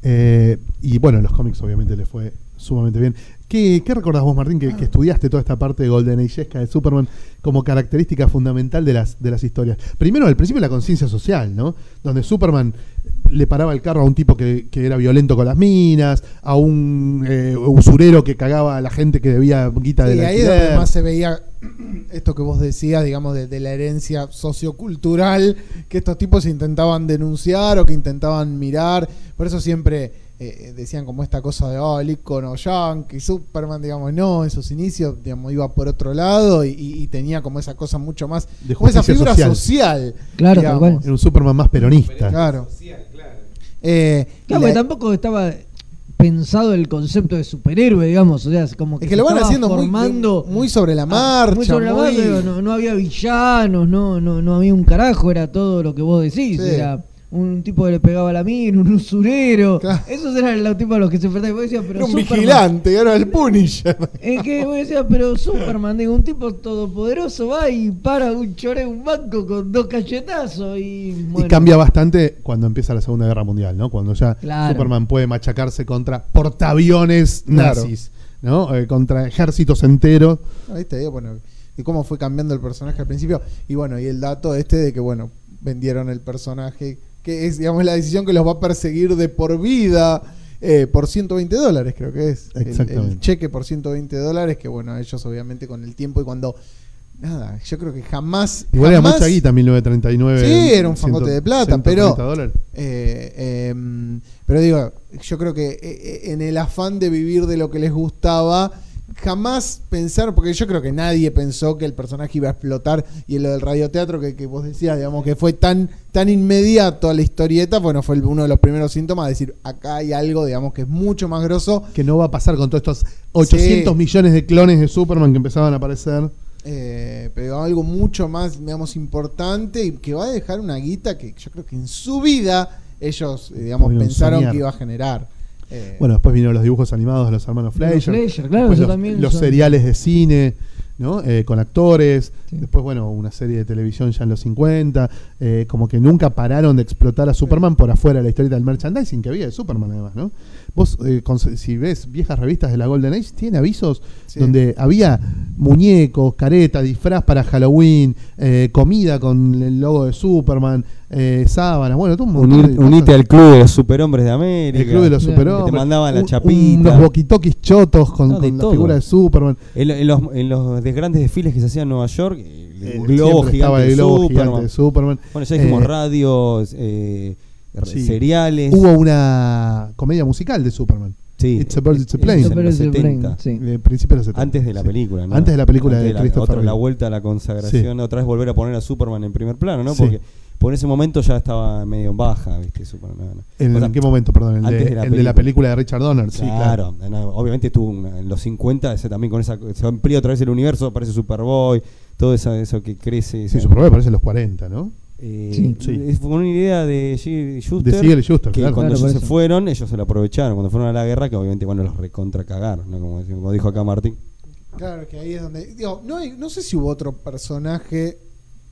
Speaker 1: Eh, y bueno, en los cómics obviamente le fue sumamente bien. ¿Qué, qué recordás vos, Martín, que, que estudiaste toda esta parte de Golden Ageesca de Superman como característica fundamental de las, de las historias? Primero, al principio, la conciencia social, ¿no? Donde Superman le paraba el carro a un tipo que, que era violento con las minas, a un eh, usurero que cagaba a la gente que debía guita
Speaker 3: Sí,
Speaker 1: de
Speaker 3: ahí es donde más se veía esto que vos decías, digamos, de, de la herencia sociocultural que estos tipos intentaban denunciar o que intentaban mirar. Por eso siempre eh, decían como esta cosa de, oh, el icono yankee, Superman, digamos, no, en sus inicios, digamos, iba por otro lado y, tenía como esa cosa mucho más,
Speaker 1: De
Speaker 3: como esa figura
Speaker 1: social.
Speaker 3: social.
Speaker 2: Claro, tal
Speaker 3: digamos.
Speaker 2: cual.
Speaker 1: Era un Superman más peronista.
Speaker 3: Claro. Eh, y
Speaker 2: Claro,
Speaker 3: la-
Speaker 2: porque tampoco estaba pensado el concepto de superhéroe, digamos. O sea, es como que,
Speaker 3: es que
Speaker 2: se
Speaker 3: lo van haciendo muy,
Speaker 2: formando
Speaker 3: muy sobre la
Speaker 2: Ah,
Speaker 3: marcha.
Speaker 2: muy sobre la
Speaker 3: muy-
Speaker 2: marcha, digo, no, no había villanos, no, no, no había un carajo, era todo lo que vos decís.
Speaker 3: Sí.
Speaker 2: Era un tipo que le pegaba a la mina, un usurero.
Speaker 3: Claro.
Speaker 2: Esos eran los tipos a los que se enfrentaban. Y vos decías, pero
Speaker 3: Era un
Speaker 2: Superman-
Speaker 3: vigilante, era el Punisher.
Speaker 2: Es que vos decías, pero Superman, digo, un tipo todopoderoso va y para un choreo un banco con dos cachetazos y. bueno,
Speaker 1: Y cambia bastante cuando empieza la Segunda Guerra Mundial, ¿no? Cuando ya
Speaker 2: Claro.
Speaker 1: Superman puede machacarse contra portaaviones
Speaker 3: Claro.
Speaker 1: nazis, ¿no? Eh, contra ejércitos enteros.
Speaker 3: Ahí te digo, bueno, y cómo fue cambiando el personaje al principio. Y bueno, y el dato este de que, bueno, vendieron el personaje, que es, digamos, la decisión que los va a perseguir de por vida. eh, por 120 dólares, creo que es. El- El,
Speaker 1: Exactamente.
Speaker 3: cheque por 120 dólares, que bueno, ellos obviamente con el tiempo y cuando. Nada, yo creo que jamás.
Speaker 1: Igual era
Speaker 3: jamás-
Speaker 1: mucha guita, 1939.
Speaker 3: Sí, era un fangote de plata, pero-
Speaker 1: 130 dólares.
Speaker 3: Eh, em, pero digo, yo creo que eh, eh, en el afán de vivir de lo que les gustaba, jamás pensar, porque yo creo que nadie pensó que el personaje iba a explotar y lo del radioteatro que, que vos decías, digamos, que fue tan, tan inmediato a la historieta, bueno, fue uno de los primeros síntomas de decir, acá hay algo, digamos, que es mucho más grosso.
Speaker 1: Que no va a pasar con todos estos 800
Speaker 3: Sí.
Speaker 1: millones de clones de Superman que empezaban a aparecer.
Speaker 3: eh, pero algo mucho más, digamos, importante y que va a dejar una guita que yo creo que en su vida ellos, eh, digamos,
Speaker 1: Pudieron
Speaker 3: pensaron
Speaker 1: soñar.
Speaker 3: que iba a generar. Eh,
Speaker 1: Bueno, después vinieron los dibujos animados de los hermanos
Speaker 2: los
Speaker 1: Fleischer.
Speaker 2: Fleischer, claro,
Speaker 1: los,
Speaker 2: también
Speaker 1: los
Speaker 2: son-
Speaker 1: seriales de cine, ¿no? Eh, con actores.
Speaker 2: Sí.
Speaker 1: Después, bueno, una serie de televisión ya en los 50. eh, como que nunca pararon de explotar a Superman por afuera de la historia del merchandising que había de Superman, además, ¿no? Vos, eh, con- si ves viejas revistas de la Golden Age, tiene avisos
Speaker 3: Sí.
Speaker 1: donde había muñecos, careta, disfraz para Halloween, eh, comida con el logo de Superman, eh, sábanas, bueno, todo un montón
Speaker 4: Unir-
Speaker 1: de cosas.
Speaker 4: unite al club de los superhombres de América.
Speaker 1: El club de los superhombres.
Speaker 4: Que te mandaban la
Speaker 1: un-
Speaker 4: chapita.
Speaker 1: Unos walkie-talkies chotos con,
Speaker 4: No, de
Speaker 1: con la
Speaker 4: todo.
Speaker 1: figura de Superman.
Speaker 4: En, en los, en los des- grandes desfiles que se hacían en Nueva York, el
Speaker 1: Eh,
Speaker 4: globo gigante
Speaker 1: el
Speaker 4: de Superman.
Speaker 1: gigante de Superman.
Speaker 4: Bueno, ya dijimos
Speaker 1: Eh,
Speaker 4: radios, eh, r-
Speaker 1: sí.
Speaker 4: seriales.
Speaker 1: Hubo una comedia musical de Superman.
Speaker 4: sí,
Speaker 1: It's a Bird, It's a Plane.
Speaker 4: en
Speaker 2: Pero
Speaker 4: los
Speaker 2: es el
Speaker 4: 70.
Speaker 2: brain, sí.
Speaker 1: Eh, principios de los 70.
Speaker 4: Antes de la
Speaker 1: Sí.
Speaker 4: película, ¿no?
Speaker 1: Antes de la película
Speaker 4: Antes
Speaker 1: de
Speaker 4: la-
Speaker 1: Christopher
Speaker 4: otra, la vuelta a la consagración, otra vez volver a poner a Superman en primer plano, ¿no?
Speaker 1: Sí.
Speaker 4: Porque por ese momento ya estaba medio en baja, ¿viste? Superman. no.
Speaker 1: ¿En,
Speaker 4: O sea,
Speaker 1: en qué momento, perdón? El,
Speaker 4: antes
Speaker 1: de,
Speaker 4: de la
Speaker 1: el de la
Speaker 4: película.
Speaker 1: de Richard Donner. Sí, claro.
Speaker 4: Claro, no, obviamente tuvo una- en los 50, ese también con esa se amplía otra vez el universo, aparece Superboy, todo eso, eso que crece.
Speaker 1: Sí, Superman aparece en los 40, ¿no?
Speaker 4: eh,
Speaker 2: Sí.
Speaker 1: Sí.
Speaker 4: es- Fue una idea de G. Schuster.
Speaker 1: De Siegel y Schuster,
Speaker 4: que
Speaker 1: claro.
Speaker 4: cuando
Speaker 2: Claro,
Speaker 4: ellos se fueron, ellos se lo aprovecharon. Cuando fueron a la guerra, que obviamente bueno los recontra cagaron, ¿no? como, dijo acá Martín.
Speaker 3: Claro, que ahí es donde. Digo, no, hay- no sé si hubo otro personaje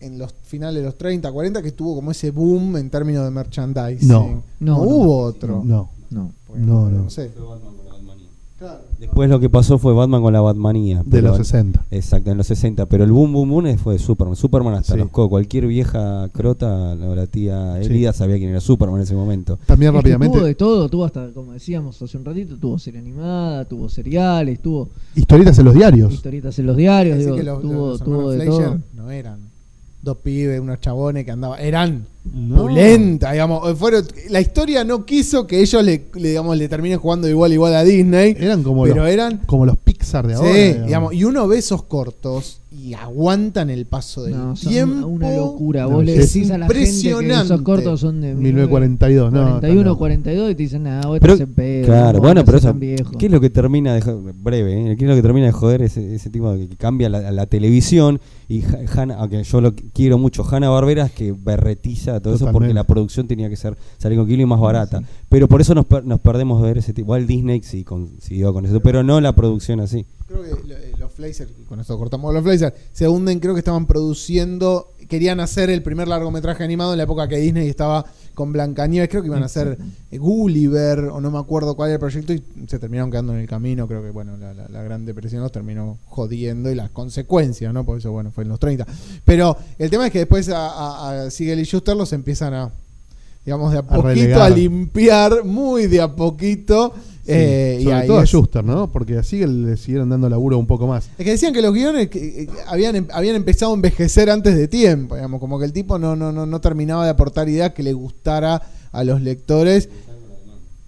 Speaker 3: en los finales de los 30, 40 que tuvo como ese boom en términos de merchandising.
Speaker 1: No.
Speaker 2: No, no.
Speaker 3: hubo otro.
Speaker 1: No.
Speaker 2: No.
Speaker 3: Porque
Speaker 1: No, no.
Speaker 3: sé. Claro.
Speaker 4: Después lo que pasó fue Batman con la Batmanía.
Speaker 1: De los 60.
Speaker 4: Exacto, en los 60. Pero el boom, boom, boom fue de Superman. Superman hasta
Speaker 1: Sí.
Speaker 4: los codos. Cualquier vieja crota, la, tía
Speaker 1: Sí.
Speaker 4: Elida sabía quién era Superman en ese momento.
Speaker 1: También
Speaker 2: Es
Speaker 1: rápidamente,
Speaker 2: tuvo de todo, tuvo hasta, como decíamos hace un ratito, tuvo serie animada, tuvo seriales, tuvo
Speaker 1: historietas en los diarios.
Speaker 2: historietas en los diarios,
Speaker 3: Así
Speaker 2: digo,
Speaker 3: que los,
Speaker 2: tuvo,
Speaker 3: los
Speaker 2: tuvo
Speaker 3: hermanos
Speaker 2: de
Speaker 3: Fleischer
Speaker 2: todo.
Speaker 3: no eran dos pibes, unos chabones que andaban. Eran
Speaker 1: No.
Speaker 3: pulenta, digamos. Fueron, la historia no quiso que ellos le, le, digamos, le terminen jugando igual igual a Disney.
Speaker 1: Eran como
Speaker 3: pero
Speaker 1: los,
Speaker 3: eran
Speaker 1: como los Pixar de ahora.
Speaker 3: sí,
Speaker 1: digamos.
Speaker 3: digamos, y uno ve esos cortos y aguantan el paso del
Speaker 2: No, son
Speaker 3: tiempo.
Speaker 2: una locura.
Speaker 1: No,
Speaker 2: Vos le
Speaker 1: es
Speaker 2: decís a la gente que esos cortos son de
Speaker 1: 1942, no,
Speaker 2: 41
Speaker 1: no.
Speaker 2: 42 y te dicen, nada, vos
Speaker 4: Pero-
Speaker 2: estás en pedo.
Speaker 4: Claro,
Speaker 2: no,
Speaker 4: bueno,
Speaker 2: no
Speaker 4: pero eso. ¿qué es lo que termina de joder, breve, ¿eh? ¿qué es lo que termina de joder ese, ese tipo que, que cambia la, la televisión y Hanna, aunque yo lo qu- quiero mucho, Hanna Barbera es que berretiza todo eso porque
Speaker 1: Totalmente.
Speaker 4: la producción tenía que ser salir con kilo y más barata, pero por eso nos, per- nos perdemos de ver ese tipo, igual Disney sí consiguió con eso, pero no la producción así.
Speaker 3: Creo que y con esto cortamos los Flazer, se hunden, creo que estaban produciendo, querían hacer el primer largometraje animado en la época que Disney estaba con Blancanieves, creo que iban a hacer eh, Gulliver, o no me acuerdo cuál era el proyecto, y se terminaron quedando en el camino, creo que bueno, la, la- la Gran Depresión los terminó jodiendo y las consecuencias, ¿no? Por eso, bueno, fue en los 30. Pero el tema es que después a, a, a Siegel y Schuster los empiezan a, digamos, de a poquito a, limpiar, muy de a poquito.
Speaker 1: Sí,
Speaker 3: eh, y
Speaker 1: sobre
Speaker 3: ahí
Speaker 1: todo a
Speaker 3: es-
Speaker 1: Schuster, ¿no? Porque así que le siguieron dando laburo un poco más.
Speaker 3: es que decían que los guiones que, eh, habían, em- habían empezado a envejecer antes de tiempo, digamos, como que el tipo no, no, no, no terminaba de aportar ideas que le gustara a los lectores.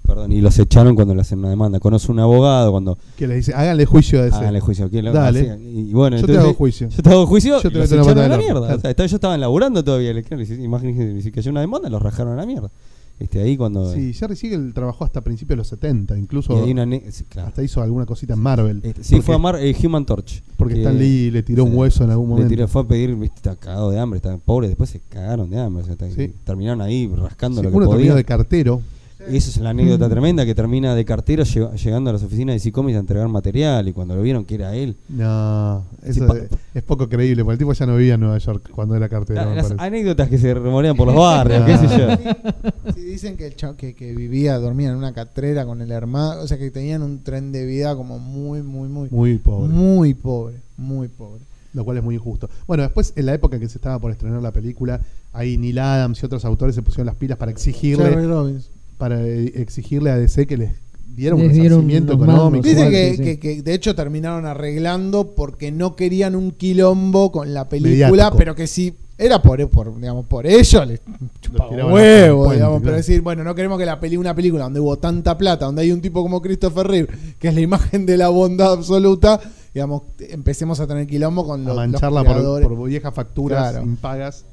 Speaker 4: Perdón, y los echaron cuando le hacen una demanda. Conoce un abogado cuando
Speaker 1: Que le dice, háganle juicio a ese.
Speaker 4: háganle juicio. ¿quién lo-
Speaker 1: Dale.
Speaker 4: hacía? Y bueno,
Speaker 1: Yo te
Speaker 4: entonces-
Speaker 1: hago juicio.
Speaker 4: Yo te hago juicio.
Speaker 1: Yo te
Speaker 4: y los
Speaker 1: meto la
Speaker 4: echaron a la
Speaker 1: en
Speaker 4: mierda. O sea, ellos estaban laburando todavía. le- claro, Imagínense, si cayó una demanda, los rajaron a la mierda. Este, ahí cuando.
Speaker 1: Sí, Jerry Siegel trabajó hasta principios de los 70, incluso
Speaker 4: y hay una ne- sí, claro.
Speaker 1: hasta hizo alguna cosita en Marvel.
Speaker 4: Este, sí,
Speaker 1: Porque-
Speaker 4: fue a Mar eh, Human Torch.
Speaker 1: Porque
Speaker 4: que-
Speaker 1: Stan Lee le tiró un hueso en algún
Speaker 4: Le
Speaker 1: momento.
Speaker 4: tiró, fue a pedir, viste, está cagado de hambre, estaban pobres, después se cagaron de hambre. o sea,
Speaker 1: Sí.
Speaker 4: Terminaron ahí rascando lo que
Speaker 1: uno terminó
Speaker 4: podían.
Speaker 1: de cartero.
Speaker 4: Y esa es la anécdota tremenda que termina de cartero lleg- llegando a las oficinas de Cicomis a entregar material y cuando lo vieron que era él.
Speaker 1: No, eso es, es poco creíble, porque el tipo ya no vivía en Nueva York cuando era cartero.
Speaker 4: La-
Speaker 1: me
Speaker 4: las
Speaker 1: parece.
Speaker 4: anécdotas que se remorean por los barrios, qué sé yo.
Speaker 3: Sí, dicen que el que, que vivía, dormía en una catrera con el hermano, o sea que tenían un tren de vida como muy, muy, muy,
Speaker 1: Muy pobre.
Speaker 3: muy pobre, muy pobre.
Speaker 1: lo cual es muy injusto. Bueno, después, en la época en que se estaba por estrenar la película, ahí Neil Adams y otros autores se pusieron las pilas para exigirle,
Speaker 3: Jerry Robbins.
Speaker 1: Para exigirle a DC que les diera un
Speaker 2: Les
Speaker 1: resarcimiento económico.
Speaker 2: mangos.
Speaker 3: Dice
Speaker 2: Igual,
Speaker 3: que,
Speaker 2: sí, sí.
Speaker 3: que- que de hecho terminaron arreglando porque no querían un quilombo con la película,
Speaker 1: Mediático.
Speaker 3: pero que sí era por, por digamos por ellos les chupaba
Speaker 1: tiraban
Speaker 3: huevo,
Speaker 1: puente,
Speaker 3: digamos, pero decir, bueno, no queremos que la peli una película donde hubo tanta plata, donde hay un tipo como Christopher Reeve, que es la imagen de la bondad absoluta, digamos, empecemos a tener quilombo con
Speaker 1: a
Speaker 3: los, los
Speaker 1: mancharla por viejas facturas
Speaker 3: Claro.
Speaker 1: impagas.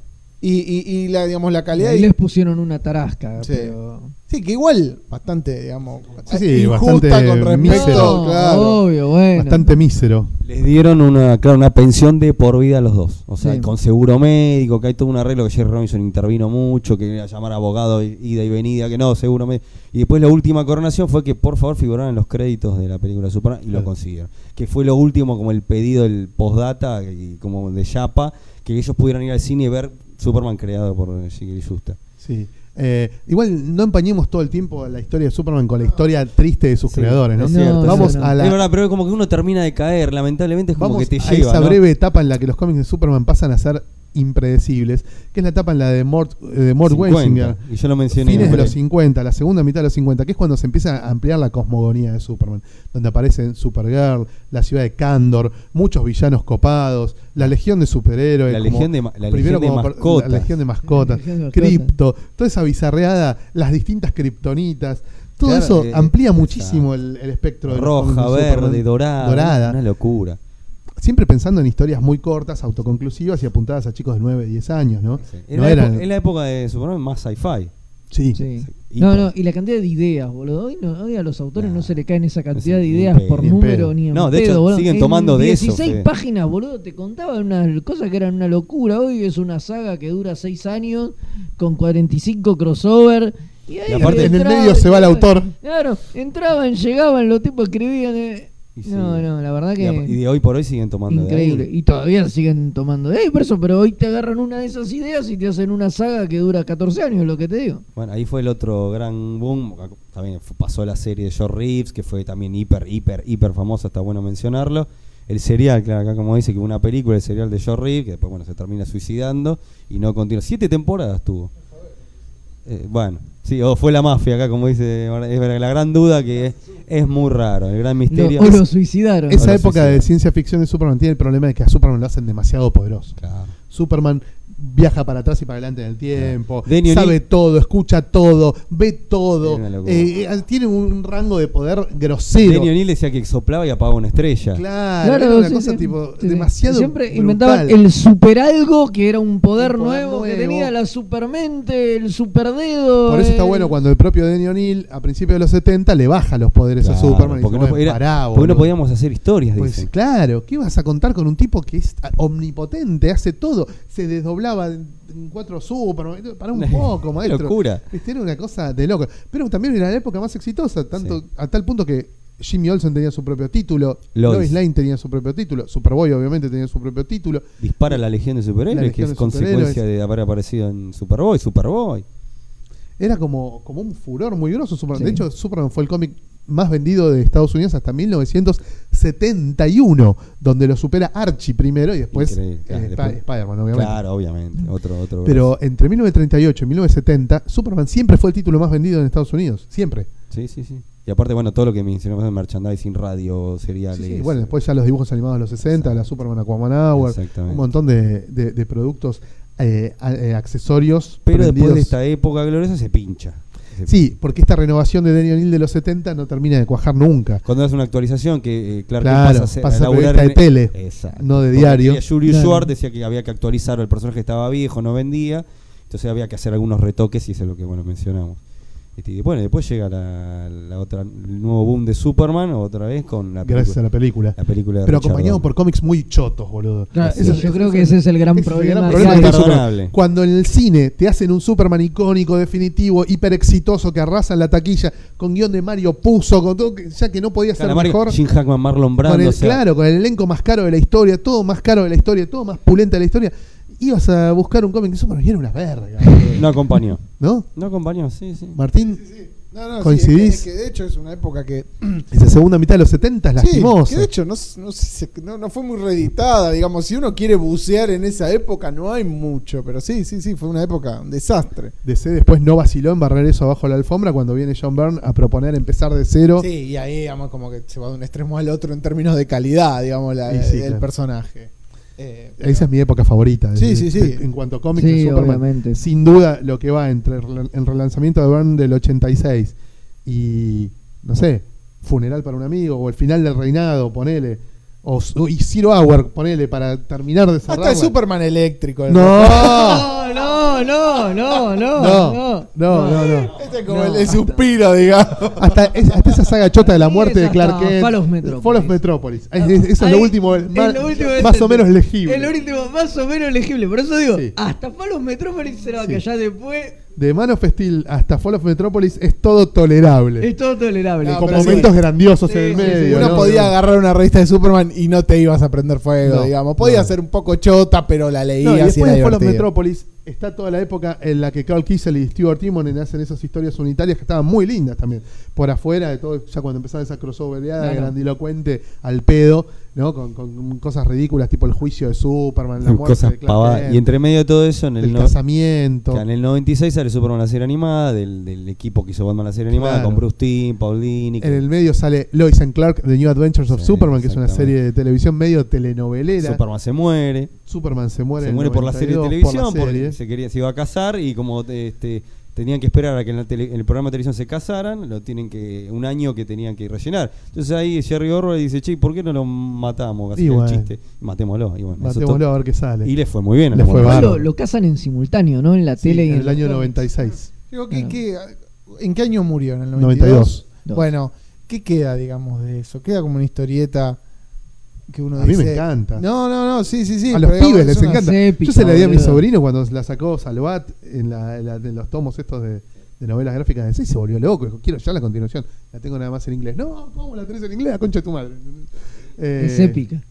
Speaker 3: Y, y, y la digamos la
Speaker 2: Y
Speaker 3: calidad
Speaker 2: ahí
Speaker 3: y-
Speaker 2: les pusieron una tarasca.
Speaker 3: Sí.
Speaker 2: pero-
Speaker 3: sí, que igual bastante, digamos,
Speaker 1: Sí, bastante
Speaker 3: con respecto,
Speaker 1: mísero.
Speaker 2: No,
Speaker 3: claro.
Speaker 2: obvio, bueno.
Speaker 1: Bastante mísero.
Speaker 4: Les dieron una, claro, una pensión de por vida a los dos. O sea,
Speaker 2: Sí.
Speaker 4: con seguro médico, que hay todo un arreglo que Jerry Robinson intervino mucho, que iba a llamar abogado i- ida y venida, que no, seguro médico. Y después la última coronación fue que por favor figuraran en los créditos de la película de Superman y lo consiguieron. Que fue lo último, como el pedido, el postdata, y como de Yapa, que ellos pudieran ir al cine y ver Superman creado por Shigeru Shuster.
Speaker 1: Sí. Eh, igual no empañemos todo el tiempo la historia de Superman con la historia triste de sus
Speaker 4: Sí,
Speaker 1: creadores, ¿no?
Speaker 4: es cierto,
Speaker 1: Vamos
Speaker 2: no.
Speaker 1: a la,
Speaker 4: Es verdad, pero como que uno termina de caer, lamentablemente es como
Speaker 1: Vamos
Speaker 4: que te
Speaker 1: a
Speaker 4: lleva.
Speaker 1: esa
Speaker 4: ¿no?
Speaker 1: breve etapa en la que los cómics de Superman pasan a ser impredecibles, que es la etapa en la de Mort, eh, de Mort
Speaker 4: 50,
Speaker 1: Weisinger,
Speaker 4: Y yo lo mencioné.
Speaker 1: fines de los 50, la segunda mitad de los 50, que es cuando se empieza a ampliar la cosmogonía de Superman, donde aparecen Supergirl, la ciudad de Kandor, muchos villanos copados, la legión de superhéroes,
Speaker 4: La
Speaker 1: como-
Speaker 4: legión de la
Speaker 1: primero
Speaker 4: legión de
Speaker 1: como la legión de mascotas,
Speaker 2: La legión de mascotas.
Speaker 1: cripto, toda esa bizarreada, las distintas kriptonitas, todo
Speaker 4: Claro,
Speaker 1: eso
Speaker 4: eh,
Speaker 1: amplía muchísimo el, el espectro de los
Speaker 4: roja,
Speaker 1: de
Speaker 4: verde, dorada.
Speaker 1: dorada.
Speaker 4: Una locura.
Speaker 1: Siempre pensando en historias muy cortas, autoconclusivas y apuntadas a chicos de 9, 10 años, ¿no?
Speaker 4: Sí. En,
Speaker 1: No
Speaker 4: la
Speaker 1: eran-
Speaker 4: época, en la época de Superman más sci-fi.
Speaker 1: Sí.
Speaker 2: Sí.
Speaker 4: Y
Speaker 2: No, no, y la cantidad de ideas, boludo. Hoy, no, hoy a los autores
Speaker 4: Nah.
Speaker 2: no se le caen esa cantidad de
Speaker 4: ni
Speaker 2: ideas por
Speaker 4: pedo,
Speaker 1: ni en
Speaker 2: número ni en
Speaker 4: No, de
Speaker 2: pedo,
Speaker 4: hecho,
Speaker 2: boludo.
Speaker 4: siguen
Speaker 2: En
Speaker 4: tomando de eso,
Speaker 2: 16
Speaker 4: Fede.
Speaker 2: páginas, boludo, te contaban unas cosas que eran una locura. Hoy es una saga que dura 6 años con 45 crossover. Y, ahí
Speaker 4: Y aparte
Speaker 1: en el medio se va el autor.
Speaker 2: Claro, entraban, llegaban, los tipos escribían. eh.
Speaker 4: Y sí.
Speaker 2: No, no, la verdad que.
Speaker 4: y de hoy por hoy siguen tomando de
Speaker 2: Increíble.
Speaker 4: ahí.
Speaker 2: Y todavía siguen tomando de ahí, por eso, pero hoy te agarran una de esas ideas y te hacen una saga que dura 14 años, lo que te digo.
Speaker 4: Bueno, ahí fue el otro gran boom. También pasó la serie de George Reeves, que fue también hiper, hiper, hiper famosa, está bueno mencionarlo. El serial, claro, acá como dice que una película, el serial de George Reeves, que después bueno se termina suicidando y no continúa. Siete temporadas tuvo. Eh, bueno, sí, o fue la mafia acá, como dice, es verdad, la gran duda que es, es muy raro, el gran misterio.
Speaker 2: Lo- o lo suicidaron.
Speaker 1: Esa época de ciencia ficción de Superman tiene el problema de que a Superman lo hacen demasiado poderoso.
Speaker 4: Claro.
Speaker 1: Superman viaja para atrás y para adelante en el tiempo, sabe todo, escucha todo, ve todo, eh, eh, tiene un rango de poder grosero.
Speaker 4: Denny O'Neill decía que soplaba y apagaba una estrella.
Speaker 1: Claro,
Speaker 2: Claro,
Speaker 1: era una
Speaker 2: sí,
Speaker 1: cosa
Speaker 2: sí.
Speaker 1: tipo
Speaker 2: Sí,
Speaker 1: demasiado
Speaker 2: Siempre
Speaker 1: brutal.
Speaker 2: inventaban el super algo que era un poder,
Speaker 1: Un poder
Speaker 2: nuevo, que tenía la supermente, el superdedo.
Speaker 1: Por eso está
Speaker 2: el-
Speaker 1: bueno cuando el propio Denny O'Neill a principios de los 70 le baja los poderes a Superman y
Speaker 4: porque,
Speaker 1: dice,
Speaker 4: no,
Speaker 1: "Bueno,
Speaker 4: era-
Speaker 1: pará,
Speaker 4: porque no
Speaker 1: boludo".
Speaker 4: podíamos hacer historias,
Speaker 1: Pues
Speaker 4: dicen.
Speaker 1: claro, ¿qué vas a contar con un tipo que es omnipotente, hace todo, se desdoblaba en, en cuatro Superman, para un poco, maestro.
Speaker 4: locura.
Speaker 1: Viste, Era una cosa de loco. Pero también era la época más exitosa, tanto
Speaker 4: Sí.
Speaker 1: a tal punto que Jimmy Olsen tenía su propio título,
Speaker 4: Lois.
Speaker 1: Lois Lane tenía su propio título, Superboy obviamente tenía su propio título.
Speaker 4: Dispara la Legión de Superhéroes, que es consecuencia de haber aparecido en Superboy. Superboy.
Speaker 1: Era como, como un furor muy grosso Superman.
Speaker 2: Sí.
Speaker 1: De hecho, Superman fue el cómic más vendido de Estados Unidos hasta 1971, donde lo supera Archie primero y después, eh,
Speaker 4: claro,
Speaker 1: Sp-
Speaker 4: después-
Speaker 1: Spider-Man, obviamente.
Speaker 4: Claro, obviamente. Otro, otro.
Speaker 1: Pero entre 1938 y 1970, Superman siempre fue el título más vendido en Estados Unidos. Siempre.
Speaker 4: Sí, sí, sí. Y aparte, bueno, todo lo que mencionamos de merchandising, radio, seriales.
Speaker 1: Sí, sí. Bueno, después ya los dibujos animados de los 60, la Superman Aquaman Hour, un montón de, de- de productos, eh, eh, accesorios.
Speaker 4: Pero después de esta época gloriosa se pincha. Se
Speaker 1: Sí, porque esta renovación de Daniel O'Neill de los 70 no termina de cuajar nunca.
Speaker 4: Cuando hace una actualización que eh, Clark
Speaker 1: Claro,
Speaker 4: pasa a, ser-
Speaker 1: pasa a
Speaker 4: a
Speaker 1: ser
Speaker 4: laburar
Speaker 1: periodista de tele,
Speaker 4: Exacto.
Speaker 1: no de diario.
Speaker 4: Julius
Speaker 2: Claro.
Speaker 4: Schwartz decía que había que actualizar, el personaje estaba viejo, no vendía, entonces había que hacer algunos retoques y eso es lo que bueno mencionamos. Este, y bueno, después llega la, la otra, el nuevo boom de Superman otra vez con la
Speaker 1: Gracias a
Speaker 4: película,
Speaker 1: la película.
Speaker 4: la película de
Speaker 1: Pero
Speaker 4: Richard
Speaker 1: acompañado por cómics muy chotos, boludo.
Speaker 2: Claro, yo creo que ese es el gran
Speaker 1: ese es el
Speaker 2: problema.
Speaker 1: gran problema de. Cuando en el cine te hacen un Superman icónico, definitivo, hiper exitoso, que arrasa en la taquilla, con guion de Mario Puzo, con todo, que- ya que no podía ser
Speaker 4: Calamari,
Speaker 1: mejor.
Speaker 4: Jim Hackman, Marlon Brando,
Speaker 1: Con el,
Speaker 4: o sea,
Speaker 1: claro, con el elenco más caro de la historia, todo más caro de la historia, todo más pulente de la historia. Ibas a buscar un cómic de Superman y era una verga.
Speaker 4: no acompañó.
Speaker 1: ¿No?
Speaker 4: No acompañó, sí, sí.
Speaker 1: Martín,
Speaker 3: No, no, sí,
Speaker 1: ¿Coincidís?
Speaker 3: es que, es que de hecho es una época que.
Speaker 1: esa segunda mitad de los 70 es
Speaker 3: Sí,
Speaker 1: lastimosa.
Speaker 3: que de hecho no, no, no, no fue muy reeditada, digamos. Si uno quiere bucear en esa época, no hay mucho. Pero sí, sí, sí, fue una época un desastre.
Speaker 1: DC después no vaciló en barrer eso abajo la alfombra cuando viene John Byrne a proponer empezar de cero.
Speaker 3: Sí, y ahí, digamos, como que se va de un extremo al otro en términos de calidad, digamos, la,
Speaker 1: sí,
Speaker 3: del
Speaker 1: claro.
Speaker 3: personaje. Eh,
Speaker 1: Esa es mi época favorita.
Speaker 3: Sí, sí, sí.
Speaker 1: en cuanto a cómics
Speaker 2: Sí,
Speaker 1: de Superman.
Speaker 2: obviamente.
Speaker 1: Sin duda, lo que va entre el el relanzamiento de Byrne del 86 y, no sé, Funeral para un amigo o el final del reinado, ponele. O, y Zero Hour, ponele, para terminar de cerrar.
Speaker 3: hasta el Superman eléctrico. el-
Speaker 1: ¡No!
Speaker 2: No, no, no, no,
Speaker 1: No,
Speaker 2: no.
Speaker 1: no, no, no.
Speaker 3: Este es como
Speaker 2: No,
Speaker 3: el, el suspiro, digamos.
Speaker 1: Hasta, es- hasta esa saga chota de la muerte de Clark
Speaker 2: hasta
Speaker 1: Kent.
Speaker 2: Fall of Metropolis.
Speaker 1: Fall of Metropolis. Es- es- eso es lo último, más,
Speaker 2: lo último
Speaker 1: más
Speaker 2: decente.
Speaker 1: o menos legible.
Speaker 2: Es lo último más o menos legible. Por eso digo,
Speaker 1: Sí.
Speaker 2: hasta Palos Metrópolis será
Speaker 1: Sí.
Speaker 2: que ya después
Speaker 1: De Man of Steel hasta Fall of Metropolis es todo tolerable.
Speaker 2: es todo tolerable.
Speaker 3: No,
Speaker 1: con
Speaker 3: sí.
Speaker 1: momentos grandiosos
Speaker 2: Sí,
Speaker 1: en el
Speaker 2: sí, sí.
Speaker 1: medio.
Speaker 3: Uno
Speaker 1: ¿no?
Speaker 3: podía
Speaker 1: No.
Speaker 3: agarrar una revista de Superman y no te ibas a prender fuego,
Speaker 1: No,
Speaker 3: digamos. Podía
Speaker 1: no.
Speaker 3: ser un poco chota, pero la
Speaker 1: No, y
Speaker 3: leías y,
Speaker 1: después
Speaker 3: era
Speaker 1: de Fall of. Metropolis está toda la época en la que Carl Kissel y Stuart Timonen hacen esas historias unitarias que estaban muy lindas también. Por afuera de todo, ya cuando empezaba esa crossoverada
Speaker 2: Claro.
Speaker 1: grandilocuente al pedo, ¿no? Con, con cosas ridículas tipo el juicio de Superman, la muerte
Speaker 4: Cosas
Speaker 1: de Clark
Speaker 4: Y entre medio de todo eso, en el,
Speaker 1: el
Speaker 4: no-
Speaker 1: casamiento.
Speaker 4: que en el 96 sale Superman la serie animada, del, del equipo que hizo Batman la serie animada,
Speaker 1: Claro.
Speaker 4: con Bruce Timm, Paulini.
Speaker 1: En el medio sale Lois and Clark, The New Adventures of
Speaker 4: Sí,
Speaker 1: Superman, que es una serie de televisión medio telenovelera.
Speaker 4: Superman se muere.
Speaker 1: Superman se muere,
Speaker 4: se muere por la serie de
Speaker 1: 92 por la
Speaker 4: televisión. Se quería se iba a casar y como este tenían que esperar a que en, la tele- en el programa de televisión se casaran lo tienen que un año que tenían que rellenar entonces ahí Jerry Orwell dice che ¿por qué no lo matamos así
Speaker 1: Y
Speaker 4: el
Speaker 1: bueno.
Speaker 4: chiste matémoslo y bueno
Speaker 1: Matémoslo a ver qué sale.
Speaker 4: y le fue muy bien a
Speaker 1: Le
Speaker 4: la
Speaker 1: fue
Speaker 2: lo, lo cazan en simultáneo, ¿no? En la
Speaker 1: Sí,
Speaker 2: tele y
Speaker 1: en el año
Speaker 2: cómics.
Speaker 1: 96.
Speaker 3: Digo, ¿qué- qué- ¿En qué año murió? ¿En el
Speaker 1: 92.
Speaker 3: 92?
Speaker 2: Dos.
Speaker 3: Bueno, ¿qué queda, digamos, de eso? Queda como una historieta que uno
Speaker 1: A mí
Speaker 3: dice...
Speaker 1: me encanta.
Speaker 3: No, no, no, sí, sí, sí.
Speaker 1: a los pibes
Speaker 3: es
Speaker 1: les encanta.
Speaker 2: épica,
Speaker 1: Yo se la di a mi sobrino cuando la sacó Salvat en, la, en la- en los tomos estos de, de novelas gráficas de 6 se volvió loco. Dijo, quiero ya la continuación. La tengo nada más en inglés. No, ¿cómo la tenés en inglés? La concha de tu madre. Eh,
Speaker 2: Es épica.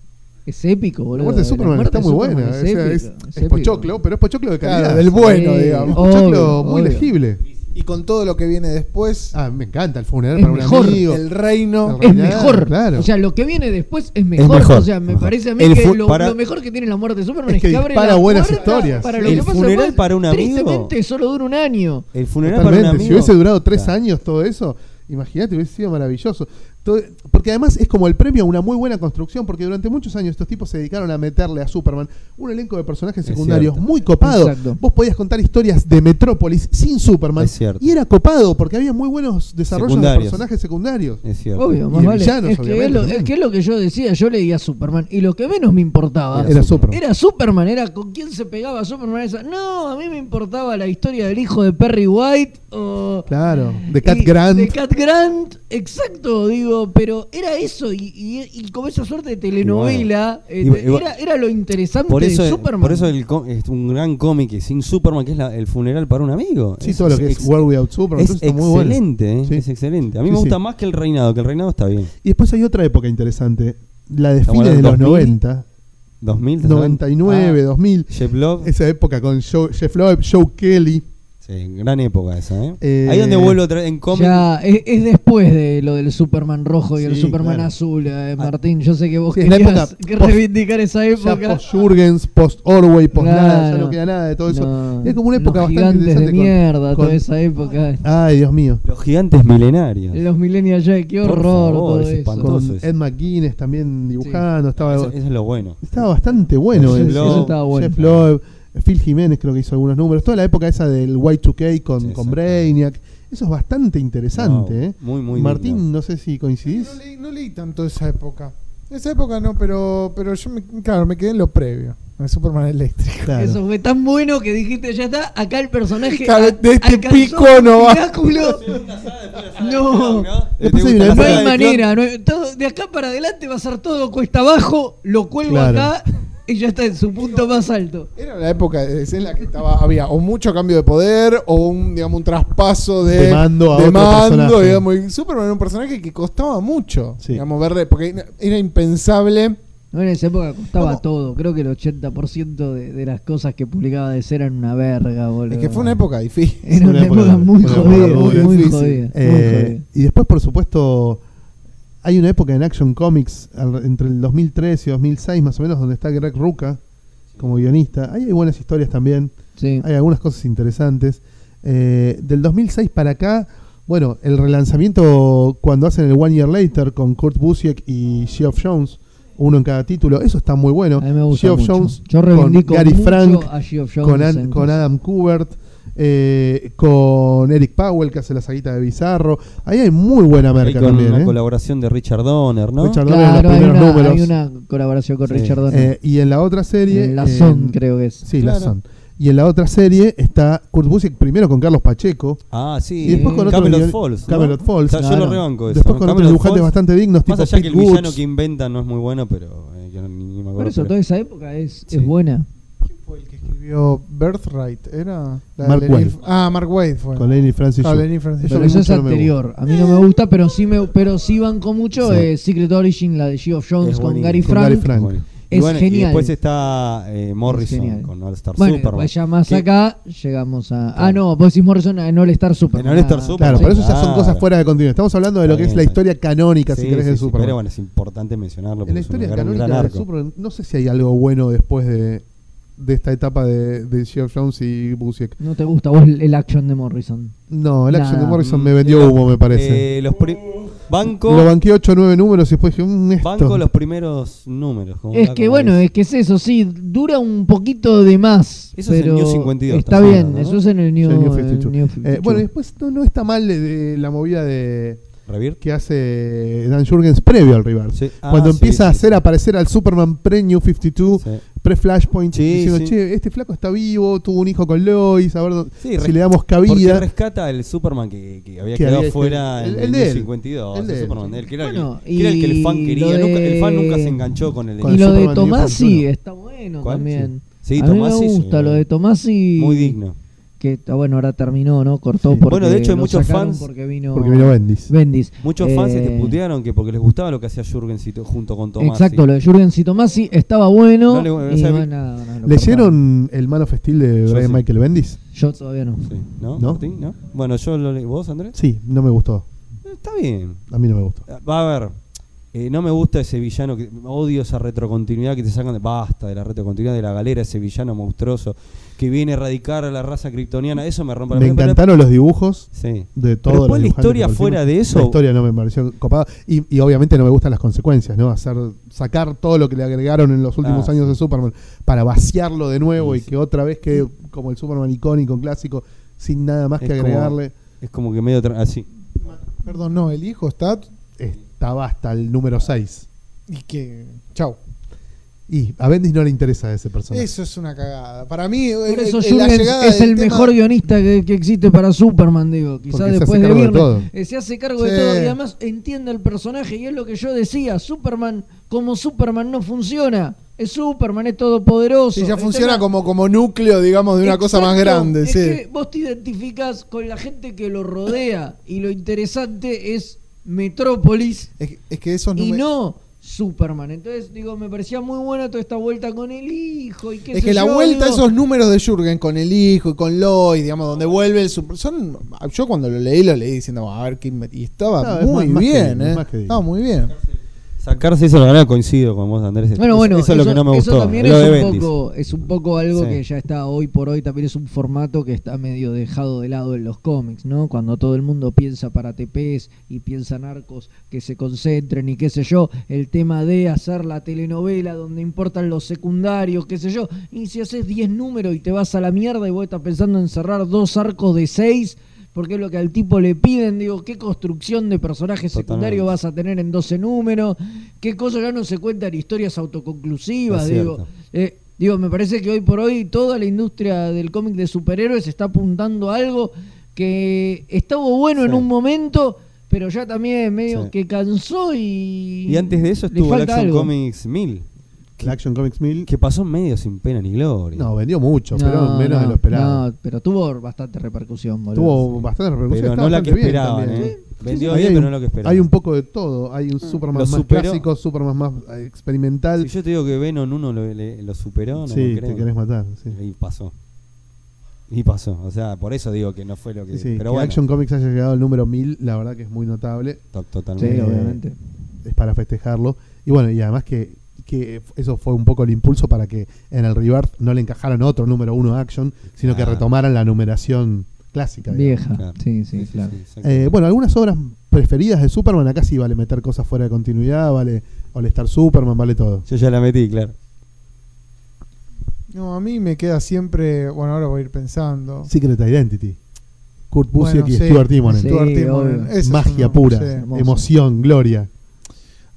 Speaker 2: Es épico,
Speaker 1: La
Speaker 2: boludo.
Speaker 1: muerte de
Speaker 2: La
Speaker 1: Superman
Speaker 2: muerte
Speaker 1: está muy
Speaker 2: Superman
Speaker 1: buena.
Speaker 2: Es,
Speaker 1: o sea,
Speaker 2: épico,
Speaker 1: es,
Speaker 2: es
Speaker 1: es
Speaker 2: épico.
Speaker 1: pochoclo, pero es pochoclo de calidad.
Speaker 3: Claro, del bueno,
Speaker 2: Sí.
Speaker 3: digamos.
Speaker 2: Oh,
Speaker 1: pochoclo muy
Speaker 2: obvio.
Speaker 1: legible.
Speaker 3: Y con todo lo que viene después,
Speaker 1: Ah, me encanta el funeral
Speaker 2: Es
Speaker 1: para un
Speaker 2: mejor.
Speaker 1: amigo.
Speaker 3: el reino...
Speaker 2: Es mejor.
Speaker 1: claro.
Speaker 2: O sea, lo que viene después es mejor.
Speaker 4: mejor.
Speaker 2: O sea, me
Speaker 4: Mejor.
Speaker 2: parece a mí
Speaker 4: El
Speaker 2: que lo,
Speaker 4: para-
Speaker 2: lo mejor que tiene la muerte de Superman
Speaker 1: Es
Speaker 2: es,
Speaker 1: que
Speaker 2: que abre la
Speaker 1: buenas historias.
Speaker 2: Para lo
Speaker 4: El
Speaker 2: que pasa
Speaker 4: funeral
Speaker 2: después,
Speaker 4: para un amigo.
Speaker 2: Tristemente solo dura un año.
Speaker 4: el funeral para un
Speaker 1: Totalmente.
Speaker 4: amigo
Speaker 1: Si hubiese durado tres
Speaker 4: Claro.
Speaker 1: años todo eso, imagínate, hubiese sido maravilloso. Todo- porque además es como el premio a una muy buena construcción, porque durante muchos años estos tipos se dedicaron a meterle a Superman un elenco de personajes
Speaker 4: Es
Speaker 1: secundarios muy copado.
Speaker 2: Exacto.
Speaker 1: Vos podías contar historias de Metrópolis sin Superman
Speaker 4: Es cierto.
Speaker 1: y era copado porque había muy buenos desarrollos de personajes secundarios.
Speaker 4: Es cierto.
Speaker 2: Obvio, más vale.
Speaker 1: villanos,
Speaker 2: es, que es, lo, es que es lo que yo decía. Yo leía Superman y lo que menos me importaba
Speaker 1: Era Superman.
Speaker 2: Era Superman, era con quién se pegaba Superman. Esa. No, a mí me importaba la historia del hijo de Perry White o.
Speaker 1: Claro, de Cat
Speaker 2: y-
Speaker 1: Grant.
Speaker 2: De Cat Grant, exacto, digo, pero era eso, y, y, y como esa suerte de telenovela,
Speaker 4: Y bueno,
Speaker 2: eh,
Speaker 4: y- y-
Speaker 2: era, era lo interesante
Speaker 4: Por eso,
Speaker 2: de Superman.
Speaker 4: por eso el es un gran cómic sin Superman, que es la- el funeral para un amigo.
Speaker 1: Sí, todo lo que es World Without Superman.
Speaker 4: es
Speaker 1: está muy bueno.
Speaker 4: excelente, ¿eh?
Speaker 1: Sí.
Speaker 4: es excelente. A mí
Speaker 1: Sí,
Speaker 4: me gusta
Speaker 1: sí.
Speaker 4: más que el reinado, que el reinado está bien.
Speaker 1: Y después hay otra época interesante, la de fines de los
Speaker 4: hablando 2000,
Speaker 1: 90,
Speaker 4: 2000, ¿estás hablando?
Speaker 1: 99,
Speaker 4: Ah,
Speaker 1: 2000.
Speaker 4: Jeff Love.
Speaker 1: Esa época con Joe- Jeff Loeb, Joe Kelly.
Speaker 4: Sí, gran época esa, ¿eh?
Speaker 1: Eh,
Speaker 4: Ahí donde vuelvo otra vez en cómic.
Speaker 2: Ya, es, es después de lo del Superman rojo y el Superman
Speaker 1: claro.
Speaker 2: azul, eh, Martín. Yo sé que vos
Speaker 1: Sí,
Speaker 2: querías
Speaker 1: época
Speaker 2: que
Speaker 1: post-
Speaker 2: reivindicar esa
Speaker 1: Ya
Speaker 2: época.
Speaker 1: post Jurgens, post Orway, post nada, ya
Speaker 2: Claro.
Speaker 1: no queda nada de todo eso.
Speaker 2: No,
Speaker 1: es como una época
Speaker 2: los
Speaker 1: bastante
Speaker 2: gigantes de
Speaker 1: interesante. con-
Speaker 2: mierda,
Speaker 1: con-
Speaker 2: toda esa época.
Speaker 1: Ay, Dios mío.
Speaker 4: Los gigantes milenarios.
Speaker 2: Los Millennial Jack, qué horror
Speaker 4: favor,
Speaker 2: todo
Speaker 4: es
Speaker 2: eso.
Speaker 1: Con Ed McGuinness también dibujando. Estaba,
Speaker 4: Eso, eso es lo bueno.
Speaker 1: estaba bastante bueno.
Speaker 4: Jeff
Speaker 1: el-
Speaker 4: Loeb. Eso
Speaker 2: estaba bueno.
Speaker 1: Jeff Loeb, Phil Jiménez creo que hizo algunos números. Toda la época esa del Y2K con,
Speaker 4: Sí,
Speaker 1: con. Brainiac. Eso es bastante interesante.
Speaker 4: No,
Speaker 1: ¿eh?
Speaker 4: muy, muy
Speaker 1: Martín, no sé si coincidís.
Speaker 3: No leí, no leí tanto esa época. Esa época no, pero, pero yo me, claro, me quedé en lo previo. En Superman eléctrico.
Speaker 1: Claro.
Speaker 2: Eso fue tan bueno que dijiste, ya está, acá el personaje
Speaker 3: Claro,
Speaker 2: a-
Speaker 3: de este pico no va.
Speaker 2: No,
Speaker 1: una
Speaker 2: no hay manera. no hay- todo- de acá para adelante va a ser todo cuesta abajo, lo cuelgo
Speaker 1: Claro.
Speaker 2: acá y ya está en su punto más alto.
Speaker 3: Era la época de DC en la que estaba, había o mucho cambio de poder o un, digamos, un traspaso de,
Speaker 1: De mando a
Speaker 3: de
Speaker 1: otro
Speaker 3: mando,
Speaker 1: personaje.
Speaker 3: digamos, y Superman era un personaje que costaba mucho,
Speaker 1: Sí.
Speaker 3: digamos, verle, porque era impensable.
Speaker 2: No, en esa época costaba
Speaker 3: ¿Cómo?
Speaker 2: todo. Creo que el 80% de, de las cosas que publicaba de ser eran una verga, boludo.
Speaker 3: Es que fue una época difícil.
Speaker 2: Era una época muy jodida, muy jodida. muy
Speaker 1: Eh,
Speaker 2: jodida.
Speaker 1: y después, por supuesto, hay una época en Action Comics al- entre el 2003 y 2006 más o menos donde está Greg Rucka como guionista. Ahí hay buenas historias también.
Speaker 2: Sí.
Speaker 1: Hay algunas cosas interesantes. Eh, del 2006 para acá, bueno, el relanzamiento cuando hacen el One Year Later con Kurt Busiek y Geoff Jones, uno en cada título, eso está muy bueno.
Speaker 2: A mí me gusta
Speaker 1: Geoff
Speaker 2: mucho.
Speaker 1: Jones
Speaker 2: Yo
Speaker 1: con Gary
Speaker 2: mucho
Speaker 1: Frank,
Speaker 2: a Geoff Jones
Speaker 1: con. Adam Kubert, eh, con Eric Powell que hace la saguita de Bizarro. Ahí hay muy buena merca
Speaker 4: con
Speaker 1: también.
Speaker 4: una
Speaker 1: ¿eh?
Speaker 4: colaboración de Richard Donner, ¿no?
Speaker 1: Richard Donner en los
Speaker 2: hay
Speaker 1: primeros
Speaker 2: una,
Speaker 1: números.
Speaker 2: hay una colaboración con
Speaker 4: Sí.
Speaker 2: Richard Donner.
Speaker 1: Eh, y en la otra serie.
Speaker 2: En la Son, creo que es.
Speaker 1: Sí,
Speaker 4: Claro.
Speaker 1: la Son. Y en la otra serie está Kurt Busiek primero con Carlos Pacheco.
Speaker 4: Ah, sí.
Speaker 1: Y después con otros
Speaker 4: Camelot Falls. ¿no?
Speaker 1: Camelot Falls,
Speaker 4: O sea, yo
Speaker 2: claro.
Speaker 4: lo rebanco eso.
Speaker 1: Después con otros dibujantes
Speaker 4: Falls,
Speaker 1: bastante dignos,
Speaker 4: Más
Speaker 1: tipo
Speaker 4: allá que el villano que inventan no es muy bueno, pero eh, yo no- ni, ni me acuerdo.
Speaker 2: Por eso,
Speaker 4: pero-
Speaker 2: toda esa época es,
Speaker 4: Sí.
Speaker 2: es buena.
Speaker 3: ¿Quién fue el que escribió Birthright? ¿Era? La de
Speaker 1: Mark Waid.
Speaker 3: Ah, Mark Wade fue.
Speaker 1: Con Lenny Francis.
Speaker 3: Ah,
Speaker 1: Yu.
Speaker 3: Lenny Francis
Speaker 1: Eso
Speaker 2: Pero eso es
Speaker 1: no
Speaker 2: anterior. A mí no me gusta, pero sí me pero sí banco mucho
Speaker 1: Sí.
Speaker 2: eh, Secret Origin, la de Geoff Jones
Speaker 4: Es
Speaker 2: con. Gary
Speaker 1: Con
Speaker 2: Frank.
Speaker 1: Gary Frank.
Speaker 4: Bueno.
Speaker 2: Es
Speaker 4: y bueno,
Speaker 2: genial.
Speaker 4: Y después está eh, Morrison
Speaker 2: genial.
Speaker 4: con All Star
Speaker 2: Bueno,
Speaker 4: Superman.
Speaker 2: después ya más
Speaker 4: Que-
Speaker 2: acá llegamos a. Ah, no, vos decís Morrison en All Star Super.
Speaker 4: En All Star Super.
Speaker 1: Claro,
Speaker 4: Sí,
Speaker 1: pero eso ya son cosas fuera de continuidad. Estamos hablando de lo que es la historia canónica, si
Speaker 4: Sí,
Speaker 1: querés,
Speaker 4: sí,
Speaker 1: de
Speaker 4: sí,
Speaker 1: Superman.
Speaker 4: Pero bueno, es importante mencionarlo.
Speaker 1: en la
Speaker 4: es
Speaker 1: historia canónica de. Superman, no sé si hay algo bueno después de, de esta etapa de, de Geoff Jones y Busiek.
Speaker 2: No te gusta vos el el action de Morrison.
Speaker 1: No, el action de Morrison me vendió humo, me parece.
Speaker 4: Eh, los pri- banco,
Speaker 1: Lo banqué 8 o 9 números y después dije, mm, esto.
Speaker 4: banco los primeros números. como
Speaker 2: Es que bueno, es que es eso, sí, dura un poquito de más.
Speaker 4: Eso es el
Speaker 2: pero
Speaker 4: New 52,
Speaker 2: Está bien,
Speaker 4: hablando, ¿no?
Speaker 2: eso es en el New,
Speaker 1: Sí, New
Speaker 2: el
Speaker 1: 52.
Speaker 2: New
Speaker 1: Eh,
Speaker 2: 52.
Speaker 1: bueno, y después no, no está mal de, de la movida de
Speaker 4: ¿Rebirth?
Speaker 1: que hace Dan Jurgens previo al River.
Speaker 4: Sí. Ah,
Speaker 1: Cuando
Speaker 4: sí,
Speaker 1: empieza a hacer
Speaker 4: sí.
Speaker 1: aparecer al Superman pre-New 52,
Speaker 4: Sí.
Speaker 1: pre-Flashpoint,
Speaker 4: Sí,
Speaker 1: diciendo,
Speaker 4: sí.
Speaker 1: che, este flaco está vivo, tuvo un hijo con Lois, a ver
Speaker 4: Sí,
Speaker 1: si le damos
Speaker 4: Porque
Speaker 1: cabida.
Speaker 4: rescata el Superman que, que había
Speaker 1: Que
Speaker 4: quedado
Speaker 1: había-
Speaker 4: fuera
Speaker 1: el-
Speaker 4: en
Speaker 1: el
Speaker 4: el,
Speaker 1: de él.
Speaker 4: 52.
Speaker 1: El de.
Speaker 4: Superman de él, que era,
Speaker 2: Bueno,
Speaker 4: el, que era el que el fan
Speaker 2: y
Speaker 4: quería.
Speaker 2: lo
Speaker 4: Nunca- el fan
Speaker 2: de-
Speaker 4: nunca se enganchó con el de
Speaker 1: con
Speaker 2: y
Speaker 1: el
Speaker 2: lo de Tomasi
Speaker 1: 51.
Speaker 2: está bueno
Speaker 4: ¿Cuál?
Speaker 2: también.
Speaker 4: Sí,
Speaker 2: mí me
Speaker 4: sí,
Speaker 2: gusta lo de Tomasi.
Speaker 4: Muy digno.
Speaker 2: Que ah, bueno, ahora terminó, ¿no? Cortó
Speaker 1: Sí.
Speaker 2: porque
Speaker 4: Bueno, de hecho, hay muchos fans-
Speaker 2: porque vino,
Speaker 1: Porque vino Bendis.
Speaker 2: Bendis.
Speaker 4: Muchos fans se
Speaker 2: Eh,
Speaker 4: te putearon que porque les gustaba lo que hacía to- junto con Tomás.
Speaker 2: Exacto, lo de Jurgens y Tomasi estaba bueno.
Speaker 4: No le- o sea,
Speaker 2: cortaron.
Speaker 1: ¿Leyeron el Man of Steel de Brian
Speaker 4: sí.
Speaker 1: Michael Bendis?
Speaker 2: Yo todavía no.
Speaker 4: Sí, ¿no?
Speaker 1: ¿No?
Speaker 4: Martín? ¿No? Bueno, yo lo leí. ¿Vos, Andrés?
Speaker 1: Sí, no me gustó.
Speaker 4: Eh, Está bien.
Speaker 1: A mí no me gustó.
Speaker 4: Eh, Va a ver. Eh, no me gusta ese villano, que odio esa retrocontinuidad que te sacan de basta de la retrocontinuidad de la galera, ese villano monstruoso que viene a erradicar a la raza kryptoniana, eso me rompe la
Speaker 1: Me.
Speaker 4: Pero-
Speaker 1: encantaron los dibujos
Speaker 4: Sí.
Speaker 1: de los
Speaker 4: después la historia fuera de eso-
Speaker 1: La historia no me pareció copada. Y, y obviamente no me gustan las consecuencias, ¿no? Hacer, sacar todo lo que le agregaron en los últimos
Speaker 4: Ah,
Speaker 1: años
Speaker 4: sí.
Speaker 1: de Superman para vaciarlo de nuevo
Speaker 4: Sí,
Speaker 1: y
Speaker 4: sí.
Speaker 1: que otra vez quede como el Superman icónico, clásico, sin nada más
Speaker 4: Es
Speaker 1: que
Speaker 4: como-
Speaker 1: agregarle.
Speaker 4: Es como que medio así.
Speaker 3: Perdón, no, el hijo está.
Speaker 1: Estaba hasta el número 6.
Speaker 3: Y que. Chau.
Speaker 1: Y a Bendis no le interesa ese personaje.
Speaker 3: Eso es una cagada. Para mí,
Speaker 2: Por
Speaker 3: el-
Speaker 2: eso
Speaker 3: el- la
Speaker 2: Jurgens
Speaker 3: llegada
Speaker 2: es el
Speaker 3: tema-
Speaker 2: mejor guionista que, que existe para Superman, digo. Quizás después de Viernes.
Speaker 1: todo.
Speaker 2: Eh, se hace cargo
Speaker 3: Sí.
Speaker 2: de todo y además entiende el personaje. Y es lo que yo decía: Superman, como Superman, no funciona. Es Superman, es todopoderoso.
Speaker 3: Sí, ya funciona
Speaker 2: tema-
Speaker 3: como, como núcleo, digamos, de una cosa más grande.
Speaker 2: Es
Speaker 3: sí.
Speaker 2: que vos te identificás con la gente que lo rodea. Y lo interesante es Metrópolis
Speaker 3: Es, es que esos
Speaker 2: y no Superman. Entonces, digo, me parecía muy buena toda esta vuelta con el hijo y qué
Speaker 3: Es
Speaker 2: sé
Speaker 3: que la
Speaker 2: yo,
Speaker 3: vuelta a esos números de Jürgen con el hijo y con Lois, digamos, donde vuelve el super. Son, yo cuando lo leí, lo leí diciendo, a ver qué. me-". Y estaba
Speaker 1: No,
Speaker 3: muy
Speaker 1: más- más que
Speaker 3: bien, ¿eh?
Speaker 1: más que digno.
Speaker 3: Estaba muy bien.
Speaker 4: Sacarse eso, la verdad, coincido con vos, Andrés.
Speaker 2: Bueno, bueno,
Speaker 4: eso, es lo que no me
Speaker 2: eso
Speaker 4: gustó.
Speaker 2: también
Speaker 4: de
Speaker 2: es un, poco, es un poco algo
Speaker 4: Sí.
Speaker 2: que ya está hoy por hoy, también es un formato que está medio dejado de lado en los cómics, ¿no? Cuando todo el mundo piensa para TPs y piensa en arcos que se concentren y qué sé yo, el tema de hacer la telenovela donde importan los secundarios, qué sé yo, y si haces 10 números y te vas a la mierda y vos estás pensando en cerrar dos arcos de 6, porque es lo que al tipo le piden, digo, qué construcción de personajes
Speaker 4: Totalmente.
Speaker 2: secundarios vas a tener en 12 números, qué cosas ya no se cuentan historias autoconclusivas,
Speaker 4: Es
Speaker 2: digo. Eh, digo, me parece que hoy por hoy toda la industria del cómic de superhéroes está apuntando a algo que estuvo bueno en un momento, pero ya también medio
Speaker 4: Sí.
Speaker 2: que cansó y...
Speaker 4: Y antes de eso estuvo el Action
Speaker 2: algo.
Speaker 4: Comics 1000,
Speaker 1: La Action Comics 1000.
Speaker 4: que pasó medio sin pena ni gloria.
Speaker 1: No, vendió mucho,
Speaker 2: No,
Speaker 1: pero menos
Speaker 2: no,
Speaker 1: de lo esperado.
Speaker 2: no, pero tuvo bastante repercusión, boludo.
Speaker 1: Tuvo bastante repercusión.
Speaker 4: pero no la que esperaban,
Speaker 1: también.
Speaker 4: ¿eh? Vendió bien, pero
Speaker 1: un-
Speaker 4: no lo que esperaban.
Speaker 1: Hay un poco de todo. Hay un Superman
Speaker 4: Lo
Speaker 1: más
Speaker 4: superó.
Speaker 1: clásico, Superman más eh, experimental.
Speaker 4: Si yo te digo que Venom 1 lo, le- lo superó, no
Speaker 1: sí, te querés matar. Sí.
Speaker 4: Y pasó. Y pasó. O sea, por eso digo que no fue lo que.
Speaker 1: Sí,
Speaker 4: pero
Speaker 1: que
Speaker 4: bueno,
Speaker 1: Action Comics haya llegado al número 1000, la verdad que es muy notable.
Speaker 4: to-
Speaker 2: Sí,
Speaker 4: totalmente.
Speaker 1: Eh,
Speaker 2: obviamente.
Speaker 1: Es para festejarlo. Y bueno, y además que, que eso fue un poco el impulso para que en el Rebirth no le encajaran otro número 1 Action, sino que retomaran la numeración clásica. digamos.
Speaker 2: Vieja,
Speaker 4: Claro.
Speaker 2: sí, sí, claro.
Speaker 1: Eh, bueno, algunas obras preferidas de Superman, acá sí vale meter cosas fuera de continuidad, vale All Star Superman, vale todo.
Speaker 4: Yo ya la metí, claro.
Speaker 3: No, a mí me queda siempre. Bueno, ahora voy a ir pensando.
Speaker 1: Secret Identity. Kurt Busiek
Speaker 3: Bueno,
Speaker 1: y
Speaker 3: sí.
Speaker 1: Stuart Timonen.
Speaker 2: Sí,
Speaker 3: Stuart Timonen.
Speaker 1: Magia
Speaker 3: uno,
Speaker 1: pura, emoción, gloria.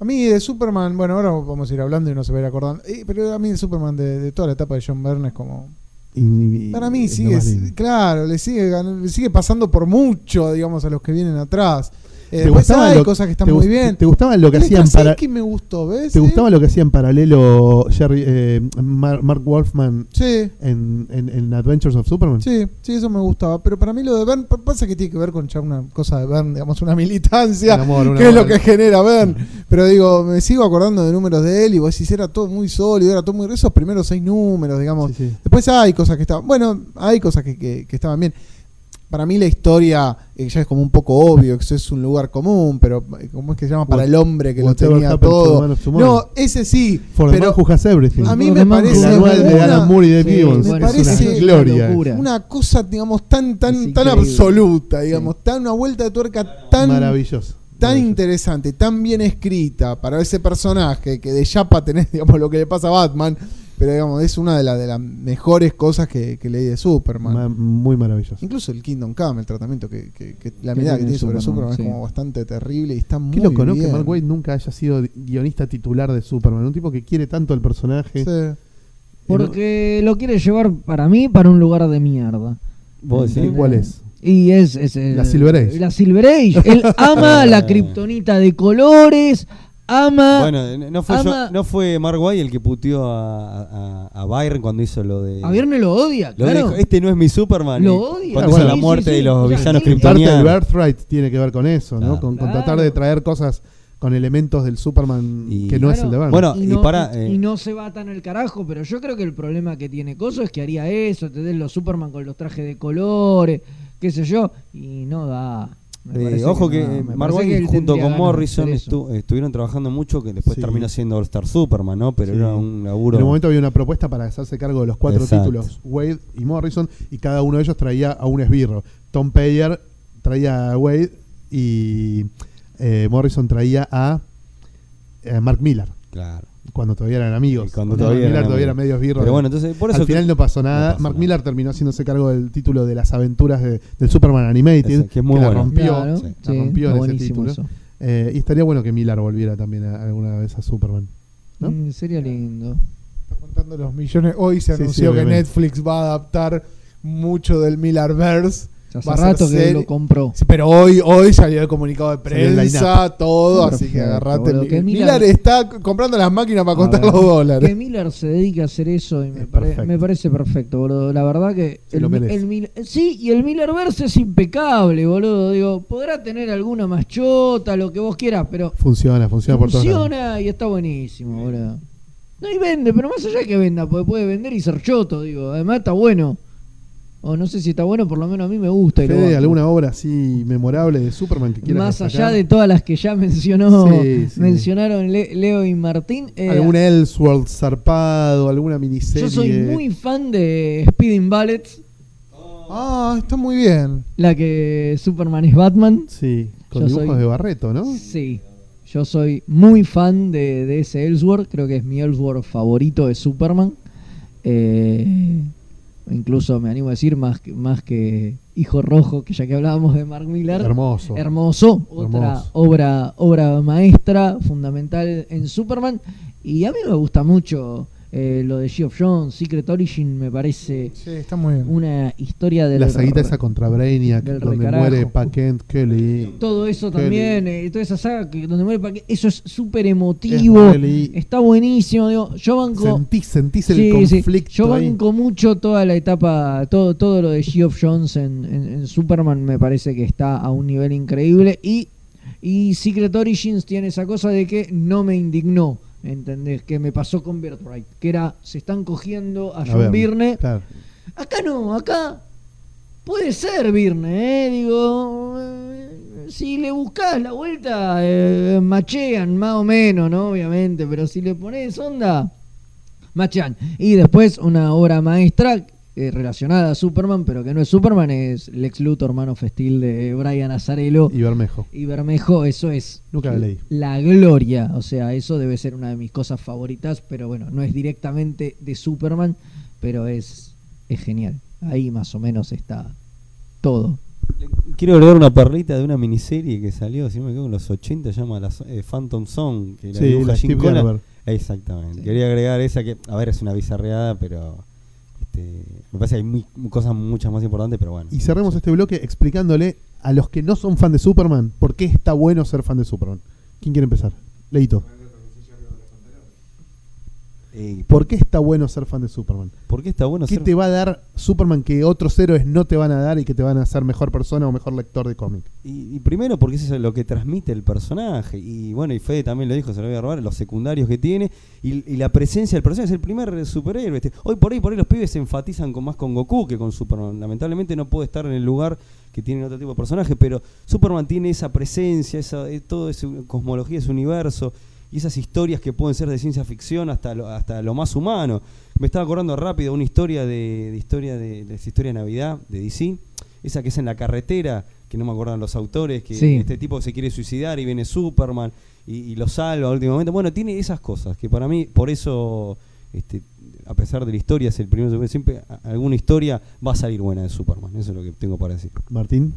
Speaker 3: A mí de Superman, bueno, ahora vamos a ir hablando y no se va a ir acordando. Eh, pero a mí de Superman de, de toda la etapa de John Byrne es como.
Speaker 1: Y- y-
Speaker 3: Para mí sigue, claro, le sigue, le sigue pasando por mucho, digamos, a los que vienen atrás. Eh,
Speaker 1: ¿Te
Speaker 3: después
Speaker 1: gustaba
Speaker 3: hay cosas que están muy bien.
Speaker 1: ¿Te gustaba lo que hacían para
Speaker 3: Straczynski me gustó, ¿ves?
Speaker 1: ¿Te gustaba lo que hacía en paralelo Jerry, eh, Mar- Mark Wolfman
Speaker 3: Sí,
Speaker 1: en, en- en Adventures of Superman?
Speaker 3: sí, sí, eso me gustaba. Pero para mí lo de Bern, pa- pasa que tiene que ver con ya una cosa de Bern, digamos, una militancia,
Speaker 1: amor,
Speaker 3: que es lo que genera Bern. Pero digo, me sigo acordando de números de él y vos decís, era todo muy sólido, era todo muy. Esos primeros seis números, digamos.
Speaker 1: Sí, sí.
Speaker 3: Después hay cosas que estaban. Bueno, hay cosas que, que- que estaban bien. Para mí la historia eh, ya es como un poco obvio, que eso es un lugar común, pero eh, ¿cómo es que se llama? Para el hombre que lo tenía todo. No, ese sí.
Speaker 1: For
Speaker 3: pero
Speaker 1: everything.
Speaker 3: a mí me parece
Speaker 1: de
Speaker 3: una-
Speaker 1: Alan Moore y de
Speaker 2: Sí,
Speaker 1: Gibbons.
Speaker 3: me
Speaker 2: bueno,
Speaker 3: parece
Speaker 2: una
Speaker 1: gloria.
Speaker 3: una cosa, digamos, tan, tan, tan absoluta, digamos, tan una vuelta de tuerca tan,
Speaker 1: Maravilloso.
Speaker 3: tan interesante, tan bien escrita para ese personaje que de Yapa tenés, digamos, lo que le pasa a Batman, pero digamos, es una de, las de las mejores cosas que, que leí de Superman.
Speaker 1: Ma- muy maravilloso.
Speaker 3: Incluso el Kingdom Come, el tratamiento que, que- que la mirada que
Speaker 2: tiene
Speaker 3: sobre
Speaker 2: Superman,
Speaker 3: Superman
Speaker 2: sí.
Speaker 3: es como bastante terrible y está muy
Speaker 1: Qué loco, ¿no? Que Mark Waid nunca haya sido guionista titular de Superman. Un tipo que quiere tanto al personaje.
Speaker 3: Sí.
Speaker 2: Porque lo quiere llevar para mí para un lugar de mierda.
Speaker 4: ¿Vos
Speaker 1: cuál es?
Speaker 2: Y es, es el-
Speaker 1: La Silver Age.
Speaker 2: La Silver Age. Él ama la kriptonita de colores, ama...
Speaker 4: Bueno, no fue,
Speaker 2: ama-
Speaker 4: yo- no fue Mark White el que puteó a, a, a Byron cuando hizo lo de.
Speaker 2: a Viernes lo odia,
Speaker 4: Lo
Speaker 2: claro.
Speaker 4: dijo, este no es mi Superman.
Speaker 2: Lo odia.
Speaker 4: Cuando
Speaker 1: Ah,
Speaker 4: hizo
Speaker 1: bueno.
Speaker 4: la muerte
Speaker 2: sí,
Speaker 4: de los villanos
Speaker 2: sí.
Speaker 1: Parte del
Speaker 4: kryptonianos.
Speaker 1: Birthright tiene que ver con eso, ¿no?
Speaker 4: Claro.
Speaker 1: Con, con
Speaker 2: Claro.
Speaker 1: tratar de traer cosas con elementos del Superman
Speaker 4: Y-
Speaker 1: que no es el de Batman.
Speaker 4: Bueno,
Speaker 2: y,
Speaker 4: y
Speaker 2: no,
Speaker 4: para,
Speaker 2: y-
Speaker 4: eh,
Speaker 2: y no se va tan el carajo, pero yo creo que el problema que tiene Coso es que haría eso, ¿entendés? Los Superman con los trajes de colores, qué sé yo, y no da. Me
Speaker 4: Eh, ojo
Speaker 2: que
Speaker 4: que,
Speaker 2: no,
Speaker 4: eh, junto con Morrison estu- estuvieron trabajando mucho que después
Speaker 1: Sí.
Speaker 4: terminó siendo All Star Superman, ¿no? Pero
Speaker 1: Sí.
Speaker 4: era un laburo.
Speaker 1: En un momento había una propuesta para hacerse cargo de los cuatro
Speaker 4: Exacto.
Speaker 1: títulos, Wade y Morrison, y cada uno de ellos traía a un esbirro. Tom Payer traía a Wade y eh, Morrison traía a, eh, Mark Miller,
Speaker 4: Claro.
Speaker 1: Cuando todavía eran amigos.
Speaker 4: Y cuando
Speaker 1: Mark
Speaker 4: todavía
Speaker 1: Miller
Speaker 4: eran
Speaker 1: todavía era
Speaker 4: amigos.
Speaker 1: medio esbirro.
Speaker 4: Pero bueno, entonces por eso
Speaker 1: Al final
Speaker 4: que-
Speaker 1: no pasó nada.
Speaker 4: no pasó
Speaker 1: Mark
Speaker 4: nada.
Speaker 1: Miller terminó haciéndose cargo del título de las aventuras de- del Superman Animated,
Speaker 4: Ese, que es muy
Speaker 1: la
Speaker 4: bueno.
Speaker 1: rompió,
Speaker 2: Claro,
Speaker 4: sí,
Speaker 1: la rompió
Speaker 2: está
Speaker 1: en ese título. Eh, y estaría bueno que Miller volviera también a- alguna vez a Superman. ¿no?
Speaker 2: Mm, sería lindo.
Speaker 3: Está contando los millones. Hoy se anunció
Speaker 1: sí,
Speaker 3: que. Netflix va a adaptar mucho del Millerverse.
Speaker 2: Hace rato que
Speaker 3: serie-
Speaker 2: lo compró.
Speaker 3: Sí, pero hoy, hoy salió el comunicado de prensa, todo, así que agarrate.
Speaker 2: boludo, que
Speaker 3: Miller,
Speaker 2: Miller-
Speaker 3: está comprando las máquinas para contar
Speaker 2: ver,
Speaker 3: los dólares.
Speaker 2: Que Miller se dedique a hacer eso y me,
Speaker 1: Es
Speaker 2: pare-
Speaker 1: perfecto.
Speaker 2: me parece perfecto, boludo. La verdad que
Speaker 1: Se
Speaker 2: el, el sí, y el Millerverse es impecable, boludo. Digo, podrá tener alguna más chota, lo que vos quieras, pero
Speaker 1: Funciona, funciona, por lados.
Speaker 2: funciona y está buenísimo, boludo. No, y vende, pero más allá de que venda, porque puede vender y ser choto, digo. Además está bueno. O no sé si está bueno, por lo menos a mí me gusta.
Speaker 1: Fede. ¿alguna obra así memorable de Superman que quieras
Speaker 2: Más allá de todas las que ya mencionó,
Speaker 1: Sí, sí.
Speaker 2: mencionaron Le- Leo y Martín. eh,
Speaker 1: ¿Algún Elseworld zarpado? ¿Alguna miniserie?
Speaker 2: yo soy muy fan de Speeding Bullets,
Speaker 3: Ah, está muy bien.
Speaker 2: la que Superman es Batman.
Speaker 1: Sí, con
Speaker 2: Yo
Speaker 1: dibujos
Speaker 2: soy-
Speaker 1: de Barreto, ¿no?
Speaker 2: Sí, yo soy muy fan de, de ese Ellsworth, creo que es mi Ellsworth favorito de Superman. Eh, incluso me animo a decir más que, más que Hijo Rojo, que ya que hablábamos de Mark Miller.
Speaker 1: Hermoso.
Speaker 2: Hermoso, otra
Speaker 1: Hermoso.
Speaker 2: obra obra maestra, fundamental en Superman. Y a mí me gusta mucho eh, lo de Geoff Jones, Secret Origin, me parece
Speaker 3: Sí, está muy bien.
Speaker 2: una historia de
Speaker 1: La saguita esa contra Brainiac, donde
Speaker 2: recarajo.
Speaker 1: muere Pa Kent Kelly.
Speaker 2: todo eso
Speaker 1: Kelly.
Speaker 2: también, eh, toda esa saga que donde muere Pa- eso es súper emotivo,
Speaker 1: Es
Speaker 2: está buenísimo, digo, yo banco
Speaker 1: Sentís, sentís el
Speaker 2: Sí, sí.
Speaker 1: conflicto
Speaker 2: Yo
Speaker 1: ahí.
Speaker 2: banco mucho toda la etapa, todo, todo lo de Geoff Jones en, en- en Superman me parece que está a un nivel increíble y, y Secret Origins tiene esa cosa de que no me indignó, ¿entendés? Que me pasó con Birthright, que era, se están cogiendo a
Speaker 1: A
Speaker 2: John
Speaker 1: ver. Claro.
Speaker 2: Acá no, acá puede ser Byrne, ¿eh? Digo, eh, si le buscás la vuelta, eh, machean más o menos, ¿no? Obviamente, pero si le pones onda, machean. Y después una obra maestra eh, relacionada a Superman, pero que no es Superman, es Lex Luthor, hermano festil de Brian Azarello.
Speaker 1: Y Bermejo.
Speaker 2: Y Bermejo, eso es
Speaker 1: Nunca la leí.
Speaker 2: la gloria. O sea, eso debe ser una de mis cosas favoritas, pero bueno, no es directamente de Superman, pero es, es genial. Ahí más o menos está todo.
Speaker 4: Quiero agregar una perlita de una miniserie que salió, si no me equivoco, en los 80, se llama la, eh, Phantom Song, que la
Speaker 1: Sí,
Speaker 4: dibuja
Speaker 1: la
Speaker 4: Jim. Exactamente.
Speaker 2: Sí.
Speaker 4: Quería agregar esa que, a ver, es una bizarreada, pero este, me parece que hay muy- cosas muchas más importantes, pero bueno.
Speaker 1: Y cerremos este bloque explicándole a los que no son fan de Superman por qué está bueno ser fan de Superman. ¿Quién quiere empezar? Leito.
Speaker 4: Eh,
Speaker 1: ¿Por qué está bueno ser fan de Superman?
Speaker 4: ¿Por qué está bueno
Speaker 1: ¿Qué
Speaker 4: ser-
Speaker 1: te va a dar Superman que otros héroes no te van a dar y que te van a hacer mejor persona o mejor lector de cómic?
Speaker 4: Y, y primero porque eso es lo que transmite el personaje. Y bueno, y Fede también lo dijo, se lo voy a robar, los secundarios que tiene. Y, y la presencia del personaje es el primer superhéroe. este. Hoy por ahí, por ahí los pibes se enfatizan con más con Goku que con Superman. Lamentablemente no puede estar en el lugar que tienen otro tipo de personaje, pero Superman tiene esa presencia, esa, eh, todo esa cosmología, ese universo. Y esas historias que pueden ser de ciencia ficción hasta lo, hasta lo más humano. Me estaba acordando rápido una historia de, de historia de, de esa historia de Navidad de DC, esa que es en la carretera, que no me acuerdan los autores, que
Speaker 2: Sí.
Speaker 4: este tipo se quiere suicidar y viene Superman y, y lo salva al último momento. Bueno, tiene esas cosas que para mí, por eso, este, a pesar de la historia, es el primero siempre alguna historia va a salir buena de Superman. Eso es lo que tengo para decir.
Speaker 1: Martín.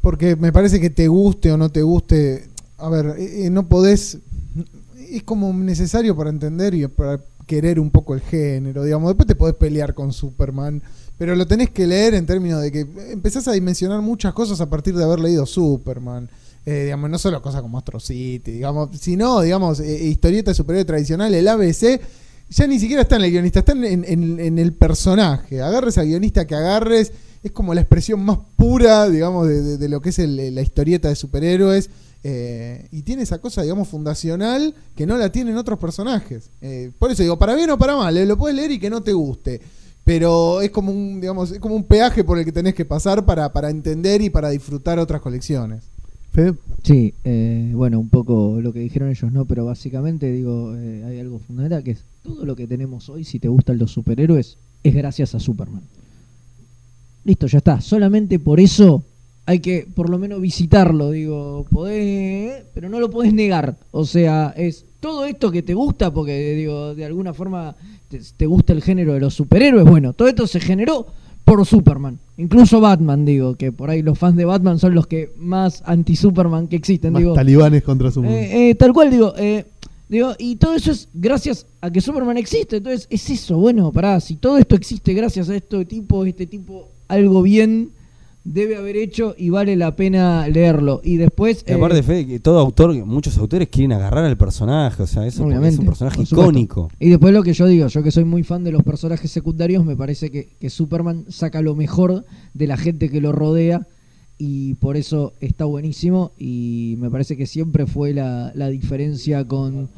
Speaker 3: Porque me parece que te guste o no te guste, a ver, eh, eh, no podés, es como necesario para entender y para querer un poco el género, digamos, después te podés pelear con Superman, pero lo tenés que leer en términos de que empezás a dimensionar muchas cosas a partir de haber leído Superman. Eh, digamos, no solo cosas como Astro City, digamos, sino, digamos, eh, historieta superior tradicional, el ABC, ya ni siquiera está en el guionista, está en, en- en el personaje. Agarres al guionista que agarres, es como la expresión más pura, digamos, de, de- de lo que es el- la historieta de superhéroes. Eh, y tiene esa cosa, digamos, fundacional que no la tienen otros personajes. Eh, por eso digo, para bien o para mal, eh, lo puedes leer y que no te guste. pero es como un, digamos, es como un peaje por el que tenés que pasar para, para entender y para disfrutar otras colecciones.
Speaker 1: Fede,
Speaker 2: Sí, eh, bueno, un poco lo que dijeron ellos, ¿no? Pero básicamente, digo, eh, hay algo fundamental que es todo lo que tenemos hoy, si te gustan los superhéroes, es gracias a Superman. Listo, ya está. Solamente por eso hay que por lo menos visitarlo, digo, podés, pero no lo podés negar. O sea, es todo esto que te gusta, porque digo, de alguna forma te, te gusta el género de los superhéroes, bueno, todo esto se generó por Superman. Incluso Batman, digo, que por ahí los fans de Batman son los que más anti-Superman que existen,
Speaker 1: más
Speaker 2: digo.
Speaker 1: talibanes contra su mundo.
Speaker 2: Eh, eh, tal cual, digo, eh, digo, y todo eso es gracias a que Superman existe. Entonces, es eso, bueno, pará, si todo esto existe gracias a este tipo, este tipo, algo bien debe haber hecho y vale la pena leerlo. Y después.
Speaker 4: Y
Speaker 2: eh,
Speaker 4: aparte, Fede, que todo autor, muchos autores quieren agarrar al personaje, o sea, eso es un personaje icónico.
Speaker 2: Y después lo que yo digo, yo que soy muy fan de los personajes secundarios, me parece que, que Superman saca lo mejor de la gente que lo rodea y por eso está buenísimo y me parece que siempre fue la, la diferencia con...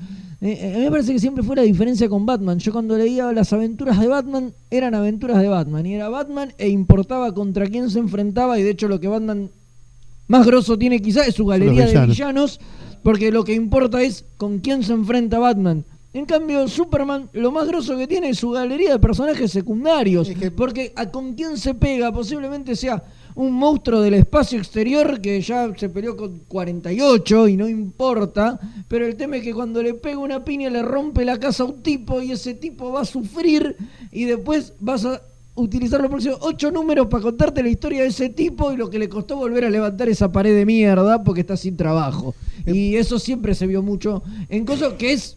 Speaker 2: eh, eh, a mí me parece que siempre fue la diferencia con Batman. Yo cuando leía las aventuras de Batman, eran aventuras de Batman y era Batman e importaba contra quién se enfrentaba y de hecho lo que Batman más grosso tiene quizás es su galería de
Speaker 1: villanos.
Speaker 2: villanos, porque lo que importa es con quién se enfrenta Batman. En cambio, Superman, lo más grosso que tiene es su galería de personajes secundarios.
Speaker 3: Es que-
Speaker 2: Porque a con quién se pega, posiblemente sea un monstruo del espacio exterior que ya se peleó con 48 y no importa. Pero el tema es que cuando le pega una piña le rompe la casa a un tipo y ese tipo va a sufrir y después vas a utilizar los próximos ocho números para contarte la historia de ese tipo y lo que le costó volver a levantar esa pared de mierda porque está sin trabajo. Y eso siempre se vio mucho en cosas que es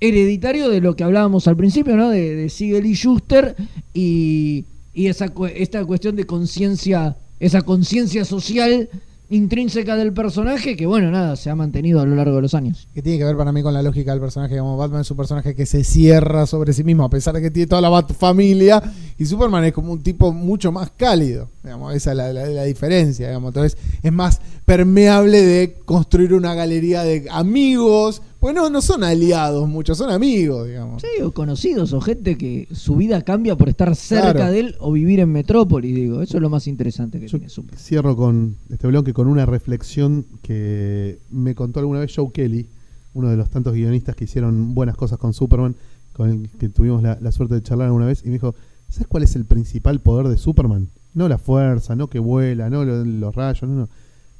Speaker 2: hereditario de lo que hablábamos al principio, ¿no? De, de Siegel y Schuster y, y esa, esta cuestión de conciencia, esa conciencia social intrínseca del personaje que, bueno, nada, se ha mantenido a lo largo de los años.
Speaker 3: Que tiene que ver para mí con la lógica del personaje. Como Batman es un personaje que se cierra sobre sí mismo, a pesar de que tiene toda la Bat familia. Y Superman es como un tipo mucho más cálido. Digamos, esa es la, la- la diferencia. Digamos. Entonces es más permeable de construir una galería de amigos. Pues no, no son aliados muchos, son amigos, digamos.
Speaker 2: Sí, o conocidos, o gente que su vida cambia por estar cerca
Speaker 3: Claro.
Speaker 2: de él o vivir en metrópolis, digo. Eso es lo más interesante que
Speaker 1: Yo
Speaker 2: tiene Superman.
Speaker 1: cierro con este bloque con una reflexión que me contó alguna vez Joe Kelly, uno de los tantos guionistas que hicieron buenas cosas con Superman, con el que tuvimos la, la suerte de charlar alguna vez, y me dijo, ¿sabes cuál es el principal poder de Superman? No la fuerza, no que vuela, no lo- los rayos, no, no.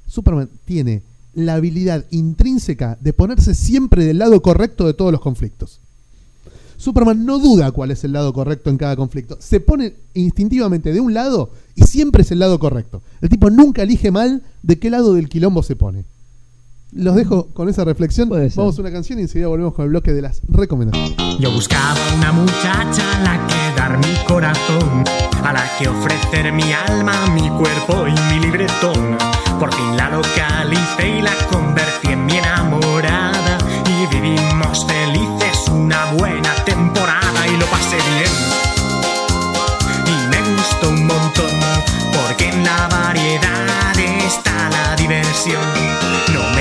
Speaker 1: Superman tiene la habilidad intrínseca de ponerse siempre del lado correcto de todos los conflictos. Superman no duda cuál es el lado correcto en cada conflicto. Se pone instintivamente de un lado y siempre es el lado correcto. El tipo nunca elige mal de qué lado del quilombo se pone. Los dejo con esa reflexión. Vamos a una canción y enseguida volvemos con el bloque de las recomendaciones.
Speaker 5: Yo buscaba una muchacha a la que dar mi corazón, a la que ofrecer mi alma, mi cuerpo y mi libretón. Por fin la localicé y la convertí en mi enamorada. Y vivimos felices una buena temporada y lo pasé bien. Y me gustó un montón, porque en la variedad está la diversión.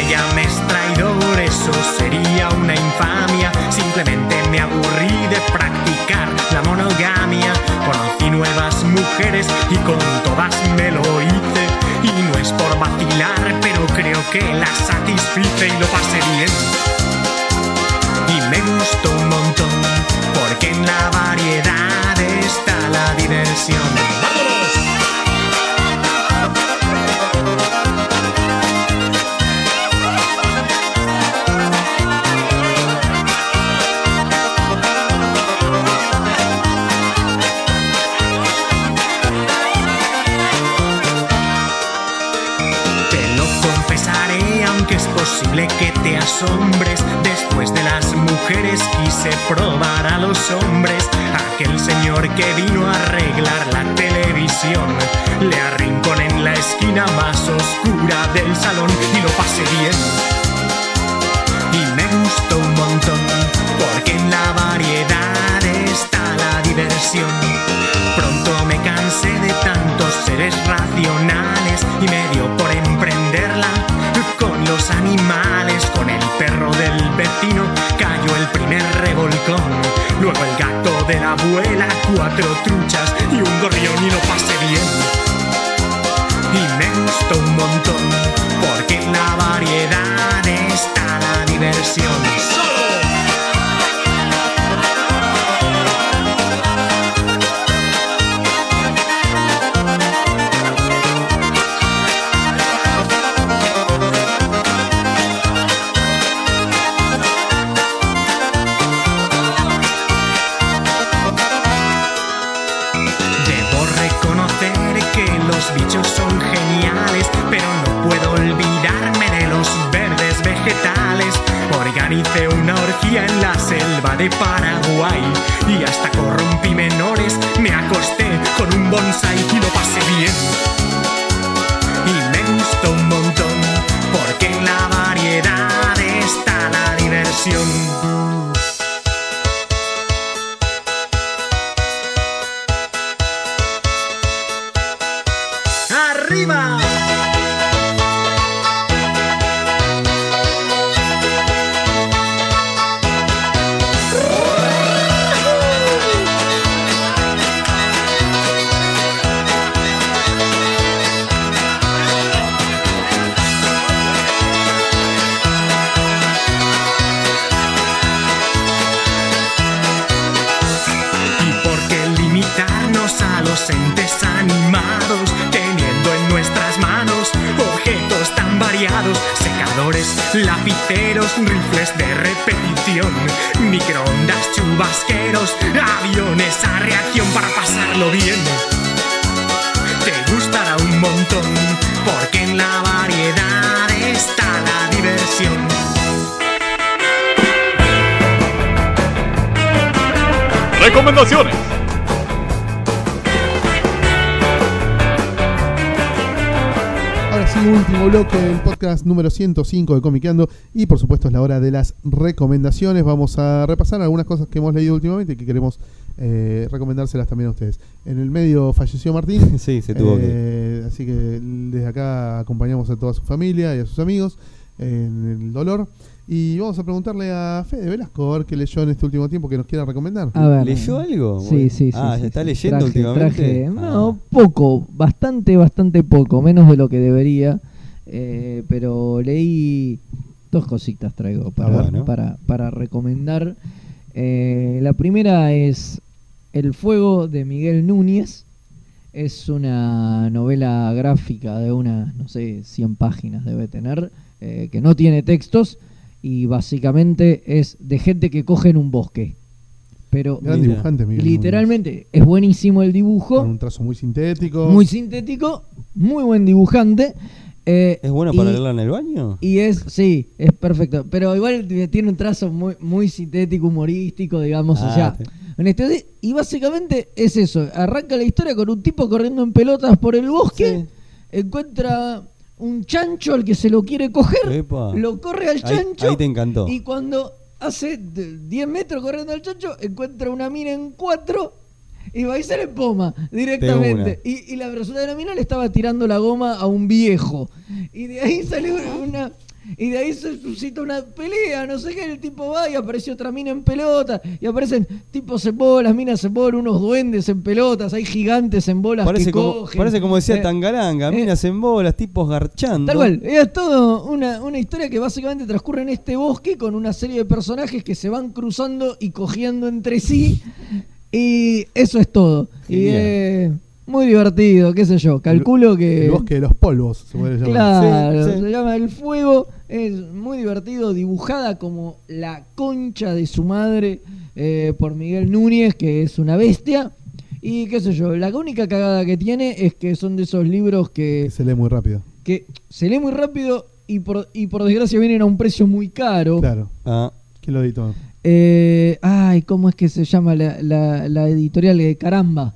Speaker 5: Me llames traidor, eso sería una infamia. Simplemente me aburrí de practicar la monogamia. Conocí nuevas mujeres y con todas me lo hice. Y no es por vacilar, pero creo que las satisfice y lo pasé bien y me gustó un montón porque en la variedad está la diversión. Después de las mujeres quise probar a los hombres. Aquel señor que vino a arreglar la televisión. Le arrinconé en la esquina más oscura del salón y lo pasé bien. Y me gustó un montón, porque en la variedad Pronto me cansé de tantos seres racionales y me dio por emprenderla con los animales, con el perro del vecino cayó el primer revolcón, luego el gato de la la abuela, cuatro truchas y un gorrión y lo pasé bien. Y me gustó un montón, porque en la variedad está la diversión. De Paraguay y hasta corrompí menores, me acosté con un bonsai y lo pasé bien. Y me gustó un montón, porque en la variedad está la diversión.
Speaker 1: Podcast número 105 de Comiqueando y por supuesto es la hora de las recomendaciones. Vamos a repasar algunas cosas que hemos leído últimamente y que queremos eh, recomendárselas también a ustedes. En el medio falleció Martín,
Speaker 4: Sí, se tuvo que.
Speaker 1: eh, así que desde acá acompañamos a toda su familia y a sus amigos en el dolor. Y vamos a preguntarle a Fede Velasco a ver qué leyó en este último tiempo que nos quiera recomendar.
Speaker 2: A ver.
Speaker 4: ¿Leyó algo?
Speaker 2: Sí, sí, sí.
Speaker 4: Ah,
Speaker 2: sí,
Speaker 4: ¿se está
Speaker 2: sí.
Speaker 4: leyendo
Speaker 2: Traje-
Speaker 4: últimamente?
Speaker 2: traje-
Speaker 4: Ah.
Speaker 2: No, poco, bastante, bastante poco, menos de lo que debería. Eh, pero leí dos cositas traigo para,
Speaker 4: Ah, bueno.
Speaker 2: para, para recomendar. Eh, la primera es El Fuego de Miguel Núñez. Es una novela gráfica de unas, no sé, 100 páginas debe tener, eh, que no tiene textos y básicamente es de gente que coge en un bosque. Pero
Speaker 1: Gran dibujante, Miguel
Speaker 2: literalmente es buenísimo el dibujo,
Speaker 1: Con un trazo muy sintético.
Speaker 2: muy sintético, muy buen dibujante. Eh,
Speaker 4: ¿Es bueno para
Speaker 2: y-
Speaker 4: leerla en el baño?
Speaker 2: y es, sí, es perfecto. Pero igual tiene un trazo muy, muy sintético, humorístico, digamos. o
Speaker 4: Ah,
Speaker 2: sea, este- y básicamente es eso. Arranca la historia con un tipo corriendo en pelotas por el bosque. Encuentra un chancho al que se lo quiere coger.
Speaker 4: Epa.
Speaker 2: Lo corre al chancho.
Speaker 4: ahí te encantó.
Speaker 2: Y cuando hace d- 10 metros corriendo al chancho, encuentra una mina en cuatro. Y se le poma directamente. Y, y la persona de la mina le estaba tirando la goma a un viejo. Y de ahí salió una. Y de ahí se suscita una pelea, no sé qué, el tipo va y aparece otra mina en pelota, y aparecen tipos en bolas, minas en bolas, unos duendes en pelotas, hay gigantes en bolas
Speaker 4: Parece
Speaker 2: que
Speaker 4: como,
Speaker 2: cogen.
Speaker 4: parece como decía
Speaker 2: Eh,
Speaker 4: Tangaranga,
Speaker 2: eh,
Speaker 4: minas en bolas, tipos garchando.
Speaker 2: Tal cual, es todo una, una historia que básicamente transcurre en este bosque con una serie de personajes que se van cruzando y cogiendo entre sí. Y eso es todo. Y es muy divertido, qué sé yo. Calculo que.
Speaker 1: El bosque de los polvos, se puede llamar.
Speaker 2: Claro,
Speaker 4: Sí, sí.
Speaker 2: se llama El Fuego. Es muy divertido, dibujada como la concha de su madre eh, por Miguel Núñez, que es una bestia. Y qué sé yo, la única cagada que tiene es que son de esos libros que
Speaker 1: Que se lee muy rápido.
Speaker 2: que se lee muy rápido y por, y por desgracia vienen a un precio muy caro.
Speaker 1: Claro.
Speaker 4: Ah,
Speaker 1: ¿Quién lo editó?
Speaker 2: Eh, ay, ¿cómo es que se llama la, la, la editorial de Caramba?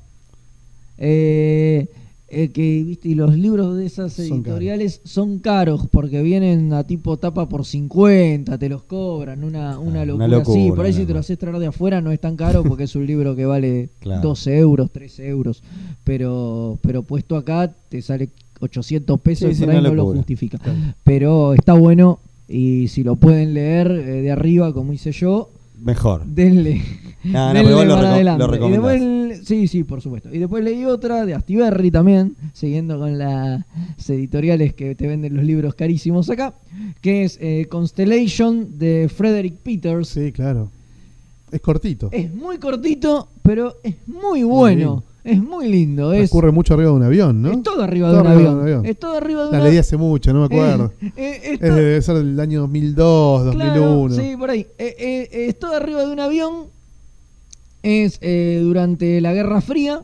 Speaker 2: Eh, eh, que, viste, y los libros de esas
Speaker 1: Son
Speaker 2: editoriales son caros porque vienen a tipo tapa por 50, te los cobran, una, una
Speaker 4: Ah,
Speaker 2: locura,
Speaker 4: una
Speaker 2: así.
Speaker 4: locura,
Speaker 2: Por ahí si
Speaker 4: una
Speaker 2: te lo haces traer de afuera no es tan caro porque es un libro que vale
Speaker 4: Claro.
Speaker 2: 12 euros, 13 euros. Pero, pero puesto acá te sale 800 pesos
Speaker 4: Sí,
Speaker 2: y
Speaker 4: sí,
Speaker 2: por ahí
Speaker 4: una
Speaker 2: no lo justifica. Pero está bueno y si lo pueden leer eh, de arriba como hice yo,
Speaker 4: mejor.
Speaker 2: denle,
Speaker 4: No, no,
Speaker 2: denle
Speaker 4: pero igual lo,
Speaker 2: para
Speaker 4: reco- lo
Speaker 2: Y después, sí, sí, por supuesto. Y después leí otra de Astiberri también, siguiendo con las editoriales que te venden los libros carísimos acá, que es eh, Constellation de Frederick Peters.
Speaker 1: Sí, claro. Es cortito.
Speaker 2: Es muy cortito, pero es muy bueno. Es muy lindo. Es,
Speaker 1: Ocurre mucho arriba de un avión, ¿no?
Speaker 2: es todo arriba
Speaker 1: Todo
Speaker 2: de un
Speaker 1: arriba de
Speaker 2: avión.
Speaker 1: un avión.
Speaker 2: Es todo arriba de un
Speaker 1: La leí hace mucho, no me acuerdo.
Speaker 2: Eh, eh, es
Speaker 1: Es debe ser del año 2002,
Speaker 2: Claro,
Speaker 1: 2001.
Speaker 2: sí, por ahí. Eh, eh, eh, es todo arriba de un avión. Es eh, durante la Guerra Fría.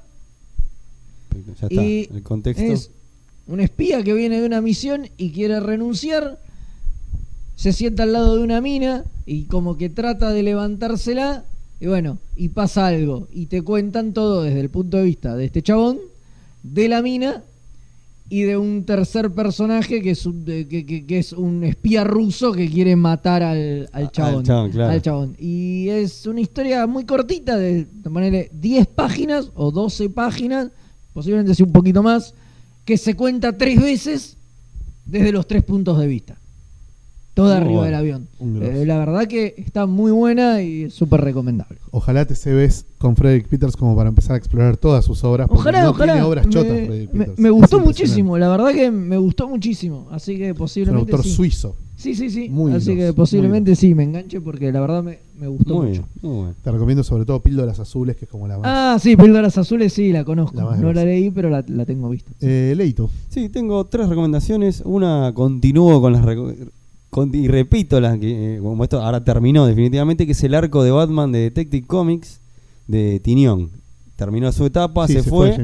Speaker 4: Ya está,
Speaker 2: Y
Speaker 4: el contexto.
Speaker 2: Es un espía que viene de una misión y quiere renunciar. Se sienta al lado de una mina y como que trata de levantársela. Y bueno, y pasa algo. Y te cuentan todo desde el punto de vista de este chabón, de la mina y de un tercer personaje que es un, que, que- que es un espía ruso que quiere matar al, al
Speaker 4: Al
Speaker 2: chabón.
Speaker 4: chabón, claro.
Speaker 2: al chabón. Y es una historia muy cortita, de, de manera 10 páginas o 12 páginas, posiblemente sea un poquito más, que se cuenta tres veces desde los tres puntos de vista. Toda
Speaker 4: Muy
Speaker 2: arriba
Speaker 4: bueno.
Speaker 2: del avión. Eh, la verdad que está muy buena y es súper recomendable.
Speaker 1: Ojalá te se ves con Frederick Peters como para empezar a explorar todas sus obras. porque
Speaker 2: Ojalá,
Speaker 1: no
Speaker 2: ojalá.
Speaker 1: tiene obras chotas,
Speaker 2: me,
Speaker 1: Frederick
Speaker 2: me-
Speaker 1: Peters.
Speaker 2: me gustó muchísimo, la verdad que me gustó muchísimo. Así que
Speaker 1: Es un
Speaker 2: posiblemente
Speaker 1: autor
Speaker 2: sí.
Speaker 1: suizo.
Speaker 2: Sí, sí, sí.
Speaker 1: Muy
Speaker 2: Así
Speaker 1: grosso,
Speaker 2: que posiblemente sí me enganche porque la verdad me, me gustó
Speaker 4: muy
Speaker 2: mucho.
Speaker 4: bien, muy bueno.
Speaker 1: Te recomiendo sobre todo Píldoras Azules, que es como la más.
Speaker 2: Ah, sí, Píldoras Azules sí, la conozco.
Speaker 1: La
Speaker 2: no la leí, pero la, la tengo vista.
Speaker 1: Eh, Leito.
Speaker 4: Sí, tengo tres recomendaciones. Una continúo con las con- y repito que eh, como esto ahora terminó definitivamente que es el arco de Batman de Detective Comics de Tinión. Terminó su etapa,
Speaker 1: Sí,
Speaker 4: se, fue,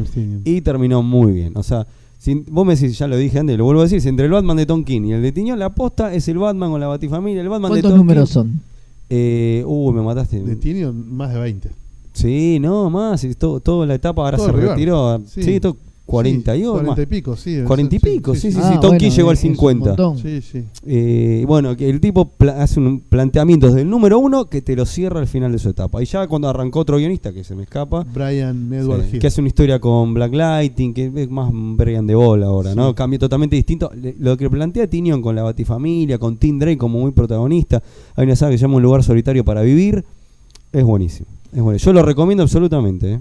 Speaker 4: y terminó muy bien. O sea, si- vos me decís, ya lo dije antes, lo vuelvo a decir, si entre el Batman de Tom King y el de Tinión, la aposta es el Batman con la Batifamilia. El Batman de
Speaker 2: ¿Cuántos
Speaker 4: Tom
Speaker 2: números son?
Speaker 4: Eh, uy, me mataste.
Speaker 1: De Tynion, más de 20.
Speaker 4: Sí, no, más. todo, toda la etapa ahora
Speaker 1: Todo
Speaker 4: se retiró. Sí,
Speaker 1: Sí.
Speaker 4: todo 40 y
Speaker 1: Sí,
Speaker 4: algo
Speaker 1: 40 y pico, sí.
Speaker 4: 40 y pico, sí, sí,
Speaker 2: Ah,
Speaker 4: Tom
Speaker 2: bueno,
Speaker 4: llegó al
Speaker 2: es un
Speaker 4: 50.
Speaker 2: montón.
Speaker 1: Sí, sí.
Speaker 4: Eh, bueno, que el tipo pla- hace un planteamiento desde el número uno que te lo cierra al final de su etapa. Y ya cuando arrancó otro guionista, que se me escapa,
Speaker 1: Brian Edward
Speaker 4: sí,
Speaker 1: Hill.
Speaker 4: que hace una historia con Black Lighting, que es más Brian de bola ahora,
Speaker 1: Sí.
Speaker 4: ¿no? Cambio totalmente distinto. Le- Lo que plantea Tinion con la Batifamilia, con Tim Drake como muy protagonista. Hay una saga que se llama Un lugar solitario para vivir. Es buenísimo. Es bueno. Yo lo recomiendo absolutamente. ¿eh?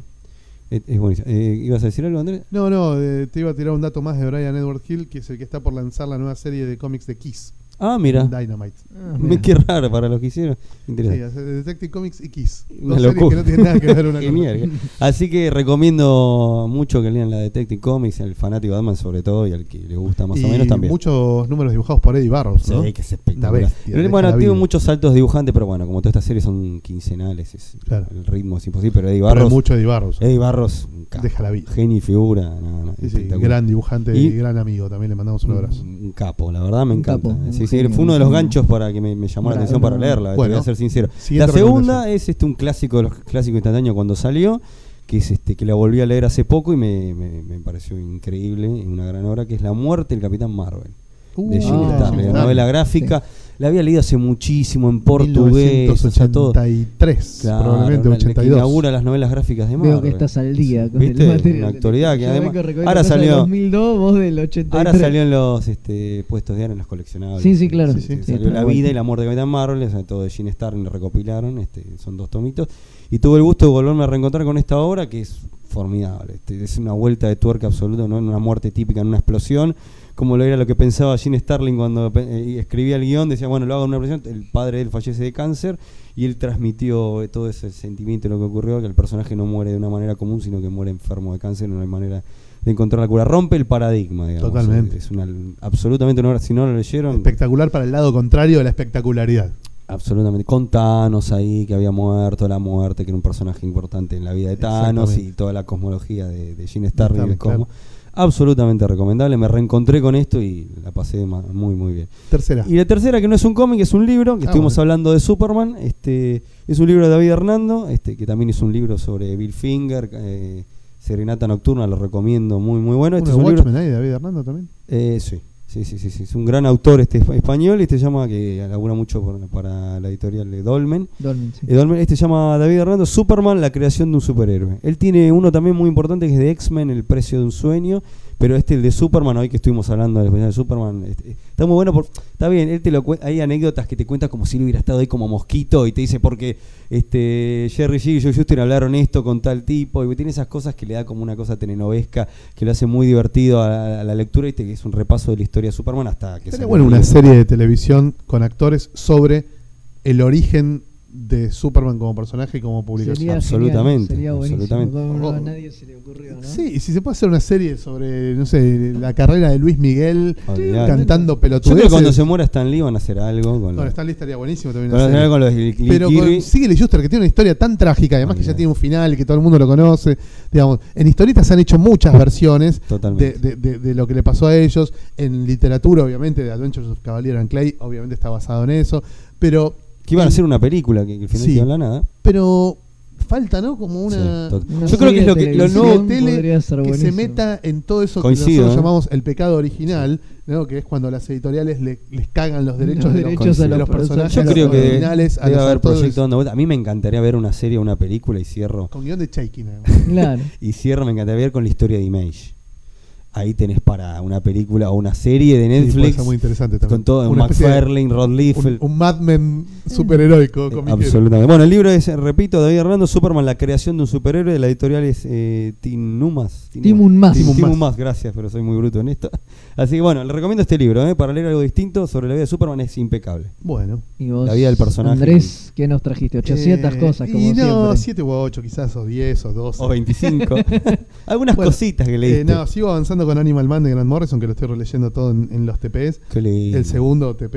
Speaker 4: Es, es buenísimo. Eh, ¿Ibas a decir algo, Andrés?
Speaker 1: No, no, eh, te iba a tirar un dato más de Brian Edward Hill, que es el que está por lanzar la nueva serie de cómics de Kiss.
Speaker 4: Ah, mira.
Speaker 1: Dynamite.
Speaker 2: Ah, mira.
Speaker 4: Qué raro para los que hicieron.
Speaker 1: Sí, hace Detective Comics y Kiss.
Speaker 4: Una
Speaker 1: Dos series que no tienen nada que ver una con.
Speaker 4: Así que recomiendo mucho que lean la Detective Comics, el fanático de Batman sobre todo y al que le gusta más
Speaker 1: y
Speaker 4: o menos también.
Speaker 1: muchos números dibujados por Eddie Barrows, ¿no?
Speaker 4: Sí, que es espectacular.
Speaker 1: bestia,
Speaker 4: Pero, bueno, tiene muchos saltos dibujantes, pero bueno, como todas estas series son quincenales, es-
Speaker 1: Claro.
Speaker 4: el ritmo es imposible. Pero Eddie
Speaker 1: Pero
Speaker 4: Barros,
Speaker 1: mucho Eddie Barrows.
Speaker 4: Eddie Barros, un capo.
Speaker 1: Deja la vida.
Speaker 4: genio y figura, no, no,
Speaker 1: Sí, sí, gran dibujante
Speaker 4: Y-
Speaker 1: y gran amigo. También le mandamos un abrazo.
Speaker 4: Un, capo, la verdad me
Speaker 2: Un
Speaker 4: encanta.
Speaker 2: capo, un
Speaker 4: Sí, sí,
Speaker 2: genio,
Speaker 4: fue uno de los ganchos para que me, me llamó la atención para leerla, te voy a ser sincero. La segunda es este un clásico de los clásicos instantáneos cuando salió, que es este que la volví a leer hace poco y me, me- me pareció increíble, una gran obra, que es La muerte del Capitán Marvel. De Jim
Speaker 2: ah,
Speaker 4: la novela gráfica. La había leído hace muchísimo en portugués, o sea, todo.
Speaker 1: 1983,
Speaker 4: Claro,
Speaker 1: probablemente
Speaker 4: la- la que
Speaker 1: 82.
Speaker 4: inaugura las novelas gráficas de Marvel.
Speaker 2: Veo que estás al día con
Speaker 4: ¿Viste?
Speaker 2: el material.
Speaker 4: Una
Speaker 2: de-
Speaker 4: actualidad que además- ahora salió-
Speaker 2: 2002, vos del 83.
Speaker 4: Ahora salió en los este, puestos diarios, en los coleccionables.
Speaker 2: Sí, sí, claro.
Speaker 1: Sí, sí.
Speaker 2: Sí,
Speaker 4: salió La
Speaker 2: bueno.
Speaker 4: vida y la muerte de Capitán Marvel, o sea, todo de Gene Starlin lo recopilaron, este, son dos tomitos. Y tuve el gusto de volverme a reencontrar con esta obra que es formidable. Este, es una vuelta de tuerca absoluta, no en una muerte típica, en una explosión, como lo era lo que pensaba Gene Starlin cuando eh, escribía el guion, decía, bueno, lo hago en una explosión, el padre de él fallece de cáncer y él transmitió eh, todo ese sentimiento de lo que ocurrió, que el personaje no muere de una manera común, sino que muere enfermo de cáncer, no hay manera de encontrar la cura. Rompe el paradigma, digamos.
Speaker 1: Totalmente.
Speaker 4: Es una, absolutamente una obra, si no lo leyeron,
Speaker 1: Espectacular para el lado contrario de la espectacularidad.
Speaker 4: Absolutamente. Con Thanos ahí, que había muerto, la muerte, que era un personaje importante en la vida de Thanos y toda la cosmología de, de Gene Starlin.
Speaker 1: Starlin,
Speaker 4: del cosmos.
Speaker 1: claro.
Speaker 4: Absolutamente recomendable. Me reencontré con esto y la pasé muy, muy bien.
Speaker 1: Tercera.
Speaker 4: Y la tercera, que no es un cómic, es un libro, que
Speaker 1: Ah,
Speaker 4: estuvimos
Speaker 1: bueno.
Speaker 4: hablando de Superman. Este, es un libro de David Hernando, este, que también es un libro sobre Bill Finger, eh, Serenata Nocturna, lo recomiendo, muy, muy bueno. Este es un libro.
Speaker 1: Watchmen ahí, David Hernando también.
Speaker 4: Eh, sí, sí, sí, sí, sí, es un gran autor este espa- español, este llama, que labura mucho por- para la editorial de Dolmen.
Speaker 2: Dolmen, sí.
Speaker 4: Eh, Dolmen, este se llama David Hernando, Superman, la creación de un superhéroe. Él tiene uno también muy importante que es de X-Men, El precio de un sueño, Pero este, el de Superman, hoy que estuvimos hablando del especial de Superman, este, está muy bueno. por- está bien, él te lo hay anécdotas que te cuenta como si él hubiera estado ahí como mosquito y te dice porque este Jerry G y Joe Shuster hablaron esto con tal tipo. Y tiene esas cosas que le da como una cosa telenovesca que lo hace muy divertido a, a la lectura y te, es un repaso de la historia de Superman hasta que salió
Speaker 1: bueno una serie de televisión con actores sobre el origen de Superman como personaje y como publicación.
Speaker 2: Sería
Speaker 4: Absolutamente,
Speaker 2: genial, Sería buenísimo.
Speaker 4: absolutamente.
Speaker 2: no-
Speaker 1: Oh.
Speaker 2: a nadie se le ocurrió, ¿no?
Speaker 1: Sí, y si se puede hacer una serie sobre, no sé, la carrera de Luis Miguel cantando
Speaker 4: Yo creo
Speaker 1: pelotudeces.
Speaker 4: que cuando se muera Stan Lee van a hacer algo con,
Speaker 1: Con
Speaker 4: los-
Speaker 1: Stan Lee estaría buenísimo también.
Speaker 4: van a
Speaker 1: una
Speaker 4: hacer con los Lee
Speaker 1: Pero con. Sigel Schuster, que tiene una historia tan trágica, además que ya tiene un final y que todo el mundo lo conoce. Digamos, en historietas se han hecho muchas versiones de,
Speaker 4: Totalmente.
Speaker 1: de- de- de lo que le pasó a ellos. En literatura, obviamente, de Adventures of Cavalier and Clay, obviamente está basado en eso. Pero,
Speaker 4: Que iban a hacer una película que, que al final
Speaker 1: Sí.
Speaker 4: quedó en la nada.
Speaker 1: pero falta, ¿no? Como una.
Speaker 4: Sí, tot-
Speaker 2: Una
Speaker 4: Yo creo que es lo que lo nuevo.
Speaker 1: tele que se meta en todo eso
Speaker 4: Coincido,
Speaker 1: que nosotros
Speaker 4: ¿eh?
Speaker 1: llamamos el pecado original, ¿no? que es cuando las editoriales le- les cagan los derechos,
Speaker 2: Los
Speaker 1: de,
Speaker 2: derechos
Speaker 1: los,
Speaker 2: a
Speaker 1: de
Speaker 2: los
Speaker 1: personajes
Speaker 4: Yo
Speaker 2: a los
Speaker 4: creo que
Speaker 1: a
Speaker 4: debe haber
Speaker 1: autores,
Speaker 4: proyectos dando vuelta. A mí me encantaría ver una serie o una película y cierro.
Speaker 1: con guion de Chaikin. además.
Speaker 2: Claro.
Speaker 4: Y cierro, me encantaría ver con la historia de Image. Ahí tenés para una película o una serie de
Speaker 1: Sí,
Speaker 4: Netflix
Speaker 1: ser muy interesante también.
Speaker 4: con todo,
Speaker 1: Una
Speaker 4: McFarlane, Rod Liefeld.
Speaker 1: un, un Mad Men superheroico. comiquero.
Speaker 4: Absolutamente. Bueno, el libro es, eh, repito, David Hernando, Superman, la creación de un superhéroe, de la editorial es eh, Tinumas.
Speaker 2: Timun Mas.
Speaker 4: Timun
Speaker 1: Timun
Speaker 4: Mas.
Speaker 1: Mas.
Speaker 4: gracias, pero soy muy bruto en esto. Así que bueno, le recomiendo este libro, eh, para leer algo distinto sobre la vida de Superman es impecable.
Speaker 1: Bueno.
Speaker 2: Y vos,
Speaker 4: La vida del personaje.
Speaker 2: Andrés, ¿qué nos trajiste? 800
Speaker 1: Eh,
Speaker 2: cosas, como
Speaker 1: y no,
Speaker 2: siempre.
Speaker 1: 7 u 8 quizás, o 10 o 12.
Speaker 4: O 25. Algunas
Speaker 1: Bueno,
Speaker 4: cositas que leíste.
Speaker 1: Eh, no, sigo avanzando con Animal Man de Grant Morrison, que lo estoy releyendo todo en, en los TPs.
Speaker 4: Qué lindo.
Speaker 1: El segundo TP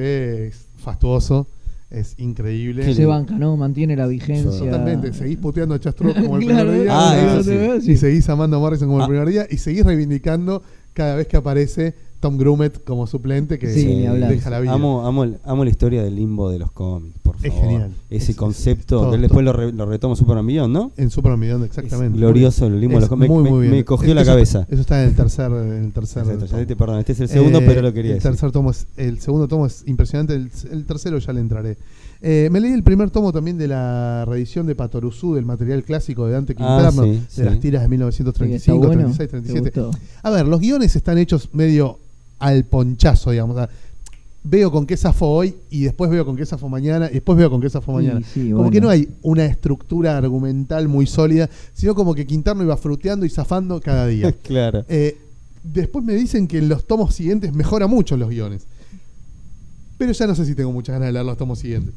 Speaker 1: es fastuoso, es increíble.
Speaker 4: Qué
Speaker 2: Se banca, ¿no? Mantiene la vigencia.
Speaker 1: Totalmente, seguís puteando a Chastro como el
Speaker 2: Claro,
Speaker 1: primer día,
Speaker 4: Ah,
Speaker 1: y
Speaker 2: sí.
Speaker 1: y seguís amando a Morrison como
Speaker 4: Ah.
Speaker 1: el primer día, y seguís reivindicando cada vez que aparece Tom Grummett como suplente que
Speaker 2: Sí,
Speaker 1: deja la vida.
Speaker 4: Amo, amo, amo la historia del limbo de los cómics, por
Speaker 1: Es
Speaker 4: favor.
Speaker 1: genial.
Speaker 4: Ese
Speaker 1: Es-
Speaker 4: concepto, que después lo, re- lo retoma Superman Millón, ¿no?
Speaker 1: En Superman Millón, exactamente.
Speaker 4: Es glorioso el limbo de los
Speaker 1: Es
Speaker 4: cómics.
Speaker 1: muy,
Speaker 4: Me-
Speaker 1: muy
Speaker 4: me
Speaker 1: bien.
Speaker 4: cogió
Speaker 1: Es-
Speaker 4: la
Speaker 1: eso-
Speaker 4: cabeza.
Speaker 1: Eso está en el tercer, en el tercer
Speaker 4: Exacto, ya te perdono. Este es el segundo,
Speaker 1: Eh,
Speaker 4: pero lo quería
Speaker 1: el
Speaker 4: decir.
Speaker 1: tercer tomo es, el segundo tomo es impresionante, el, el tercero ya le entraré. Eh, me leí el primer tomo también de la reedición de Patoruzú, del material clásico de Dante
Speaker 4: Ah,
Speaker 1: Quinterno,
Speaker 4: sí,
Speaker 1: de
Speaker 4: sí.
Speaker 1: las tiras de
Speaker 2: Sí,
Speaker 1: 1935,
Speaker 2: está bueno.
Speaker 1: 36,
Speaker 2: ¿Te
Speaker 1: 37.
Speaker 2: gustó?
Speaker 1: A ver, los guiones están hechos medio al ponchazo, digamos. veo con qué zafo hoy y después veo con qué zafo mañana y después veo con qué zafo mañana.
Speaker 2: Sí, sí,
Speaker 1: como
Speaker 2: bueno.
Speaker 1: que no hay una estructura argumental muy sólida, sino como que Quinterno iba fruteando y zafando cada día.
Speaker 4: claro.
Speaker 1: Eh, después me dicen que en los tomos siguientes mejora mucho los guiones. Pero ya no sé si tengo muchas ganas de leer los tomos siguientes.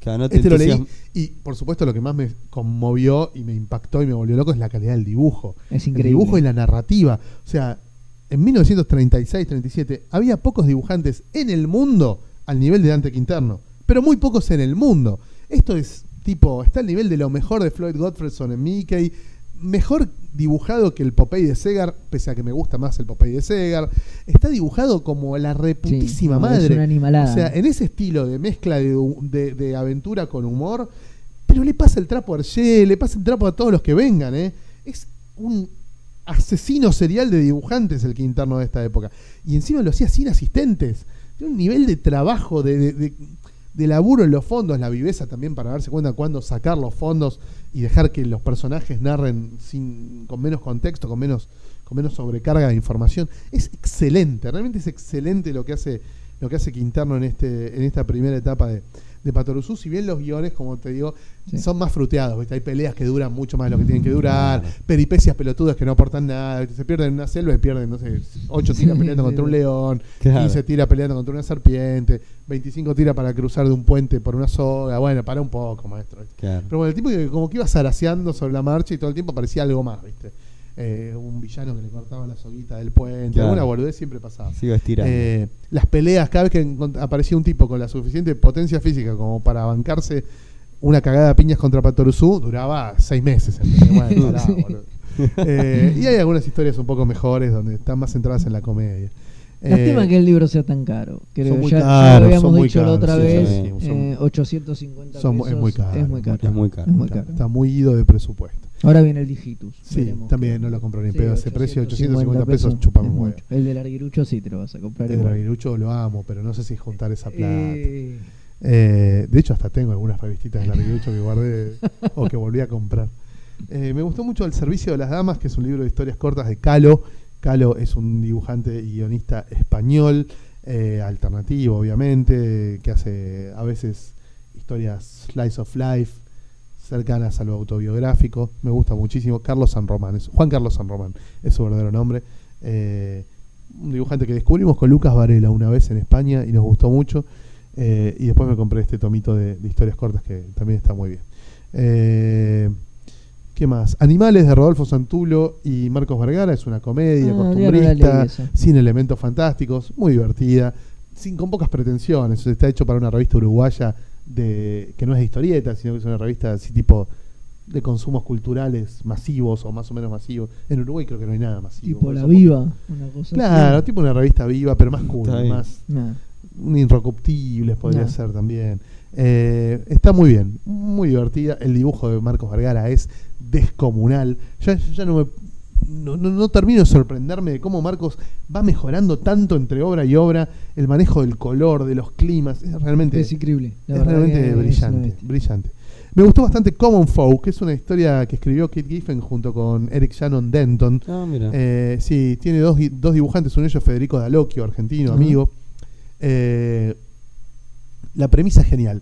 Speaker 4: Claro, no te
Speaker 1: Este lo leí y por supuesto lo que más me conmovió y me impactó y me volvió loco es la calidad del dibujo.
Speaker 2: Es
Speaker 1: El
Speaker 2: increíble.
Speaker 1: dibujo y la narrativa. O sea, en 1936-37 había pocos dibujantes en el mundo al nivel de Dante Quinterno, pero muy pocos en el mundo. Esto es tipo, está al nivel de lo mejor de Floyd Gottfredson en Mickey, mejor dibujado que el Popeye de Segar, pese a que me gusta más el Popeye de Segar. Está dibujado como la reputísima
Speaker 2: es
Speaker 1: madre.
Speaker 2: una.
Speaker 1: O sea, en ese estilo de mezcla de, de- de aventura con humor, pero le pasa el trapo a Archie, le pasa el trapo a todos los que vengan, ¿eh? Es un asesino serial de dibujantes el Quinterno de esta época. Y encima lo hacía sin asistentes. Tiene un nivel de trabajo, de, de- de- laburo en los fondos, la viveza también para darse cuenta cuándo sacar los fondos y dejar que los personajes narren sin, con menos contexto, con menos, con menos sobrecarga de información. Es excelente, realmente es excelente lo que hace, lo que hace Quinterno en este, en esta primera etapa de, de Patoruzú, si bien los guiones, como te digo,
Speaker 2: Sí.
Speaker 1: son más fruteados, ¿viste? hay peleas que duran mucho más de lo que tienen que durar, peripecias pelotudas que no aportan nada, ¿viste? se pierden en una selva y pierden, no sé, 8 tiras peleando contra un león,
Speaker 4: Claro.
Speaker 1: 15 tira peleando contra una serpiente, 25 tira para cruzar de un puente por una soga, bueno, para un poco, maestro.
Speaker 4: Claro.
Speaker 1: Pero bueno, el tipo que como que iba zaraseando sobre la marcha y todo el tiempo parecía algo más, ¿viste? Eh, un villano que le cortaba la soguita del puente,
Speaker 4: Claro.
Speaker 1: alguna boludez siempre pasaba.
Speaker 4: Sigo estirando.
Speaker 1: Eh, las peleas, cada vez que aparecía un tipo con la suficiente potencia física como para bancarse una cagada de piñas contra Patoruzú, duraba seis meses. Bueno, pará. Eh, y hay algunas historias un poco mejores donde están más centradas en la comedia.
Speaker 2: Lástima
Speaker 1: Eh,
Speaker 2: que el libro sea tan caro. Creo,
Speaker 1: son muy
Speaker 2: ya, lo habíamos
Speaker 1: son
Speaker 2: dicho la otra
Speaker 1: sí,
Speaker 2: vez.
Speaker 1: sí,
Speaker 2: eh, 850
Speaker 1: son- es
Speaker 2: pesos.
Speaker 1: muy caro,
Speaker 2: Es muy caro.
Speaker 4: Es muy caro.
Speaker 2: Es muy caro.
Speaker 1: Está muy ido de presupuesto.
Speaker 2: Ahora viene el Digitus.
Speaker 1: Sí,
Speaker 2: veremos.
Speaker 1: también no lo compro ni
Speaker 2: Sí,
Speaker 1: pedo. Ese precio, 850 pesos, huevo.
Speaker 2: mucho. El del Arguirucho sí te lo vas a comprar.
Speaker 1: El
Speaker 2: igual.
Speaker 1: Aguilucho lo amo, pero no sé si juntar esa plata.
Speaker 2: Eh,
Speaker 1: Eh, de hecho, hasta tengo algunas revistitas del Larguirucho que guardé o que volví a comprar. Eh, me gustó mucho El Servicio de las Damas, que es un libro de historias cortas de Calo, Calo es un dibujante y guionista español, alternativo obviamente, que hace a veces historias slice of life, cercanas a lo autobiográfico. Me gusta muchísimo. Carlos San Román, es, Juan Carlos San Román es su verdadero nombre. Eh, un dibujante que descubrimos con Lucas Varela una vez en España y nos gustó mucho. Eh, y después me compré este tomito de, de historias cortas que también está muy bien. Eh, ¿Qué más? Animales de Rodolfo Santulo y Marcos Vergara es una comedia
Speaker 2: Ah,
Speaker 1: costumbrista, sin elementos fantásticos, muy divertida, sin con pocas pretensiones. Está hecho para una revista uruguaya de que no es de historietas, sino que es una revista así tipo de consumos culturales masivos o más o menos masivos. En Uruguay creo que no hay nada masivo.
Speaker 2: Tipo La
Speaker 1: Somos-
Speaker 2: Viva, una cosa
Speaker 1: Claro,
Speaker 2: así.
Speaker 1: tipo una revista viva, pero más cool, más
Speaker 2: Nah.
Speaker 1: podría
Speaker 2: No.
Speaker 1: ser también. Eh, está muy bien, muy divertida. El dibujo de Marcos Vergara es descomunal. Ya, yo ya no me. No, no- no termino de sorprenderme de cómo Marcos va mejorando tanto entre obra y obra el manejo del color, de los climas. Es realmente,
Speaker 2: Es increíble. la
Speaker 1: es realmente
Speaker 2: es
Speaker 1: brillante, brillante. Me gustó bastante Common Folk, que es una historia que escribió Kate Giffen junto con Eric Shannon Denton.
Speaker 4: Ah, mira.
Speaker 1: Eh, sí, tiene dos, dos dibujantes, uno de ellos Federico Dalocchio, argentino, amigo. Eh, la premisa es genial.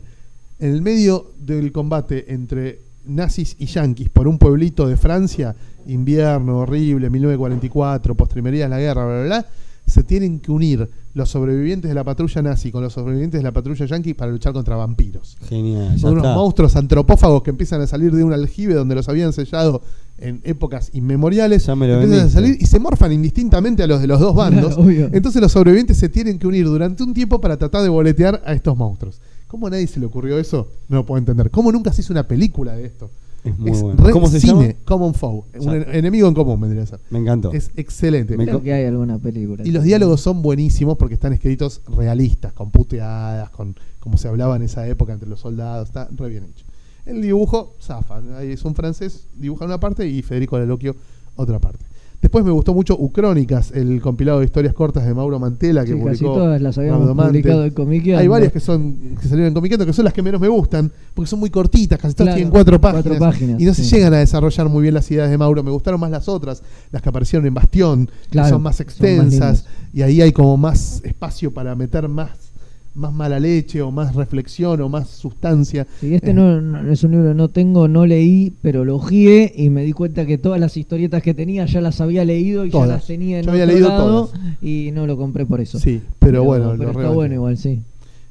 Speaker 1: En el medio del combate entre nazis y yanquis por un pueblito de Francia, invierno horrible, 1944, postrimería de la guerra, bla, bla, bla, se tienen que unir los sobrevivientes de la patrulla nazi con los sobrevivientes de la patrulla yanqui para luchar contra vampiros.
Speaker 4: Genial. Ya
Speaker 1: Son unos
Speaker 4: está.
Speaker 1: monstruos antropófagos que empiezan a salir de un aljibe donde los habían sellado en épocas inmemoriales.
Speaker 4: Ya me lo
Speaker 1: empiezan a salir y se morfan indistintamente a los de los dos bandos.
Speaker 2: Claro.
Speaker 1: Entonces los sobrevivientes se tienen que unir durante un tiempo para tratar de boletear a estos monstruos. ¿Cómo a nadie se le ocurrió eso? No lo puedo entender. ¿Cómo nunca se hizo una película de esto?
Speaker 4: Es muy
Speaker 1: es
Speaker 4: bueno.
Speaker 1: re
Speaker 4: ¿Cómo se
Speaker 1: cine,
Speaker 4: llama?
Speaker 1: Common Foe. Un en- enemigo en común vendría a ser.
Speaker 4: Me encantó.
Speaker 1: Es excelente.
Speaker 4: Me
Speaker 2: Creo que hay alguna película.
Speaker 1: Y los diálogos son buenísimos porque están escritos realistas, con puteadas, con como se hablaba en esa época entre los soldados, está re bien hecho. El dibujo, zafa, ahí es un francés, dibuja una parte y Federico Laloquio otra parte. Después me gustó mucho Ucrónicas, el compilado de historias cortas de Mauro Mantela que
Speaker 2: Sí, casi
Speaker 1: publicó
Speaker 2: todas las habíamos publicado en Comiqueando.
Speaker 1: Hay varias que son que salieron en Comiqueando que son las que menos me gustan, porque son muy cortitas, casi todas
Speaker 2: Claro,
Speaker 1: tienen cuatro
Speaker 2: cuatro
Speaker 1: páginas, y no se llegan a desarrollar muy bien las ideas de Mauro. Me gustaron más las otras, las que aparecieron en Bastión,
Speaker 2: Claro,
Speaker 1: que son más
Speaker 2: son más
Speaker 1: extensas y ahí hay como más espacio para meter más más mala leche o más reflexión o más sustancia.
Speaker 2: Sí, este
Speaker 1: Eh,
Speaker 2: no, no- es un libro que no tengo, no leí, pero lo ojeé y me di cuenta que todas las historietas que tenía ya las había leído y
Speaker 1: Todas.
Speaker 2: ya las tenía en
Speaker 1: Yo había
Speaker 2: otro
Speaker 1: leído
Speaker 2: lado
Speaker 1: todas.
Speaker 2: y no lo compré por eso.
Speaker 1: Sí, pero, bueno,
Speaker 2: pero
Speaker 1: lo
Speaker 2: está bueno igual, sí.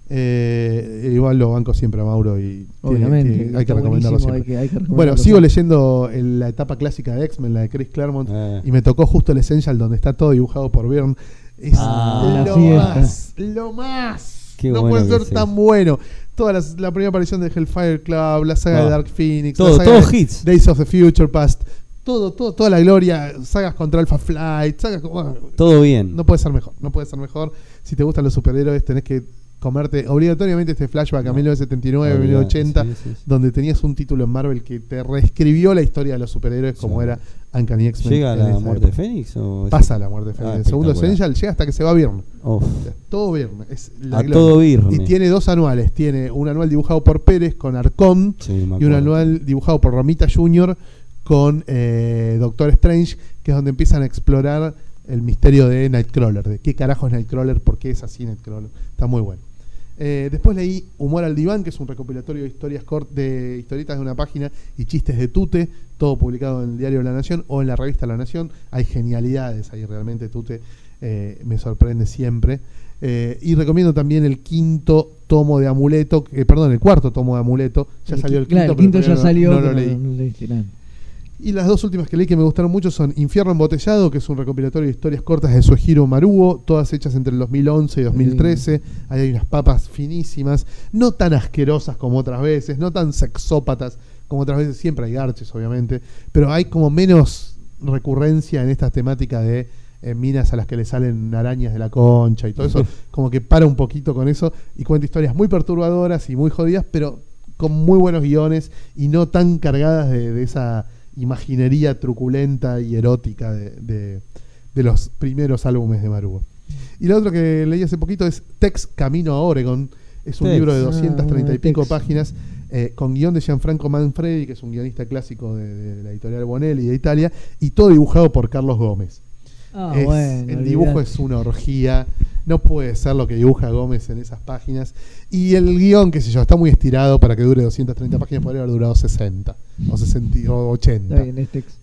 Speaker 1: Eh, igual lo banco siempre a Mauro y
Speaker 2: Obviamente.
Speaker 1: tiene- hay que recomendarlo siempre.
Speaker 2: hay que- hay que
Speaker 1: Bueno, sigo leyendo el- la etapa clásica de X-Men, la de Chris Claremont,
Speaker 4: Eh.
Speaker 1: y me tocó justo el Essential donde está todo dibujado por Byrne. Es
Speaker 4: Ah,
Speaker 1: lo más, lo más.
Speaker 4: Qué
Speaker 1: no
Speaker 4: bueno
Speaker 1: puede ser tan bueno. Toda las- la primera aparición de Hellfire Club, la saga
Speaker 4: Ah.
Speaker 1: de Dark Phoenix,
Speaker 4: Todo,
Speaker 1: la saga
Speaker 4: todos
Speaker 1: de
Speaker 4: hits.
Speaker 1: Days of the Future Past, todo, todo, toda la gloria, sagas contra Alpha Flight, sagas bueno,
Speaker 4: Todo bien.
Speaker 1: no puede ser mejor, no puede ser mejor. Si te gustan los superhéroes, tenés que comerte obligatoriamente este flashback a
Speaker 4: No.
Speaker 1: 1979,
Speaker 4: Olvidate,
Speaker 1: 1980,
Speaker 4: sí, sí, sí.
Speaker 1: donde tenías un título en Marvel que te reescribió la historia de los superhéroes como era Uncanny X-Men.
Speaker 4: ¿Llega la muerte de. Fénix? O
Speaker 1: Pasa la muerte de Fénix.
Speaker 4: Ah,
Speaker 1: el segundo. Essential llega hasta que se va Byrne.
Speaker 4: Uf.
Speaker 1: O sea, todo Byrne. Es la
Speaker 4: A
Speaker 1: gloria.
Speaker 4: todo Byrne.
Speaker 1: Y tiene dos anuales. Tiene un anual dibujado por Pérez con Arcón
Speaker 4: Sí,
Speaker 1: y un anual dibujado por Romita Jr. con eh, Doctor Strange, que es donde empiezan a explorar el misterio de Nightcrawler, de qué carajo es Nightcrawler, por qué es así Nightcrawler. Está muy bueno. Eh, después leí Humor al Diván, que es un recopilatorio de historias cort de historietas de una página y chistes de Tute, todo publicado en el diario La Nación o en la revista La Nación. Hay genialidades ahí realmente, Tute eh, me sorprende siempre. Eh, y recomiendo también el quinto tomo de Amuleto, perdón, el cuarto tomo de Amuleto. Ya
Speaker 2: El
Speaker 1: salió el
Speaker 2: qui-
Speaker 1: quinto,
Speaker 2: claro, el
Speaker 1: pero
Speaker 2: quinto ya
Speaker 1: no-
Speaker 2: salió.
Speaker 1: no lo leí.
Speaker 2: no.
Speaker 1: Y las dos últimas que leí que me gustaron mucho son Infierno Embotellado, que es un recopilatorio de historias cortas de Suejiro Maruo, todas hechas entre el 2011 y 2013. Ahí hay unas papas finísimas, no tan asquerosas como otras veces, no tan sexópatas como otras veces. Siempre hay garches, obviamente, pero hay como menos recurrencia en estas temáticas de eh, minas a las que le salen arañas de la concha y todo eso. como que para un poquito con eso y cuenta historias muy perturbadoras y muy jodidas, pero con muy buenos guiones y no tan cargadas de, de esa imaginería truculenta y erótica de, de- de los primeros álbumes de Marugo. Y lo otro que leí hace poquito es Tex Camino a Oregon. Es un
Speaker 4: Tex.
Speaker 1: libro de
Speaker 2: Ah,
Speaker 1: 230 y pico
Speaker 2: Tex.
Speaker 1: páginas eh, con guion de Gianfranco Manfredi, que es un guionista clásico de, de la editorial Bonelli de Italia, y todo dibujado por Carlos Gómez.
Speaker 2: Ah,
Speaker 1: Es-
Speaker 2: bueno,
Speaker 1: el dibujo
Speaker 2: olvidate.
Speaker 1: es una orgía. No puede ser lo que dibuja Gómez en esas páginas. Y el guion, qué sé yo, está muy estirado para que dure 230 páginas. Podría haber durado 60 o, 60, o 80.
Speaker 2: Está bien,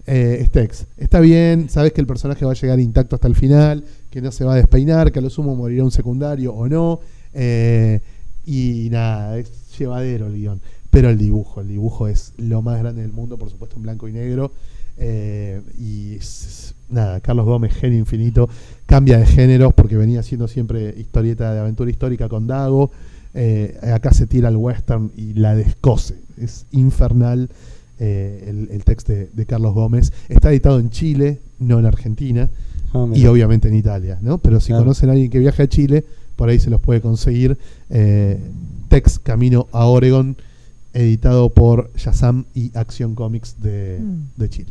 Speaker 1: Eh, es text. Está bien, sabes que el personaje va a llegar intacto hasta el final, que no se va a despeinar, que a lo sumo morirá un secundario o no. eh, y nada, es llevadero el guion. Pero el dibujo, el dibujo es lo más grande del mundo, por supuesto en blanco y negro. eh, y es- nada, Carlos Gómez, genio infinito, cambia de géneros porque venía haciendo siempre historieta de aventura histórica con Dago. eh, acá se tira al western y la descoce. Es infernal eh, el, el texto de, de Carlos Gómez. Está editado en Chile, no en Argentina,
Speaker 4: Ah,
Speaker 1: y obviamente en Italia, ¿no? Pero si
Speaker 4: Claro.
Speaker 1: conocen a alguien que viaje a Chile, por ahí se los puede conseguir. Eh, Tex Camino a Oregon, editado por Shazam y Acción Comics de,
Speaker 2: Mm.
Speaker 1: de Chile.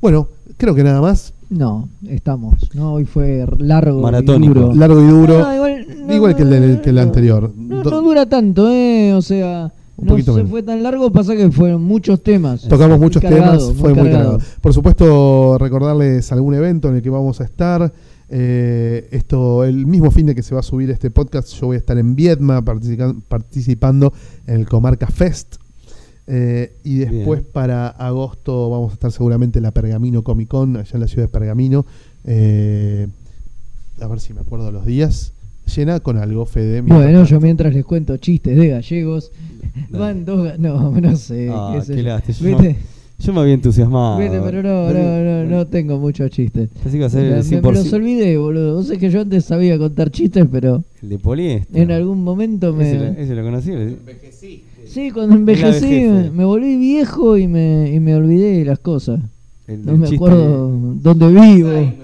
Speaker 1: Bueno, creo que nada más.
Speaker 2: No, estamos. No, hoy fue largo. y duro.
Speaker 1: Largo y duro.
Speaker 2: Igual, no,
Speaker 1: igual que el, del- que el anterior.
Speaker 2: No, dura tanto, ¿eh? O sea,
Speaker 1: Un
Speaker 2: no
Speaker 1: poquito
Speaker 2: se
Speaker 1: menos.
Speaker 2: fue tan largo, pasa que fueron muchos temas.
Speaker 1: Tocamos
Speaker 2: Muy
Speaker 1: muchos
Speaker 2: cargado,
Speaker 1: temas, fue muy cargado. Por supuesto, recordarles algún evento en el que vamos a estar. Eh, esto, el mismo fin de que se va a subir este podcast, yo voy a estar en participa- participando en el Comarca Fest. Eh, y después
Speaker 4: Bien.
Speaker 1: para agosto vamos a estar seguramente en la Pergamino Comic Con, allá en la ciudad de Pergamino. Eh, a ver si me acuerdo los días. Llena con algo, Fede.
Speaker 2: Bueno, yo mientras les cuento chistes de gallegos,
Speaker 4: Dale.
Speaker 2: van dos. No, no sé.
Speaker 4: Ah,
Speaker 2: qué sé
Speaker 4: qué
Speaker 2: yo.
Speaker 4: lástima. Yo
Speaker 2: ¿Viste?
Speaker 4: Yo me había entusiasmado.
Speaker 2: Viste, pero no, no, no, no tengo muchos chistes.
Speaker 4: Pensé que iba a ser
Speaker 2: Me,
Speaker 4: el
Speaker 2: me- me los
Speaker 4: 100%.
Speaker 2: olvidé, boludo. Vos sabés que yo antes sabía contar chistes, pero
Speaker 4: El de poliéster.
Speaker 2: en algún momento
Speaker 4: Ese, lo-
Speaker 2: me.
Speaker 4: ese lo conocí. el-
Speaker 2: Sí, cuando envejecí me,
Speaker 4: eh.
Speaker 2: me volví viejo y me, y me olvidé de las cosas.
Speaker 4: el
Speaker 2: No me acuerdo dónde vivo.
Speaker 4: el-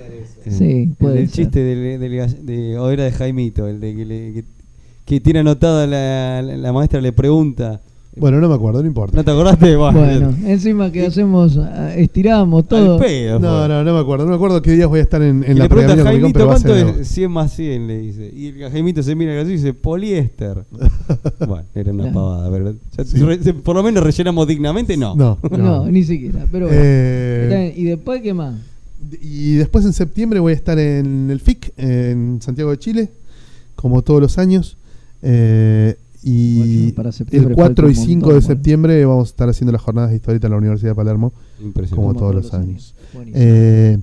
Speaker 2: Sí,
Speaker 4: el
Speaker 2: puede
Speaker 4: del
Speaker 2: ser.
Speaker 4: chiste del, del de, o era de Jaimito, el de que, le- que, que tiene anotada la, la, la maestra le pregunta.
Speaker 1: Bueno, no me acuerdo, no importa.
Speaker 4: ¿No te acordaste?
Speaker 2: Bueno, encima que hacemos, ah, estiramos todo.
Speaker 4: Al pedo,
Speaker 1: No,
Speaker 4: fue.
Speaker 1: no, no me acuerdo. No me acuerdo qué días voy a estar en, en
Speaker 4: y
Speaker 1: la
Speaker 4: le pregunta a Jaimito cuánto es 100 más 100, le dice. Y el Jaimito se mira así y dice, poliéster. bueno, era una
Speaker 2: Claro.
Speaker 4: pavada, pero ya re- se- por lo menos rellenamos dignamente, no.
Speaker 1: No,
Speaker 2: No,
Speaker 1: no.
Speaker 2: ni siquiera. Pero bueno.
Speaker 1: Eh,
Speaker 2: Está bien, ¿Y después qué más?
Speaker 1: Y después en septiembre voy a estar en el FIC, en Santiago de Chile, como todos los años. Eh, y
Speaker 2: para
Speaker 1: el 4 y
Speaker 2: falta un
Speaker 1: 5
Speaker 2: montón,
Speaker 1: de
Speaker 2: bueno.
Speaker 1: septiembre vamos a estar haciendo las jornadas de historieta en la Universidad de Palermo, como todos los
Speaker 2: los
Speaker 1: años. Eh,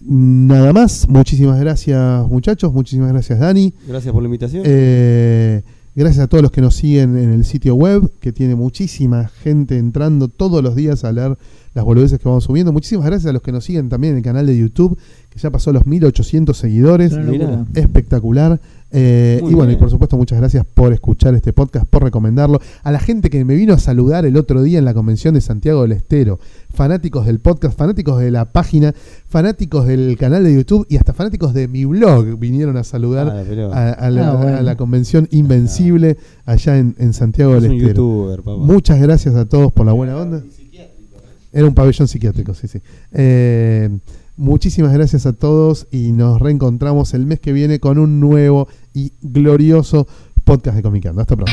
Speaker 1: nada más, muchísimas gracias muchachos, muchísimas gracias Dani.
Speaker 4: Gracias por la invitación.
Speaker 1: Eh, gracias a todos los que nos siguen en el sitio web, que tiene muchísima gente entrando todos los días a leer las boludeces que vamos subiendo. Muchísimas gracias a los que nos siguen también en el canal de YouTube, que ya pasó los 1800 seguidores. Espectacular. Eh, y bueno, y por supuesto, muchas gracias por escuchar este podcast, por recomendarlo. A la gente que me vino a saludar el otro día en la convención de Santiago del Estero, fanáticos del podcast, fanáticos de la página, fanáticos del canal de YouTube y hasta fanáticos de mi blog vinieron a saludar
Speaker 4: Ah, pero-
Speaker 1: a, a la,
Speaker 2: Ah, bueno.
Speaker 1: a la convención Invencible allá en, en Santiago
Speaker 4: es
Speaker 1: del
Speaker 4: un
Speaker 1: Estero.
Speaker 4: youtuber, papá.
Speaker 1: Muchas gracias a todos por la buena onda. Era un pabellón psiquiátrico, sí, sí. Eh, muchísimas gracias a todos y nos reencontramos el mes que viene con un nuevo y glorioso podcast de Comicando. Hasta pronto.